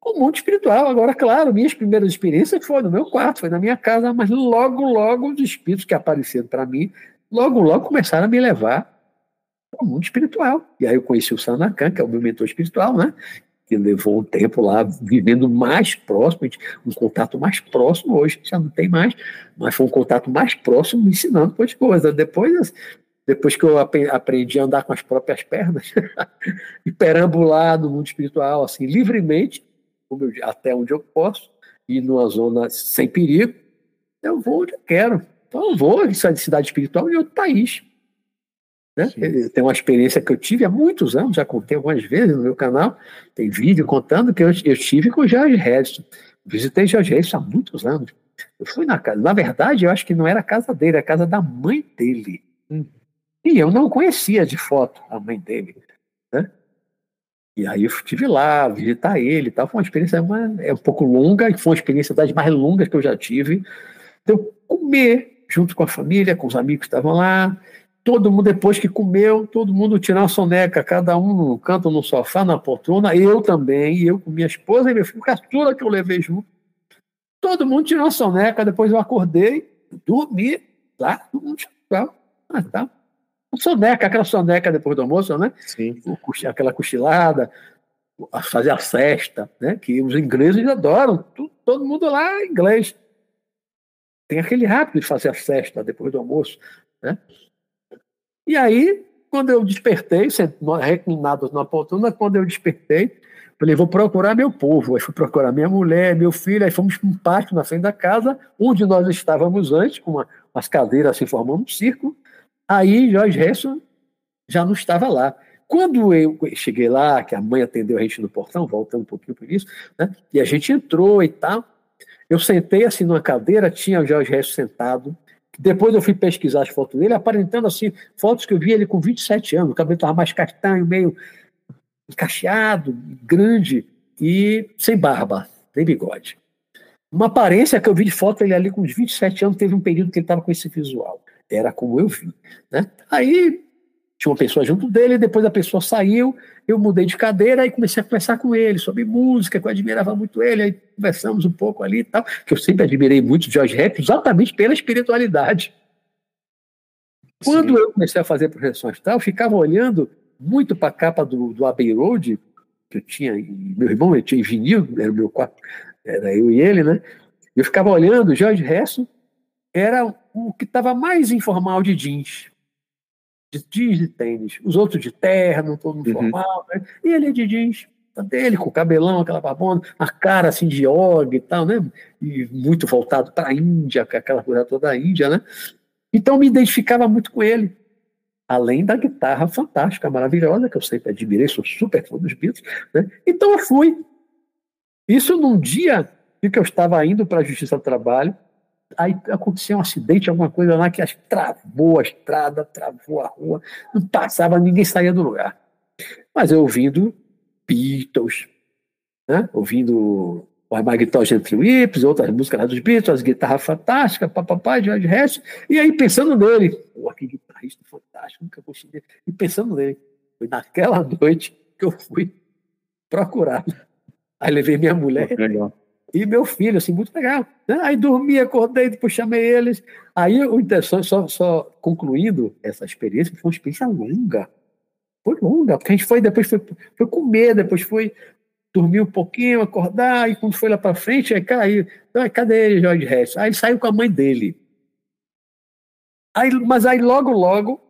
ao mundo espiritual. Agora, claro, minhas primeiras experiências foram no meu quarto, foi na minha casa, mas logo, logo os espíritos que apareceram para mim, logo, logo começaram a me levar para o mundo espiritual. E aí eu conheci o Sanacan, que é o meu mentor espiritual, né? Que levou um tempo lá vivendo mais próximo, um contato mais próximo, hoje já não tem mais, mas foi um contato mais próximo me ensinando muitas coisas. Depois, depois que eu aprendi a andar com as próprias pernas *laughs* e perambular no mundo espiritual, assim, livremente, até onde eu posso, e numa zona sem perigo, eu vou onde eu quero. Então eu vou em cidade espiritual em outro país. Né? Tem uma experiência que eu tive há muitos anos, já contei algumas vezes no meu canal, tem vídeo contando que eu, eu tive com o Jorge Redson. Visitei Jorge Redson há muitos anos. Eu fui na casa, na verdade, eu acho que não era a casa dele, era a casa da mãe dele. Hum. E eu não conhecia de foto a mãe dele. Né? E aí eu estive lá, visitar ele e tal. Foi uma experiência uma, é um pouco longa, e foi uma experiência das mais longas que eu já tive. Então, comer junto com a família, com os amigos que estavam lá, todo mundo, depois que comeu, todo mundo tirar a soneca, cada um no canto, no sofá, na poltrona, eu também, eu com minha esposa e meu filho, caçula que eu levei junto. Todo mundo tirou a soneca, depois eu acordei, dormi lá, todo mundo. Ah, tá. Soneca, aquela soneca depois do almoço, né? Sim. Aquela cochilada, fazer a cesta, né? Que os ingleses adoram, todo mundo lá é inglês. Tem aquele hábito de fazer a cesta depois do almoço, né? E aí, quando eu despertei, reclinado na poltrona, quando eu despertei, falei, vou procurar meu povo. Aí fui procurar minha mulher, meu filho, aí fomos para um pátio na frente da casa, onde nós estávamos antes, com uma, umas cadeiras assim formando um círculo. Aí Jorge Harrison já não estava lá. Quando eu cheguei lá, que a mãe atendeu a gente no portão, voltando um pouquinho por isso, né, e a gente entrou e tal, eu sentei assim numa cadeira, tinha o Jorge Harrison sentado, Depois eu fui pesquisar as fotos dele, aparentando assim, fotos que eu vi ele com 27 anos, o cabelo estava mais castanho, meio encaixeado, grande e sem barba, sem bigode. Uma aparência que eu vi de foto ele ali com uns 27 anos, teve um período que ele estava com esse visual. Era como eu vi. Né? Aí tinha uma pessoa junto dele, depois a pessoa saiu, eu mudei de cadeira e comecei a conversar com ele sobre música, que eu admirava muito ele, aí conversamos um pouco ali e tal, que eu sempre admirei muito George Harrison, exatamente pela espiritualidade. Quando Sim. eu comecei a fazer projeções tal, eu ficava olhando muito para a capa do, do Abbey Road, que eu tinha, meu irmão, eu tinha em vinil, era o meu quarto, era eu e ele, né? Eu ficava olhando, George Harrison era o que estava mais informal de jeans de jeans e tênis. Os outros de terno, todo mundo uhum. formal. Né? E ele é de jeans tá dele, com o cabelão, aquela barbona, a cara assim de yoga e tal, né? E muito voltado para a Índia, aquela coisa toda da Índia, né? Então me identificava muito com ele. Além da guitarra fantástica, maravilhosa, que eu sempre admirei, sou super fã dos Beatles, né? Então eu fui. Isso num dia em que eu estava indo para a Justiça do Trabalho, Aí aconteceu um acidente, alguma coisa lá que travou a estrada, travou a rua, não passava, ninguém saía do lugar. Mas eu ouvindo Beatles, né? ouvindo o Magnetogen Whips, outras músicas lá dos Beatles, as guitarras fantásticas, papapá, George Harrison, e aí pensando nele, pô, que guitarrista fantástico, nunca consegui. E pensando nele, foi naquela *laughs* noite que eu fui procurar. Aí levei minha mulher. Legal e meu filho, assim, muito legal. Né? Aí dormi, acordei, depois chamei eles. Aí o interessante, só, só concluindo essa experiência, foi uma experiência longa. Foi longa, porque a gente foi, depois foi, foi comer, depois foi dormir um pouquinho, acordar, e quando foi lá para frente, aí caiu. Cadê ele, Jorge Hess? Aí saiu com a mãe dele. Aí, mas aí logo, logo,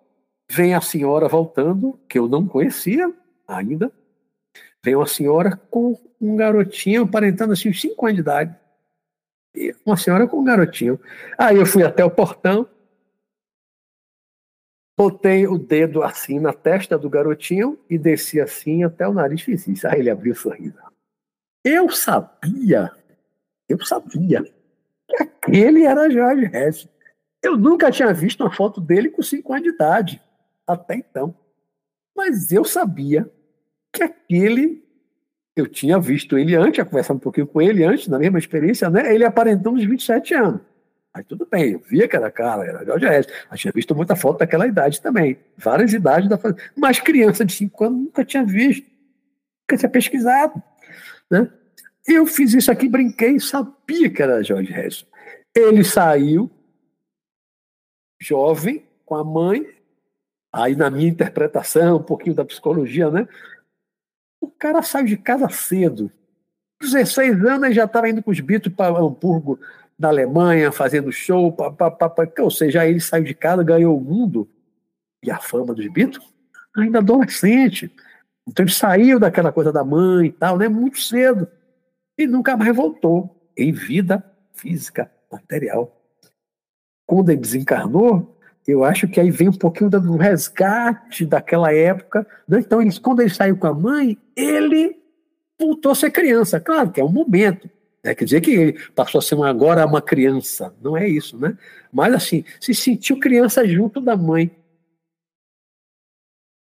vem a senhora voltando, que eu não conhecia ainda, Veio uma senhora com um garotinho, aparentando assim, uns 5 anos de idade. E uma senhora com um garotinho. Aí eu fui até o portão, botei o dedo assim na testa do garotinho e desci assim até o nariz fiz isso. Aí ele abriu o sorriso. Eu sabia, eu sabia que aquele era Jorge Hess. Eu nunca tinha visto uma foto dele com 5 anos de idade, até então. Mas eu sabia que aquele eu tinha visto ele antes, tinha conversado um pouquinho com ele antes, na mesma experiência, né? Ele aparentando uns 27 anos. Mas tudo bem, eu via que era cara, era Jorge S. Eu tinha visto muita foto daquela idade também. Várias idades da Mas criança de 5 anos nunca tinha visto, nunca tinha pesquisado. Né? Eu fiz isso aqui, brinquei, sabia que era Jorge Harrison. Ele saiu jovem, com a mãe, aí na minha interpretação, um pouquinho da psicologia, né? O cara saiu de casa cedo. 16 anos já estava indo com os Beatles para Hamburgo, na Alemanha, fazendo show. Pá, pá, pá, pá. Ou seja, ele saiu de casa, ganhou o mundo e a fama dos Beatles ainda adolescente. Então ele saiu daquela coisa da mãe e tal, né? Muito cedo. E nunca mais voltou em vida física, material. Quando ele desencarnou, eu acho que aí vem um pouquinho do resgate daquela época. Né? Então, ele, quando ele saiu com a mãe, ele voltou a ser criança. Claro que é um momento. Né? Quer dizer que ele passou a ser uma, agora uma criança. Não é isso, né? Mas, assim, se sentiu criança junto da mãe.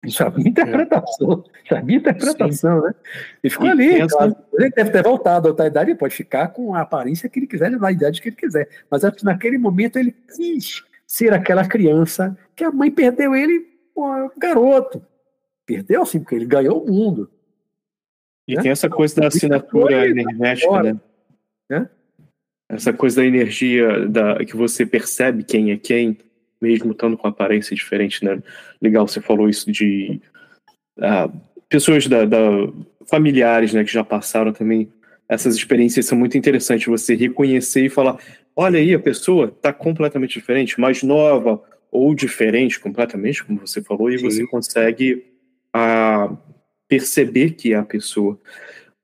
Isso é a minha interpretação. Isso é a minha interpretação, Sim. né? Ele ficou e ali. Claro. Ele deve ter voltado a outra idade, ele pode ficar com a aparência que ele quiser, na idade que ele quiser. Mas naquele momento ele quis ser aquela criança que a mãe perdeu ele, pô, garoto. Perdeu assim, porque ele ganhou o mundo. E né? tem essa coisa da assinatura energética, né? né? Essa coisa da energia da, que você percebe quem é quem, mesmo estando com aparência diferente, né? Legal, você falou isso de ah, pessoas da, da, familiares, né, que já passaram também. Essas experiências são muito interessantes. Você reconhecer e falar, olha aí, a pessoa está completamente diferente, mais nova ou diferente completamente, como você falou, e Sim. você consegue a, ah, perceber que é a pessoa.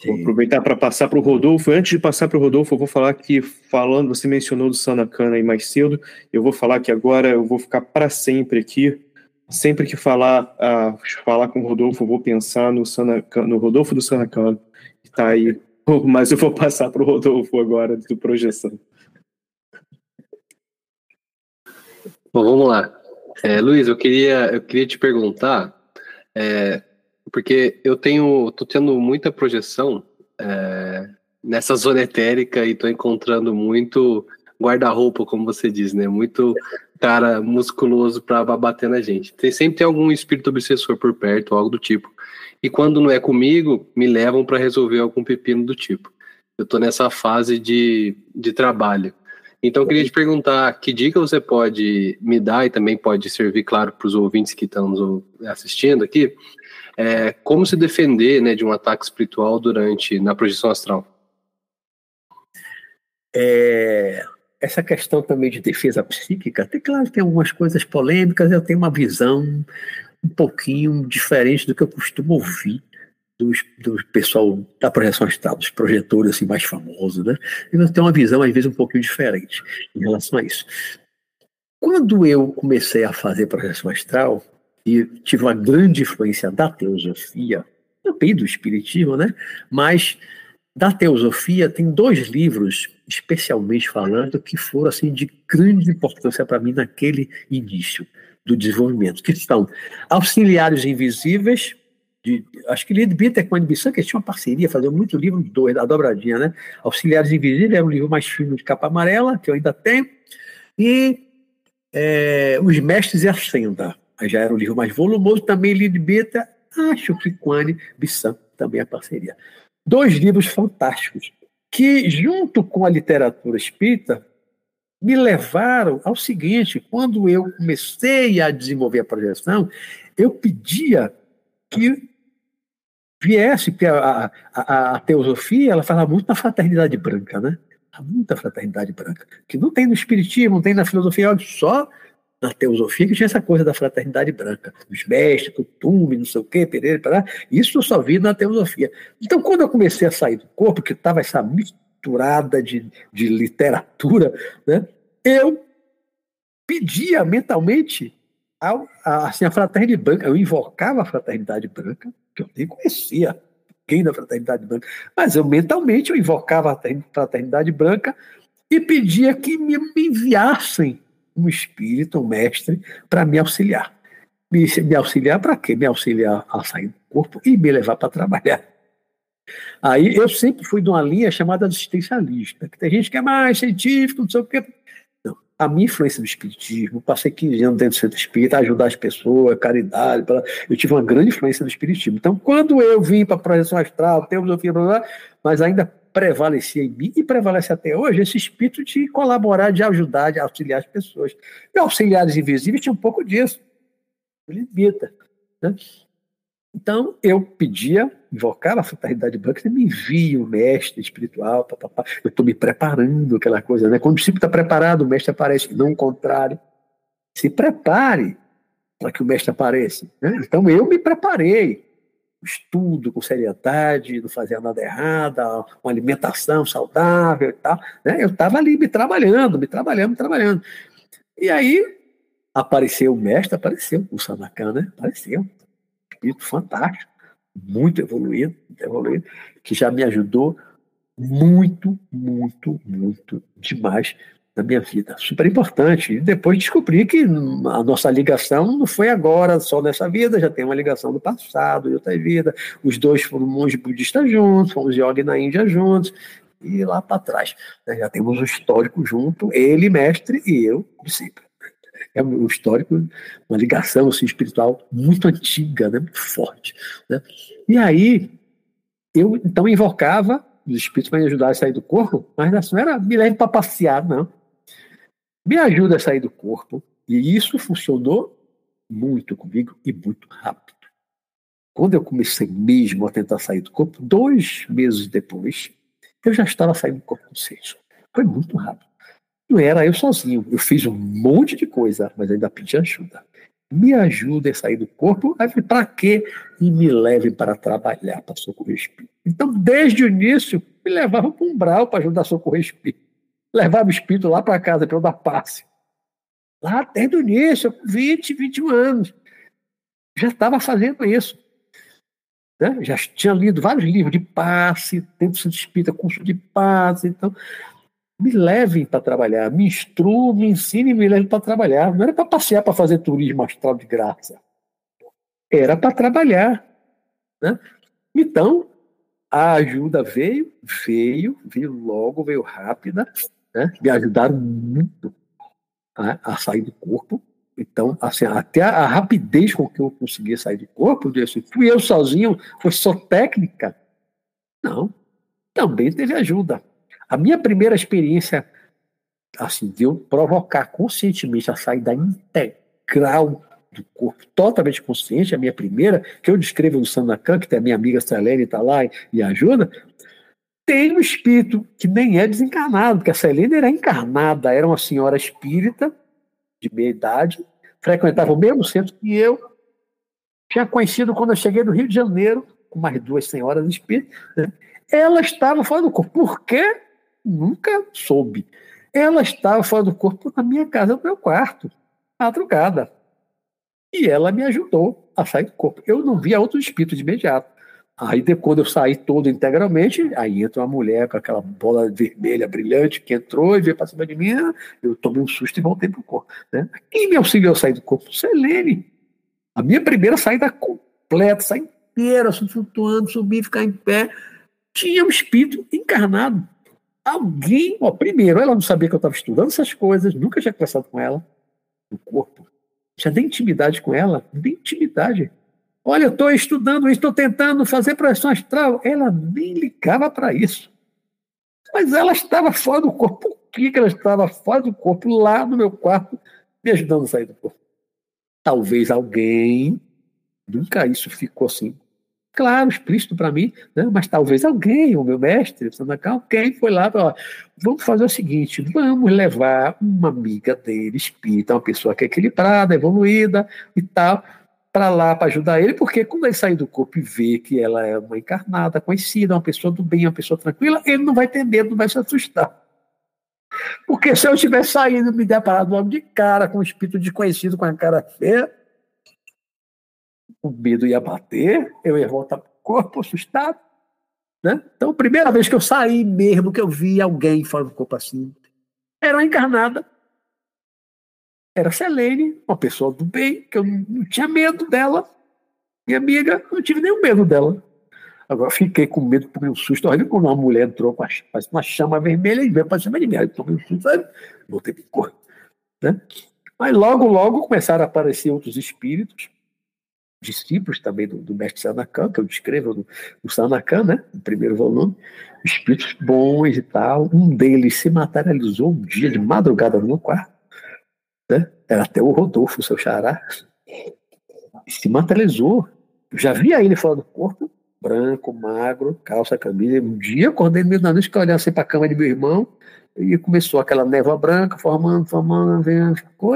Sim. Vou aproveitar para passar para o Rodolfo. Antes de passar para o Rodolfo, eu vou falar que, falando, você mencionou do Sanakana aí mais cedo, eu vou falar que agora eu vou ficar para sempre aqui. Sempre que falar, uh, falar com o Rodolfo, eu vou pensar no, Sanakana, no Rodolfo do Sanakana, que está aí. Mas eu vou passar para o Rodolfo agora, do Projeção. Bom, vamos lá. É, Luiz, eu queria, eu queria te perguntar, é, porque eu tenho, tô tendo muita projeção é, nessa zona etérica e tô encontrando muito guarda-roupa, como você diz, né? Muito cara musculoso para bater na gente. Tem, sempre tem algum espírito obsessor por perto, algo do tipo. E quando não é comigo, me levam para resolver algum pepino do tipo. Eu estou nessa fase de, de trabalho. Então, eu queria te perguntar que dica você pode me dar e também pode servir, claro, para os ouvintes que estão assistindo aqui, é, como se defender né, de um ataque espiritual durante na projeção astral. É, essa questão também de defesa psíquica, tem claro tem algumas coisas polêmicas, eu tenho uma visão um pouquinho diferente do que eu costumo ouvir do, do pessoal da projeção astral, dos projetores assim, mais famosos, né? Eu tenho uma visão, às vezes, um pouquinho diferente em relação a isso. Quando eu comecei a fazer projeção astral, e tive uma grande influência da teosofia, também do espiritismo, né? Mas da teosofia tem dois livros especialmente falando, que foram assim de grande importância para mim naquele início do desenvolvimento, que são Auxiliares Invisíveis, de, acho que Lid Bitter com a Bissan, que tinha uma parceria, fazendo muito livro dois, da dobradinha, né? Auxiliares Invisíveis é um livro mais fino de capa amarela, que eu ainda tenho, e é, Os Mestres e a Senda, já era um livro mais volumoso, também Lid Bitter, acho que com a Bissan também a parceria. Dois livros fantásticos que, junto com a literatura espírita, me levaram ao seguinte: quando eu comecei a desenvolver a projeção, eu pedia que viesse, porque a, a, a teosofia ela fala muito na fraternidade branca, né? Muita fraternidade branca, que não tem no espiritismo, não tem na filosofia, só na teosofia que tinha essa coisa da fraternidade branca, dos mestres, Tume, não sei o quê, Pereira, Pará. Isso eu só vi na teosofia. Então, quando eu comecei a sair do corpo, que estava essa misturada de, de literatura, né, eu pedia mentalmente a, a, assim, a fraternidade branca, eu invocava a fraternidade branca, que eu nem conhecia quem da fraternidade branca, mas eu mentalmente eu invocava a fraternidade branca e pedia que me, me enviassem um espírito, um mestre, para me auxiliar. Me, me auxiliar para quê? Me auxiliar a sair do corpo e me levar para trabalhar. Aí eu sempre fui de uma linha chamada existencialista, que tem gente que é mais científico, não sei o quê. Não, a minha influência no espiritismo, passei 15 anos dentro do centro espírita, ajudar as pessoas, caridade, eu tive uma grande influência no espiritismo. Então, quando eu vim para a projeção astral, teosofia, blá, blá, mas ainda prevalecia em mim e prevalece até hoje esse espírito de colaborar, de ajudar, de auxiliar as pessoas. E auxiliares invisíveis tinha um pouco disso. Limita. Né? Então, eu pedia, invocava a fraternidade branca, me envia o mestre espiritual, eu estou me preparando, aquela coisa, né? Quando o discípulo está preparado, o mestre aparece, não o contrário. Se prepare para que o mestre apareça. Né? Então, eu me preparei estudo com seriedade, não fazia nada errado, uma alimentação saudável e tal. Né? Eu estava ali me trabalhando, me trabalhando, me trabalhando. E aí apareceu o mestre, apareceu o Sanacan, né? Apareceu. Espírito fantástico, muito evoluído, evoluído, que já me ajudou muito, muito, muito demais na minha vida. Super importante. E depois descobri que a nossa ligação não foi agora, só nessa vida, já tem uma ligação do passado, de outra vida. Os dois foram monges budistas juntos, fomos yoga na Índia juntos, e lá para trás. Né, já temos um histórico junto, ele mestre e eu discípulo. É um histórico, uma ligação assim, espiritual muito antiga, né, muito forte. Né? E aí, eu então invocava os espíritos para me ajudar a sair do corpo, mas não era me leve para passear, não me ajuda a sair do corpo. E isso funcionou muito comigo e muito rápido. Quando eu comecei mesmo a tentar sair do corpo, dois meses depois, eu já estava saindo do corpo consciente. Foi muito rápido. Não era eu sozinho. Eu fiz um monte de coisa, mas ainda pedi ajuda. Me ajude a sair do corpo, para quê? E me leve para trabalhar, para socorrer espírito. Então, desde o início, me levava para um umbral para ajudar a socorrer espírito levava o espírito lá para casa para eu dar passe. Lá desde o início, 20, 21 anos. Já estava fazendo isso. Né? Já tinha lido vários livros de passe, do Centro Espírita, curso de passe. Então, me levem para trabalhar, me instruam, me ensinem, me levem para trabalhar. Não era para passear, para fazer turismo astral de graça. Era para trabalhar. Né? Então, a ajuda veio, veio, veio logo, veio rápida, né? me ajudaram muito a, a sair do corpo. Então, assim, até a, a, rapidez com que eu conseguia sair do corpo, eu disse, fui eu sozinho, foi só técnica. Não, também teve ajuda. A minha primeira experiência, assim, de eu provocar conscientemente a saída integral do corpo totalmente consciente, a minha primeira, que eu descrevo no Sandakan, que tem a minha amiga Selene está lá e, ajuda, tem um espírito que nem é desencarnado, porque a Selene era encarnada, era uma senhora espírita de meia idade, frequentava o mesmo centro que eu, tinha conhecido quando eu cheguei do Rio de Janeiro, com mais duas senhoras espíritas, né? ela estava fora do corpo. Por quê? Nunca soube. Ela estava fora do corpo na minha casa, no meu quarto, madrugada. E ela me ajudou a sair do corpo. Eu não via outro espírito de imediato. Aí, quando eu saí todo integralmente, aí entra uma mulher com aquela bola vermelha brilhante que entrou e veio para cima de mim. Eu tomei um susto e voltei para o corpo. Né? Quem me auxiliou a sair do corpo? Selene. A minha primeira saída completa, sair inteira, flutuando, subir, ficar em pé. Tinha um espírito encarnado. Alguém, ó, primeiro, ela não sabia que eu estava estudando essas coisas, nunca tinha conversado com ela no corpo. Tinha nem intimidade com ela, nem intimidade. Olha, eu estou estudando, estou tentando fazer projeção astral. Ela nem ligava para isso. Mas ela estava fora do corpo. Por que, que ela estava fora do corpo, lá no meu quarto, me ajudando a sair do corpo? Talvez alguém, nunca isso ficou assim, claro, explícito para mim, né? mas talvez alguém, o meu mestre, alguém foi lá para, vamos fazer o seguinte, vamos levar uma amiga dele, espírita, uma pessoa que é equilibrada, evoluída e tal, para lá para ajudar ele, porque quando ele sair do corpo e ver que ela é uma encarnada, conhecida, uma pessoa do bem, uma pessoa tranquila, ele não vai ter medo, não vai se assustar. Porque se eu tivesse saído, me deparado logo de cara com um espírito desconhecido, com a cara feia, o medo ia bater, eu ia voltar para o corpo assustado. Né? Então, a primeira vez que eu saí mesmo, que eu vi alguém fora do corpo assim, era uma encarnada era Selene, uma pessoa do bem, que eu não tinha medo dela. Minha amiga, eu não tive nenhum medo dela. Agora fiquei com medo, tomei um susto. Olha quando uma mulher entrou com uma chama vermelha e veio para cima de mim. Aí tomei um susto, sabe? Voltei para. Né? Mas logo, logo começaram a aparecer outros espíritos, discípulos também do, do mestre Sanakan, que eu descrevo no, no Sanakan, né? no primeiro volume, espíritos bons e tal. Um deles se materializou um dia de madrugada no meu quarto né? Era até o Rodolfo, seu xará. Se materializou. Eu já via ele fora do corpo, branco, magro, calça, camisa. Um dia acordei no meio da noite, que olhava assim para a cama de meu irmão, e começou aquela névoa branca, formando, formando, vendo, ficou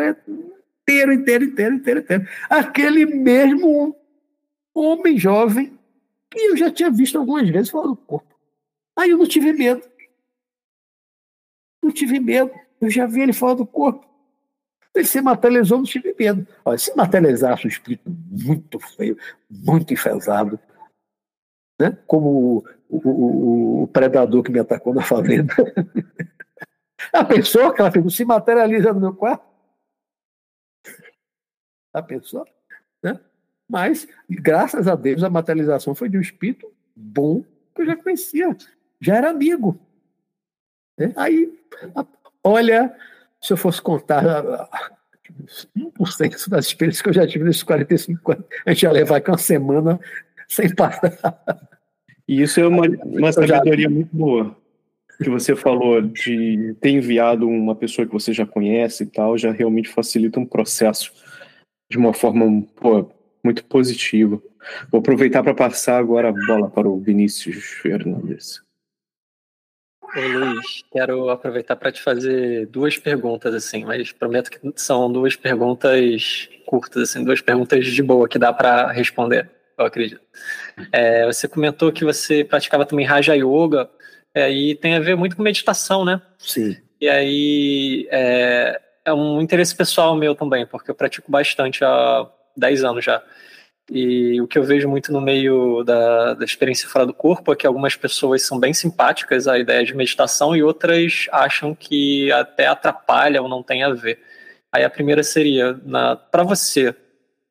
inteiro, inteiro, inteiro, inteiro, inteiro. Aquele mesmo homem jovem que eu já tinha visto algumas vezes fora do corpo. Aí eu não tive medo. Não tive medo. Eu já vi ele fora do corpo. Ele se materializou, não tive medo. Olha, se materializasse um espírito muito feio, muito enfesado, né? como o, o, o, predador que me atacou na fazenda. *laughs* A pessoa, aquela figura, se materializa no meu quarto. A pessoa, né? Mas, graças a Deus, a materialização foi de um espírito bom que eu já conhecia, já era amigo. Né? Aí, olha, se eu fosse contar 1% das experiências que eu já tive nesses 45 anos, a gente ia levar aqui uma semana sem parar. E isso é uma, uma sabedoria muito boa. Que você falou de ter enviado uma pessoa que você já conhece e tal, já realmente facilita um processo de uma forma pô, muito positiva. Vou aproveitar para passar agora a bola para o Vinícius Fernandes. Ô, Luiz, quero aproveitar para te fazer duas perguntas, assim, mas prometo que são duas perguntas curtas, assim, duas perguntas de boa que dá para responder, eu acredito. É, você comentou que você praticava também Raja Yoga, é, e tem a ver muito com meditação, né? Sim. E aí é, é um interesse pessoal meu também, porque eu pratico bastante há 10 anos já. E o que eu vejo muito no meio da, da experiência fora do corpo é que algumas pessoas são bem simpáticas à ideia de meditação e outras acham que até atrapalha ou não tem a ver. Aí a primeira seria, para você,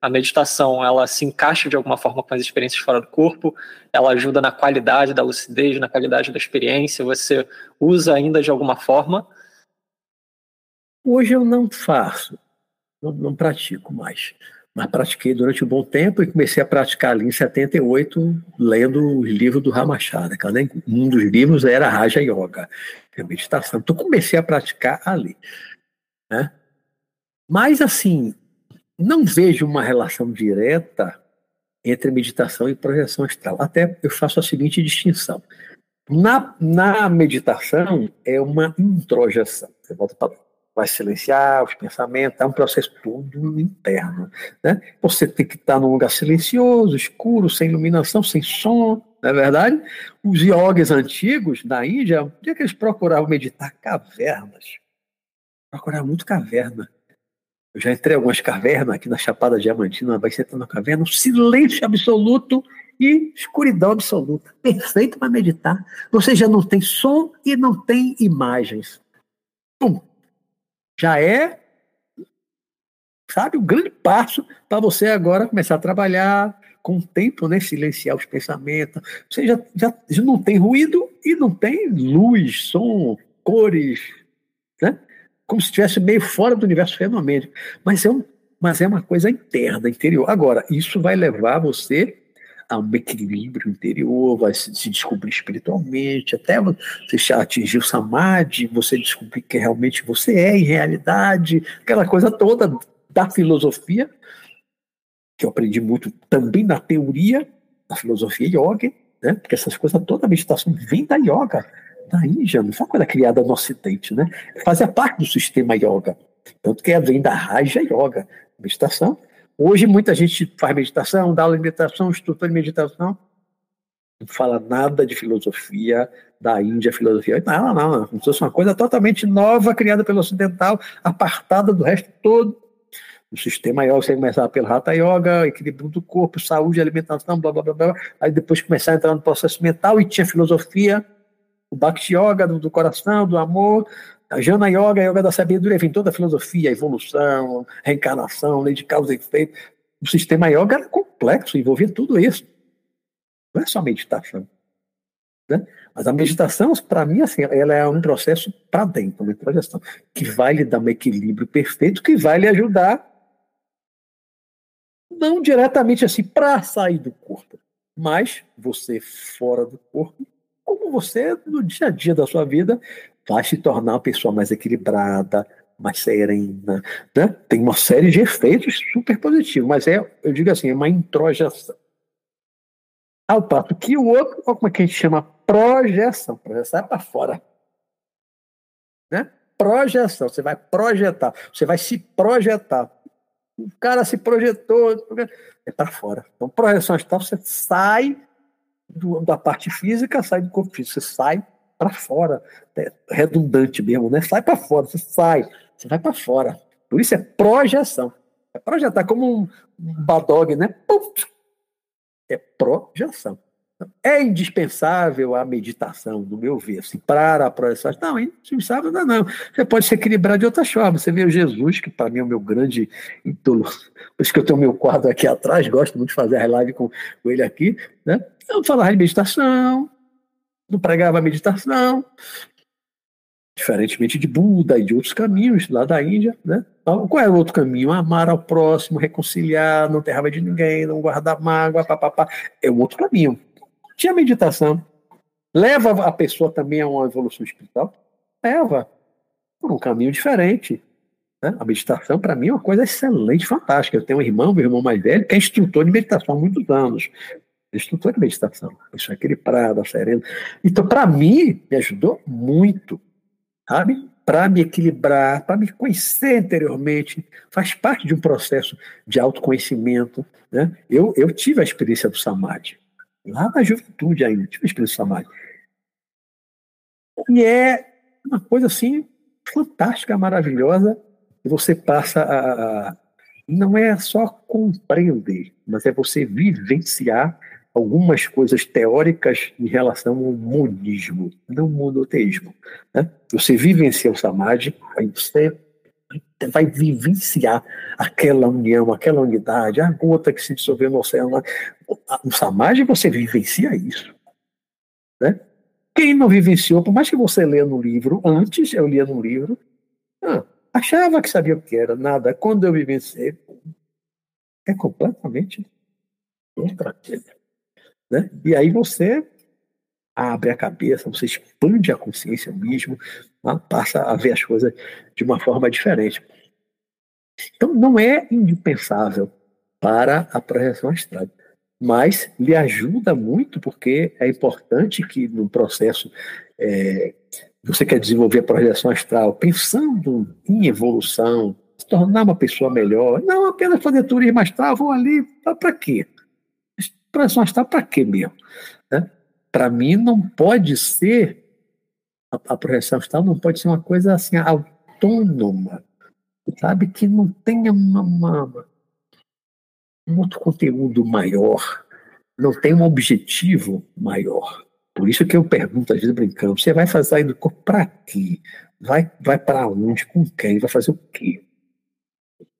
a meditação ela se encaixa de alguma forma com as experiências fora do corpo, ela ajuda na qualidade da lucidez, na qualidade da experiência, você usa ainda de alguma forma? Hoje eu não faço, não, não pratico mais mas pratiquei durante um bom tempo e comecei a praticar ali em 78, lendo os livros do Ramachara. Um dos livros era Raja Yoga, que é meditação. Então comecei a praticar ali. Né? Mas assim, não vejo uma relação direta entre meditação e projeção astral. Até eu faço a seguinte distinção. Na, na meditação é uma introjeção. Você volta para vai silenciar os pensamentos, é um processo todo interno. Né? Você tem que estar num lugar silencioso, escuro, sem iluminação, sem som, não é verdade? Os yogis antigos da Índia, o que eles procuravam meditar? Cavernas. Procuravam muito caverna. Eu já entrei em algumas cavernas aqui na Chapada Diamantina, vai sentar na caverna, um silêncio absoluto e escuridão absoluta. Perfeito para meditar. Você já não tem som e não tem imagens. Pum, já é, sabe, um grande passo para você agora começar a trabalhar com o tempo, né, silenciar os pensamentos. Você já, já, já não tem ruído e não tem luz, som, cores, né? Como se estivesse meio fora do universo fenômeno. Mas é, um, mas é uma coisa interna, interior. Agora, isso vai levar você a um equilíbrio interior, vai se, se descobrir espiritualmente, até você atingir o samadhi, você descobrir que realmente você é em realidade, aquela coisa toda da filosofia, que eu aprendi muito também na teoria da filosofia yoga, né? porque essas coisas toda a meditação vem da yoga, da Índia, não foi uma coisa criada no Ocidente, né? Fazia parte do sistema yoga. Tanto que vem da Raja Yoga, meditação, Hoje muita gente faz meditação, dá aula de meditação, instrutor de meditação, não fala nada de filosofia da Índia, filosofia. Não, não, não. Isso é uma coisa totalmente nova, criada pelo ocidental, apartada do resto todo. O sistema yoga, você começar pelo Hatha Yoga, equilíbrio do corpo, saúde, alimentação, blá, blá, blá, blá. Aí depois começar a entrar no processo mental e tinha filosofia, o Bhakti Yoga do coração, do amor, a Jana Yoga, a Yoga da sabedoria, vem toda a filosofia, a evolução, reencarnação, lei de causa e efeito. O sistema yoga era complexo, envolvia tudo isso. Não é só meditação. Né? Mas a meditação, para mim, assim, ela é um processo para dentro, uma projeção, que vai lhe dar um equilíbrio perfeito, que vai lhe ajudar, não diretamente assim, para sair do corpo, mas você fora do corpo, como você, no dia a dia da sua vida, vai se tornar uma pessoa mais equilibrada, mais serena, né? Tem uma série de efeitos super positivos, mas é, eu digo assim, é uma introjeção. Ao passo que o outro, como é que a gente chama? Projeção. Projeção é para fora. Né? Projeção. Você vai projetar. Você vai se projetar. O cara se projetou. É para fora. Então, projeção astral, você sai do, da parte física, sai do corpo físico. Você sai para fora. É redundante mesmo, né? Sai para fora, você sai, você vai para fora. Por isso é projeção. É projetar como um, badog, né? É projeção. É indispensável a meditação, no meu ver, assim, para a projeção. Não, é indispensável não, não. Você pode se equilibrar de outras formas. Você vê o Jesus, que para mim é o meu grande ídolo. Por isso que eu tenho meu quadro aqui atrás, gosto muito de fazer a live com, com ele aqui. Né? Eu falava de meditação, não pregava meditação, diferentemente de Buda e de outros caminhos lá da Índia, né? Então, qual era o outro caminho? Amar ao próximo, reconciliar, não ter raiva de ninguém, não guardar mágoa, papapá. É um outro caminho. Tinha meditação. Leva a pessoa também a uma evolução espiritual? Leva. Por um caminho diferente. Né? A meditação, para mim, é uma coisa excelente, fantástica. Eu tenho um irmão, meu irmão mais velho, que é instrutor de meditação há muitos anos instrutor de meditação. Isso aquele prada, sereno. Então, para mim, me ajudou muito, sabe? Para me equilibrar, para me conhecer interiormente, faz parte de um processo de autoconhecimento. Né? Eu, eu tive a experiência do Samadhi, lá na juventude ainda, tive a experiência do Samadhi. E é uma coisa assim fantástica, maravilhosa, você passa a não é só compreender, mas é você vivenciar algumas coisas teóricas em relação ao monismo, não monoteísmo. Né? Você vivencia o samadhi, aí você vai vivenciar aquela união, aquela unidade, a gota que se dissolveu no oceano. No samadhi você vivencia isso. Né? Quem não vivenciou, por mais que você leia no livro, antes eu lia no livro, ah, achava que sabia o que era, nada. Quando eu vivenciei, é completamente outra coisa. Né? E aí você abre a cabeça, você expande a consciência mesmo, né? passa a ver as coisas de uma forma diferente. Então, não é indispensável para a projeção astral mas lhe ajuda muito porque é importante que no processo é, você quer desenvolver a projeção astral pensando em evolução, se tornar uma pessoa melhor, não apenas fazer turismo astral, vou ali, para quê? Astral para quê mesmo? Né? Para mim não pode ser, a, a projeção astral não pode ser uma coisa assim autônoma, sabe? Que não tenha uma, uma um outro conteúdo maior, não tem um objetivo maior. Por isso que eu pergunto, às vezes brincando, você vai fazer do corpo para quê? Vai, vai para onde? Com quem? Vai fazer o quê?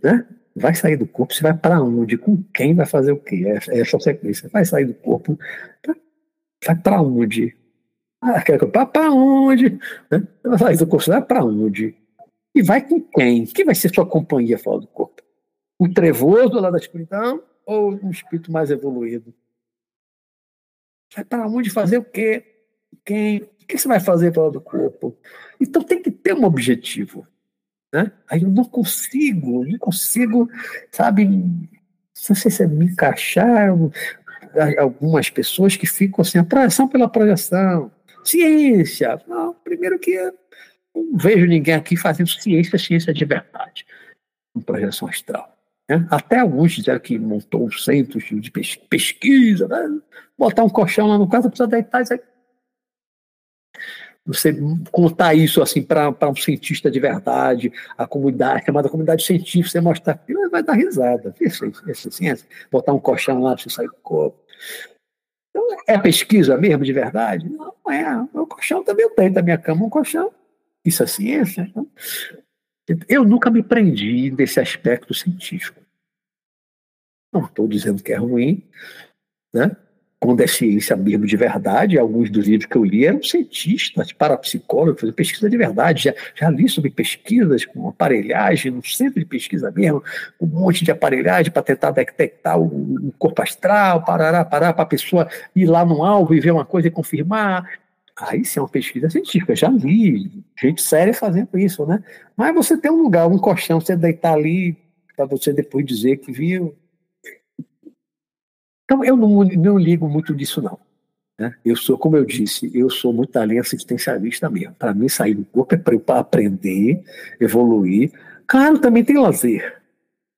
Né? Vai sair do corpo, você vai para onde? Com quem vai fazer o quê? É, é essa sequência. Vai sair do corpo, pra, vai para onde? Ah, para onde? Né? Vai sair do corpo, vai para onde? E vai com quem? Quem vai ser sua companhia fora do corpo? o trevoso lá da escuridão ou um espírito mais evoluído? Vai para onde fazer o quê? Quem? O que você vai fazer pelo do corpo? Então tem que ter um objetivo. Né? Aí eu não consigo, não consigo, sabe, não sei se é me encaixar algumas pessoas que ficam assim, a projeção pela projeção, ciência. Não, primeiro que não vejo ninguém aqui fazendo ciência, ciência de verdade, com projeção astral. Né? Até alguns disseram que montou um centro de pesquisa, né? botar um colchão lá no quarto, precisa deitar isso aí. Você contar isso assim para um cientista de verdade, a comunidade, chamada comunidade científica, você mostrar vai dar risada. Isso, ciência. Botar um colchão lá você sair do corpo. Então, é pesquisa mesmo, de verdade? Não, é. O colchão também eu tenho da minha cama um colchão. Isso é ciência. Então, eu nunca me prendi nesse aspecto científico. Não estou dizendo que é ruim, né? Quando é ciência mesmo de verdade, alguns dos livros que eu li eram cientistas, parapsicólogos, fazendo pesquisa de verdade. Já, já li sobre pesquisas com aparelhagem, no centro de pesquisa mesmo, um monte de aparelhagem para tentar detectar o, o, corpo astral, parar, parar, para a pessoa ir lá no alvo e ver uma coisa e confirmar. Aí sim é uma pesquisa científica, já li gente séria fazendo isso, né? Mas você tem um lugar, um colchão, você deitar ali para você depois dizer que viu. Então eu não, não ligo muito disso não. Né? Eu sou, como eu disse, eu sou muito linha assistencialista mesmo. Para mim sair do corpo é para aprender, evoluir. Claro, também tem lazer.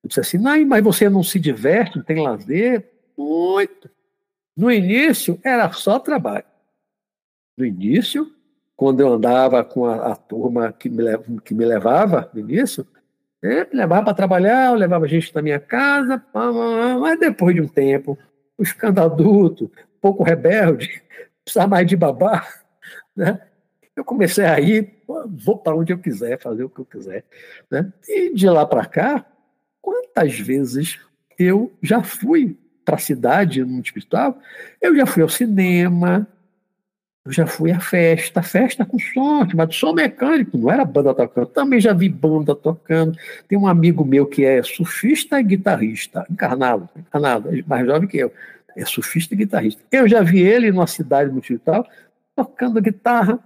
Eu disse assim, mas você não se diverte, não tem lazer? Muito. No início era só trabalho no início, quando eu andava com a, a turma que me, que me levava no início, me levava para trabalhar, eu levava gente na minha casa, mas depois de um tempo, ficando adulto, pouco rebelde, *laughs* precisava mais de babá, né? eu comecei a ir, vou para onde eu quiser, fazer o que eu quiser. Né? E de lá para cá, quantas vezes eu já fui para a cidade, no hospital, eu já fui ao cinema, eu já fui à festa, festa com som, mas som mecânico, não era banda tocando. Também já vi banda tocando. Tem um amigo meu que é surfista e guitarrista, encarnado, encarnado, é mais jovem que eu. É surfista e guitarrista. Eu já vi ele numa cidade multital tocando guitarra.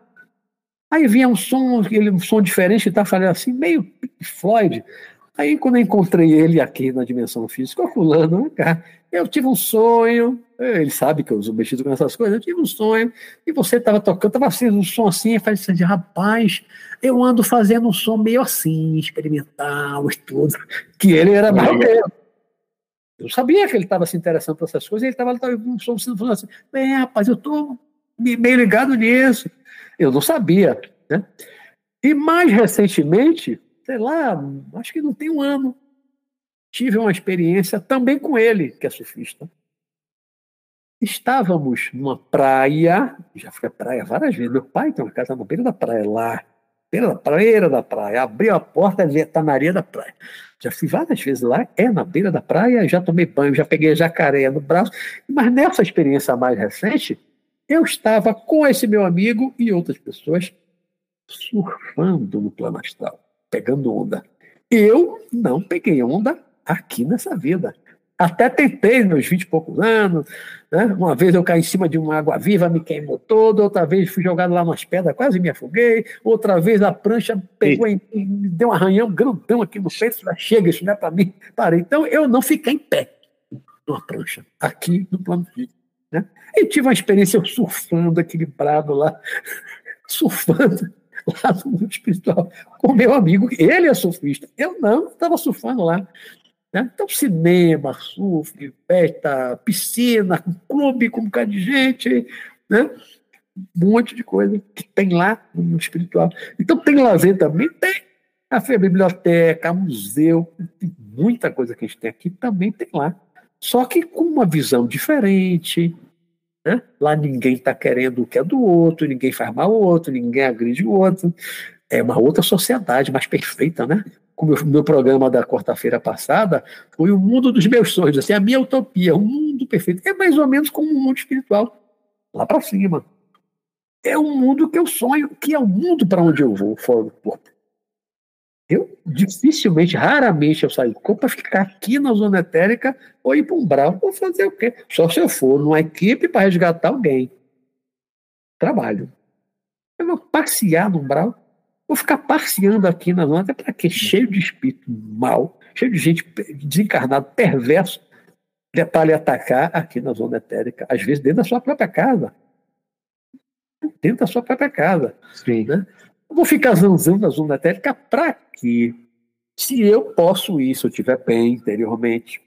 Aí vinha um som, um som diferente, tá falando assim, meio Floyd. Aí, quando eu encontrei ele aqui na dimensão física, fulano, cara, eu tive um sonho, ele sabe que eu sou mexido com essas coisas, eu tive um sonho, e você estava tocando, estava fazendo um som assim, eu falei assim, rapaz, eu ando fazendo um som meio assim, experimental e tudo, que ele era mais Eu sabia que ele estava se interessando por essas coisas, e ele estava um som falando assim, é, rapaz, eu estou meio ligado nisso. Eu não sabia, né? E mais recentemente, sei lá, acho que não tem um ano. tive uma experiência também com ele, que é surfista. Estávamos numa praia, já fui à praia várias vezes. Meu pai tem uma casa na beira da praia lá, beira da praia, da praia. Abriu a porta, está na areia da praia. Já fui várias vezes lá, é na beira da praia, já tomei banho, já peguei jacaré no braço. Mas nessa experiência mais recente, eu estava com esse meu amigo e outras pessoas surfando no plano astral, pegando onda. Eu não peguei onda aqui nessa vida. Até tentei nos 20 e poucos anos. Né? Uma vez eu caí em cima de uma água viva, me queimou todo. Outra vez fui jogado lá nas pedras, quase me afoguei. Outra vez a prancha pegou e me deu um arranhão grandão aqui no peito. Chega, isso não é para mim. Parei. Então eu não fiquei em pé numa prancha, aqui no plano físico. Né? E tive uma experiência surfando equilibrado lá, *laughs* surfando lá *laughs* no mundo espiritual com meu amigo. Ele é surfista. Eu não, estava surfando lá. Né? Então, cinema, surf, festa, piscina, clube com um bocado de gente, né? um monte de coisa que tem lá no mundo espiritual. Então, tem lazer também? Tem. A biblioteca, museu, tem muita coisa que a gente tem aqui, também tem lá. Só que com uma visão diferente. Né? Lá ninguém está querendo o que é do outro, ninguém faz mal ao outro, ninguém agride o outro. É uma outra sociedade mais perfeita, né? como o meu programa da quarta-feira passada, foi o mundo dos meus sonhos, assim, a minha utopia, o mundo perfeito. É mais ou menos como um mundo espiritual, lá para cima. É um mundo que eu sonho, que é o mundo para onde eu vou, fora do corpo. Eu dificilmente, raramente eu saio do corpo para ficar aqui na zona etérica ou ir para um brau. Vou fazer o quê? Só se eu for numa equipe para resgatar alguém. Trabalho. Eu vou passear no brau Vou ficar passeando aqui na zona, para quê? Cheio de espírito mal, cheio de gente desencarnado, perverso, para lhe atacar aqui na zona etérica, às vezes dentro da sua própria casa. Dentro da sua própria casa. Sim. Né? Vou ficar zanzando na zona etérica para quê? Se eu posso ir, se eu estiver bem interiormente,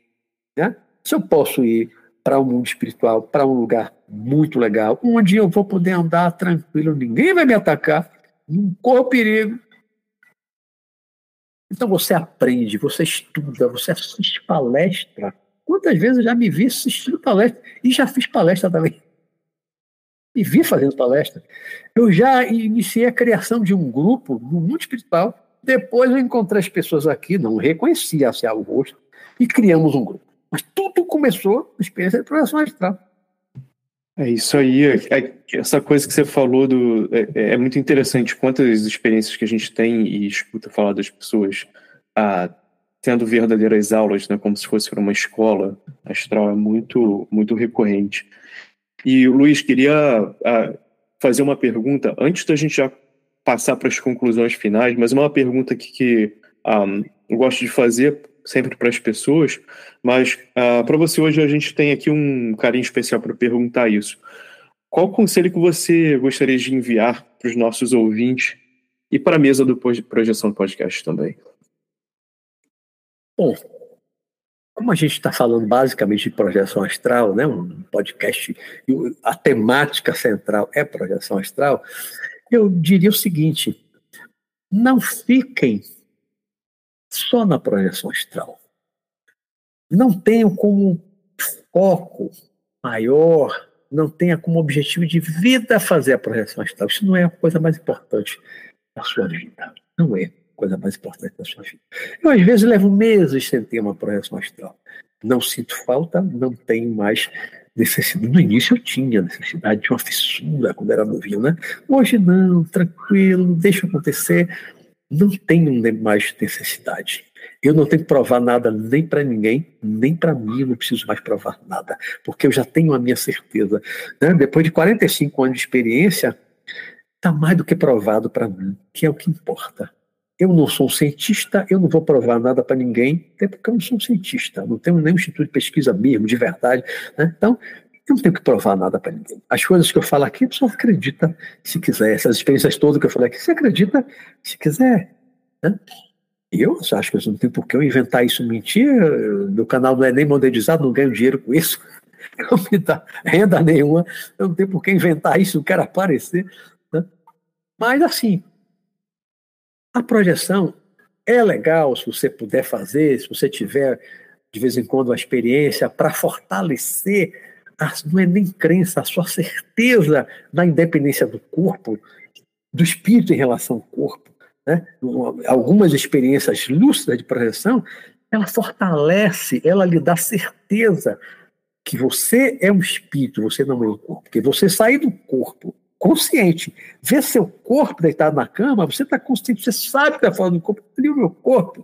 né? se eu posso ir para o um mundo espiritual, para um lugar muito legal, onde eu vou poder andar tranquilo, ninguém vai me atacar, não corra o perigo. Então você aprende, você estuda, você assiste palestra. Quantas vezes eu já me vi assistindo palestra e já fiz palestra também. Me vi fazendo palestra. Eu já iniciei a criação de um grupo no mundo espiritual. Depois eu encontrei as pessoas aqui, não reconhecia se o rosto, e criamos um grupo. Mas tudo começou na experiência de projeção astral. É isso aí, é, é, essa coisa que você falou do, é, é, muito interessante. Quantas experiências que a gente tem e escuta falar das pessoas ah, tendo verdadeiras aulas, né, como se fosse uma escola astral, é muito, muito recorrente. E Luiz, queria ah, fazer uma pergunta, antes da gente já passar para as conclusões finais, mas uma pergunta que, que ah, eu gosto de fazer sempre para as pessoas, mas uh, para você hoje a gente tem aqui um carinho especial para perguntar isso. Qual conselho que você gostaria de enviar para os nossos ouvintes e para a mesa do Projeção Podcast também? Bom, como a gente está falando basicamente de projeção astral, né, um podcast, a temática central é projeção astral, eu diria o seguinte: não fiquem só na projeção astral. Não tenham como foco maior, não tenha como objetivo de vida fazer a projeção astral. Isso não é a coisa mais importante da sua vida. Não é coisa mais importante da sua vida. Eu, às vezes, levo meses sem ter uma projeção astral. Não sinto falta, não tenho mais necessidade. No início eu tinha necessidade de uma fissura quando era novinho, né? Hoje não, tranquilo, deixa acontecer não tenho mais necessidade. Eu não tenho que provar nada nem para ninguém, nem para mim, eu não preciso mais provar nada, porque eu já tenho a minha certeza. Né? Depois de 45 anos de experiência, está mais do que provado para mim, que é o que importa. Eu não sou cientista, eu não vou provar nada para ninguém, até porque eu não sou cientista, não tenho nenhum instituto de pesquisa mesmo, de verdade. Né? Então, eu não tenho que provar nada para ninguém. As coisas que eu falo aqui, a pessoa acredita se quiser. Essas experiências todas que eu falei aqui, você acredita se quiser. Né? Eu acho que eu não tenho por que eu inventar isso mentir. Meu canal não é nem monetizado, não ganho dinheiro com isso. *laughs* Não me dá renda nenhuma. Eu não tenho por que inventar isso, não quero aparecer. Né? Mas, assim, a projeção é legal se você puder fazer, se você tiver de vez em quando a experiência para fortalecer, a, não é nem crença, a sua certeza da independência do corpo, do espírito em relação ao corpo. Né? Algumas experiências lúcidas de projeção, ela fortalece, ela lhe dá certeza que você é um espírito, você não é um corpo. Porque você sair do corpo consciente, ver seu corpo deitado na cama, você está consciente, você sabe que está falando do corpo, ali o meu corpo.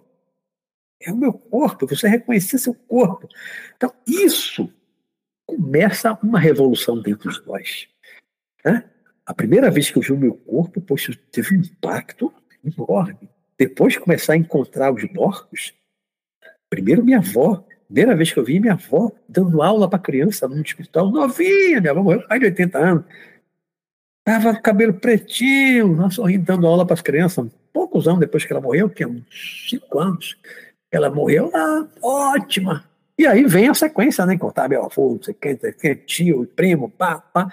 É o meu corpo, você reconhecer seu corpo. Então, isso começa uma revolução dentro de nós. Né? A primeira vez que eu vi o meu corpo, poxa, teve um impacto enorme. Depois de começar a encontrar os mortos, primeiro minha avó, primeira vez que eu vi minha avó dando aula para criança no hospital, novinha, minha avó morreu com mais de 80 anos. Tava com cabelo pretinho, sorrindo, dando aula para as crianças. Poucos anos depois que ela morreu, tinha uns cinco anos. Ela morreu lá, ótima. E aí vem a sequência, né? Contar meu avô, não sei quem, tio, primo, pá, pá.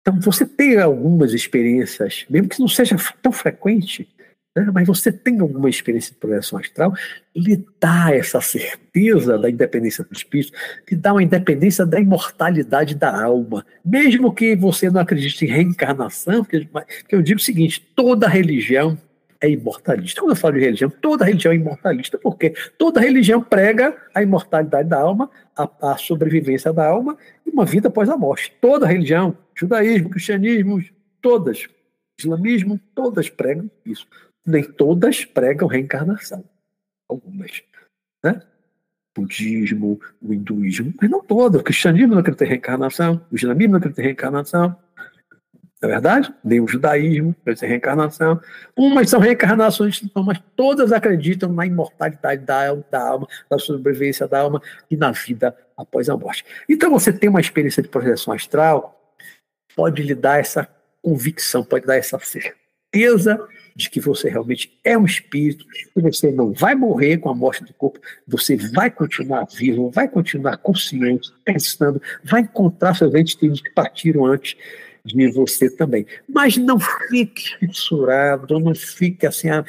Então, você tem algumas experiências, mesmo que não seja tão frequente, né, mas você tem alguma experiência de projeção astral, lhe dá essa certeza da independência do espírito, lhe dá uma independência da imortalidade da alma. Mesmo que você não acredite em reencarnação, porque, porque eu digo o seguinte: toda religião é imortalista. Quando eu falo de religião, toda religião é imortalista, porque toda religião prega a imortalidade da alma, a, a sobrevivência da alma e uma vida após a morte. Toda religião, judaísmo, cristianismo, todas, islamismo, todas pregam isso. Nem todas pregam reencarnação. Algumas. Né? Budismo, o hinduísmo, mas não todas. O cristianismo não acredita em reencarnação, o islamismo não acredita em reencarnação, não é verdade? Nem o judaísmo, pode ser reencarnação. Umas são reencarnações, mas todas acreditam na imortalidade da alma, da sobrevivência da alma e na vida após a morte. Então você tem uma experiência de projeção astral, pode lhe dar essa convicção, pode dar essa certeza de que você realmente é um espírito, que você não vai morrer com a morte do corpo, você vai continuar vivo, vai continuar consciente, pensando, vai encontrar seus entes que partiram antes de você também. Mas não fique fissurado, não fique assim, ah,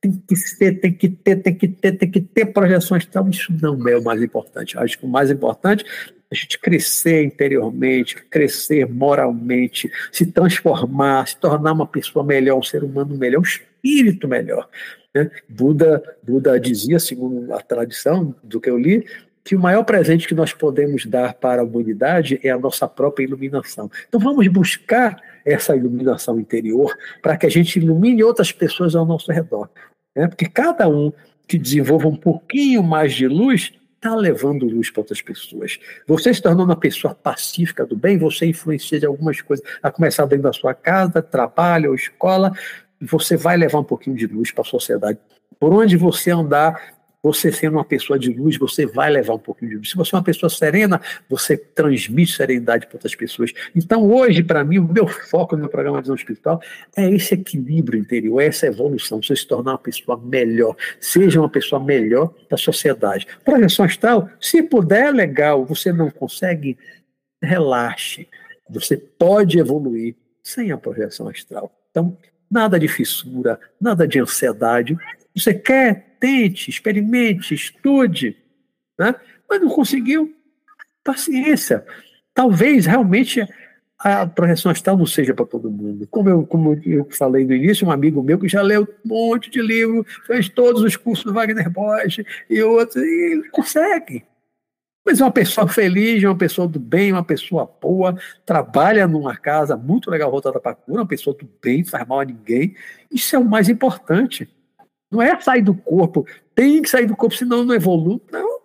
tem que ser, tem que ter, tem que ter, tem que ter projeções tal. Isso não é o mais importante. acho que o mais importante a gente crescer interiormente, crescer moralmente, se transformar, se tornar uma pessoa melhor, um ser humano melhor, um espírito melhor. Né? Buda, Buda dizia, segundo a tradição do que eu li, que o maior presente que nós podemos dar para a humanidade é a nossa própria iluminação. Então vamos buscar essa iluminação interior para que a gente ilumine outras pessoas ao nosso redor. Né? Porque cada um que desenvolva um pouquinho mais de luz está levando luz para outras pessoas. Você se tornando uma pessoa pacífica do bem, você influencia de algumas coisas, a começar dentro da sua casa, trabalho ou escola, você vai levar um pouquinho de luz para a sociedade. Por onde você andar, você sendo uma pessoa de luz, você vai levar um pouquinho de luz. Se você é uma pessoa serena, você transmite serenidade para outras pessoas. Então, hoje, para mim, o meu foco no meu programa de visão espiritual é esse equilíbrio interior, é essa evolução, você se tornar uma pessoa melhor, seja uma pessoa melhor da sociedade. Projeção astral, se puder, é legal. Você não consegue, relaxe. Você pode evoluir sem a projeção astral. Então, nada de fissura, nada de ansiedade. Você quer tente, experimente, estude, né? mas não conseguiu, paciência. Talvez realmente a projeção astral não seja para todo mundo. Como eu, como eu falei no início, um amigo meu que já leu um monte de livro, fez todos os cursos do Wagner Borges e outros, e ele consegue. Mas é uma pessoa feliz, uma pessoa do bem, uma pessoa boa, trabalha numa casa muito legal voltada para a cura, uma pessoa do bem, não faz mal a ninguém. Isso é o mais importante. Não é sair do corpo. Tem que sair do corpo, senão não evolui. Não.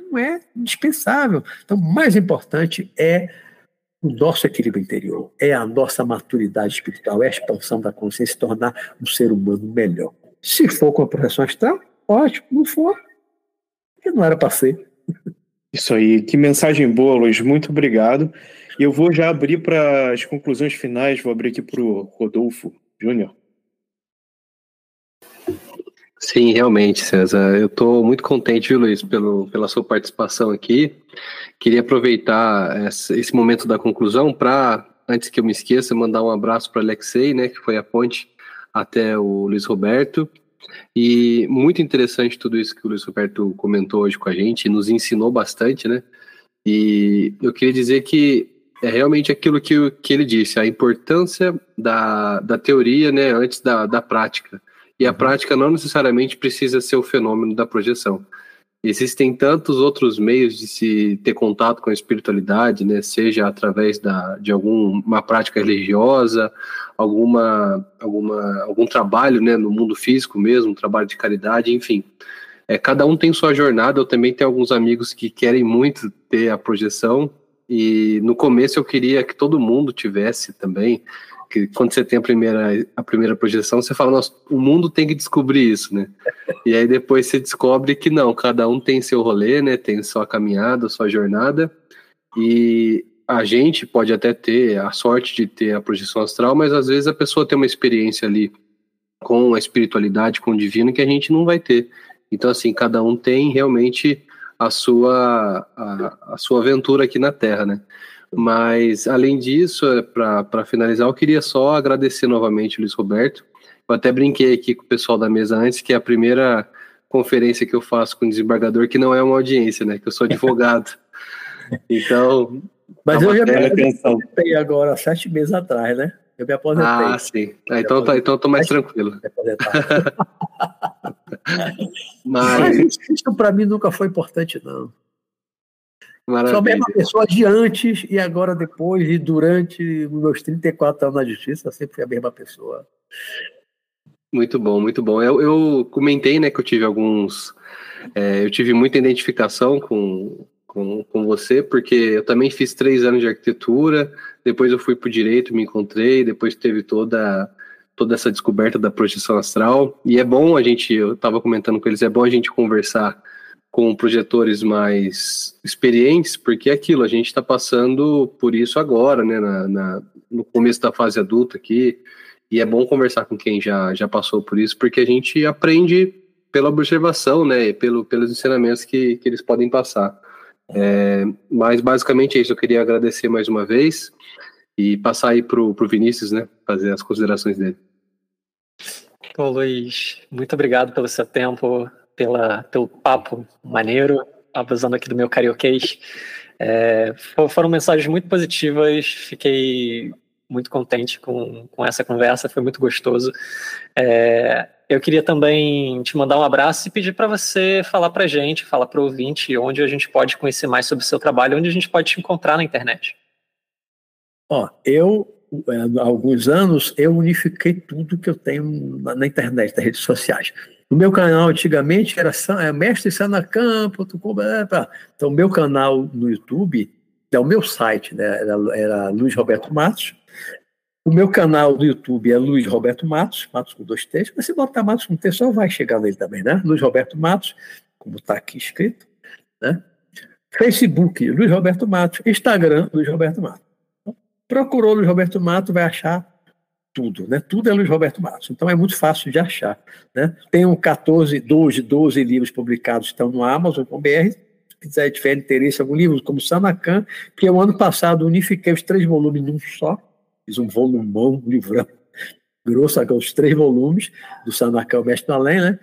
Não é indispensável. Então, o mais importante é o nosso equilíbrio interior, é a nossa maturidade espiritual, é a expansão da consciência, tornar um ser humano melhor. Se for com a projeção astral, ótimo. Não for, porque não era para ser. Isso aí, que mensagem boa, Luiz. Muito obrigado. E eu vou já abrir para as conclusões finais, vou abrir aqui para o Rodolfo Júnior. Sim, realmente, César. Eu estou muito contente, viu, Luiz, pelo, pela sua participação aqui. Queria aproveitar esse momento da conclusão para, antes que eu me esqueça, mandar um abraço para Alexei, né, que foi a ponte até o Luiz Roberto. E muito interessante tudo isso que o Luiz Roberto comentou hoje com a gente, nos ensinou bastante, né? E eu queria dizer que é realmente aquilo que, que ele disse, a importância da, da teoria né, antes da, da prática. E a uhum. prática não necessariamente precisa ser o fenômeno da projeção. Existem tantos outros meios de se ter contato com a espiritualidade, né? seja através da, de alguma prática religiosa, alguma, alguma, algum trabalho né? no mundo físico mesmo, trabalho de caridade, enfim. É, cada um tem sua jornada. Eu também tenho alguns amigos que querem muito ter a projeção, e no começo eu queria que todo mundo tivesse também que quando você tem a primeira, a primeira projeção, você fala, nossa, o mundo tem que descobrir isso, né? E aí depois você descobre que não, cada um tem seu rolê, né? Tem sua caminhada, sua jornada. E a gente pode até ter a sorte de ter a projeção astral, mas às vezes a pessoa tem uma experiência ali com a espiritualidade, com o divino, que a gente não vai ter. Então, assim, cada um tem realmente a sua, a, a sua aventura aqui na Terra, né? Mas, além disso, é, para finalizar, eu queria só agradecer novamente o Luiz Roberto. Eu até brinquei aqui com o pessoal da mesa antes, que é a primeira conferência que eu faço com o desembargador, que não é uma audiência, né? Que eu sou advogado. *laughs* então. Mas eu já me aposentei agora, sete meses atrás, né? Eu me aposentei. Ah, sim. Ah, então, tá, então eu tô mais tranquilo. *laughs* *laughs* Mas, Mas isso para mim nunca foi importante, não. Maravilha. Sou a mesma pessoa de antes e agora depois e durante meus 34 anos na justiça, sempre fui a mesma pessoa. Muito bom, muito bom. Eu, eu comentei, né, que eu tive alguns. É, eu tive muita identificação com, com, com você, porque eu também fiz três anos de arquitetura, depois eu fui para o direito, me encontrei, depois teve toda toda essa descoberta da projeção astral. E é bom a gente, eu estava comentando com eles, é bom a gente conversar com projetores mais experientes, porque é aquilo, a gente está passando por isso agora, né, na, na, no começo da fase adulta aqui, e é bom conversar com quem já, já passou por isso, porque a gente aprende pela observação, né, e pelo, pelos ensinamentos que, que eles podem passar. É, mas basicamente é isso, eu queria agradecer mais uma vez e passar aí para o Vinícius, né, fazer as considerações dele. Ô Luiz, muito obrigado pelo seu tempo, pela, pelo papo maneiro, abusando aqui do meu carioquês. É, foram mensagens muito positivas, fiquei muito contente com, com essa conversa, foi muito gostoso. É, eu queria também te mandar um abraço e pedir para você falar para a gente, falar para o ouvinte onde a gente pode conhecer mais sobre o seu trabalho, onde a gente pode te encontrar na internet. Ó, eu é, há alguns anos eu unifiquei tudo que eu tenho na, na internet, nas redes sociais. No meu canal, antigamente, era é, mestre Sanacan.com. Então, meu canal no YouTube é o meu site, né? Era, era Luiz Roberto Matos. O meu canal do YouTube é Luiz Roberto Matos, Matos com dois textos. Mas se botar Matos com texto, só vai chegar nele também, né? Luiz Roberto Matos, como está aqui escrito, né? Facebook, Luiz Roberto Matos. Instagram, Luiz Roberto Matos. Então, procurou Luiz Roberto Matos, vai achar tudo, né? Tudo é Luiz Roberto Matos. Então é muito fácil de achar, né? Tem um 14, 12, 12 livros publicados estão no Amazon com BR. Se quiser tiver interesse em algum livro, como Sanacan, que eu ano passado unifiquei os três volumes num só, fiz um volumão, um livrão grosso, os três volumes do Sanacan, o Mestre do Além, né?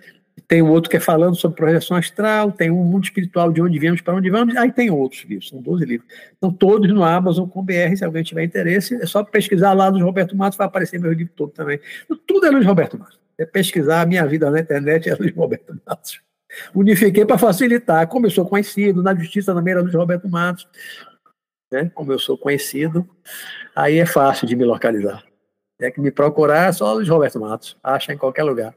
Tem um outro que é falando sobre projeção astral, tem um mundo espiritual de onde viemos para onde vamos, aí tem outros livros, são 12 livros. Então, todos no Amazon com BR, se alguém tiver interesse, é só pesquisar lá no Roberto Matos, vai aparecer meu livro todo também. Tudo é Luiz Roberto Matos. É pesquisar a minha vida na internet, é Luiz Roberto Matos. Unifiquei para facilitar. Como eu sou conhecido, na justiça também era Luiz Roberto Matos. Né? Como eu sou conhecido, aí é fácil de me localizar. É que me procurar é só Luiz Roberto Matos. Acha em qualquer lugar.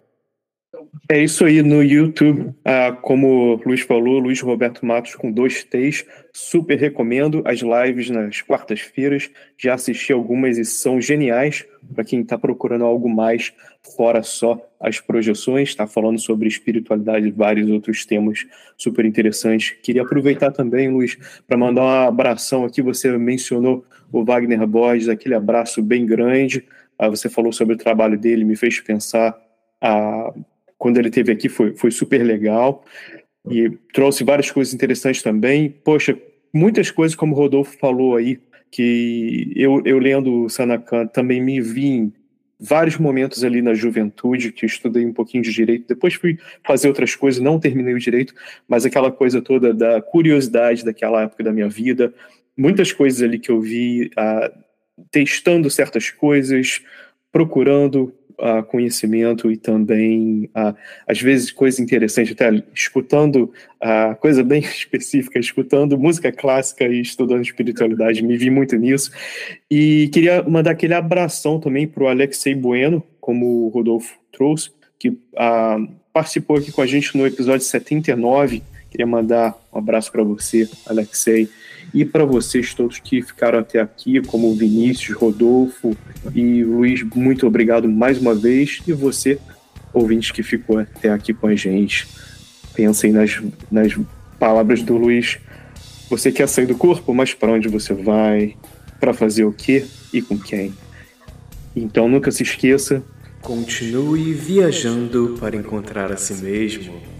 É isso aí no YouTube, ah, como o Luiz falou, Luiz Roberto Matos com dois T's, super recomendo as lives nas quartas-feiras, já assisti algumas e são geniais para quem está procurando algo mais fora só as projeções, está falando sobre espiritualidade e vários outros temas super interessantes. Queria aproveitar também, Luiz, para mandar um abração aqui, você mencionou o Wagner Borges, aquele abraço bem grande, ah, você falou sobre o trabalho dele, me fez pensar a quando ele teve aqui foi, foi super legal e trouxe várias coisas interessantes também. Poxa, muitas coisas, como o Rodolfo falou aí, que eu, eu lendo o Sanakan também me vi vários momentos ali na juventude que estudei um pouquinho de direito, depois fui fazer outras coisas, não terminei o direito, mas aquela coisa toda da curiosidade daquela época da minha vida, muitas coisas ali que eu vi, ah, testando certas coisas, procurando uh, conhecimento e também, uh, às vezes, coisas interessantes, até escutando uh, coisa bem *laughs* específica, escutando música clássica e estudando espiritualidade, me vi muito nisso. E queria mandar aquele abração também para o Alexei Bueno, como o Rodolfo trouxe, que uh, participou aqui com a gente no episódio 79. Queria mandar um abraço para você, Alexei. E para vocês todos que ficaram até aqui, como o Vinícius, Rodolfo e Luiz, muito obrigado mais uma vez. E você, ouvinte que ficou até aqui com a gente, pensem nas, nas palavras do Luiz. Você quer sair do corpo, mas para onde você vai? Para fazer o quê e com quem? Então nunca se esqueça. Continue viajando para encontrar a si mesmo.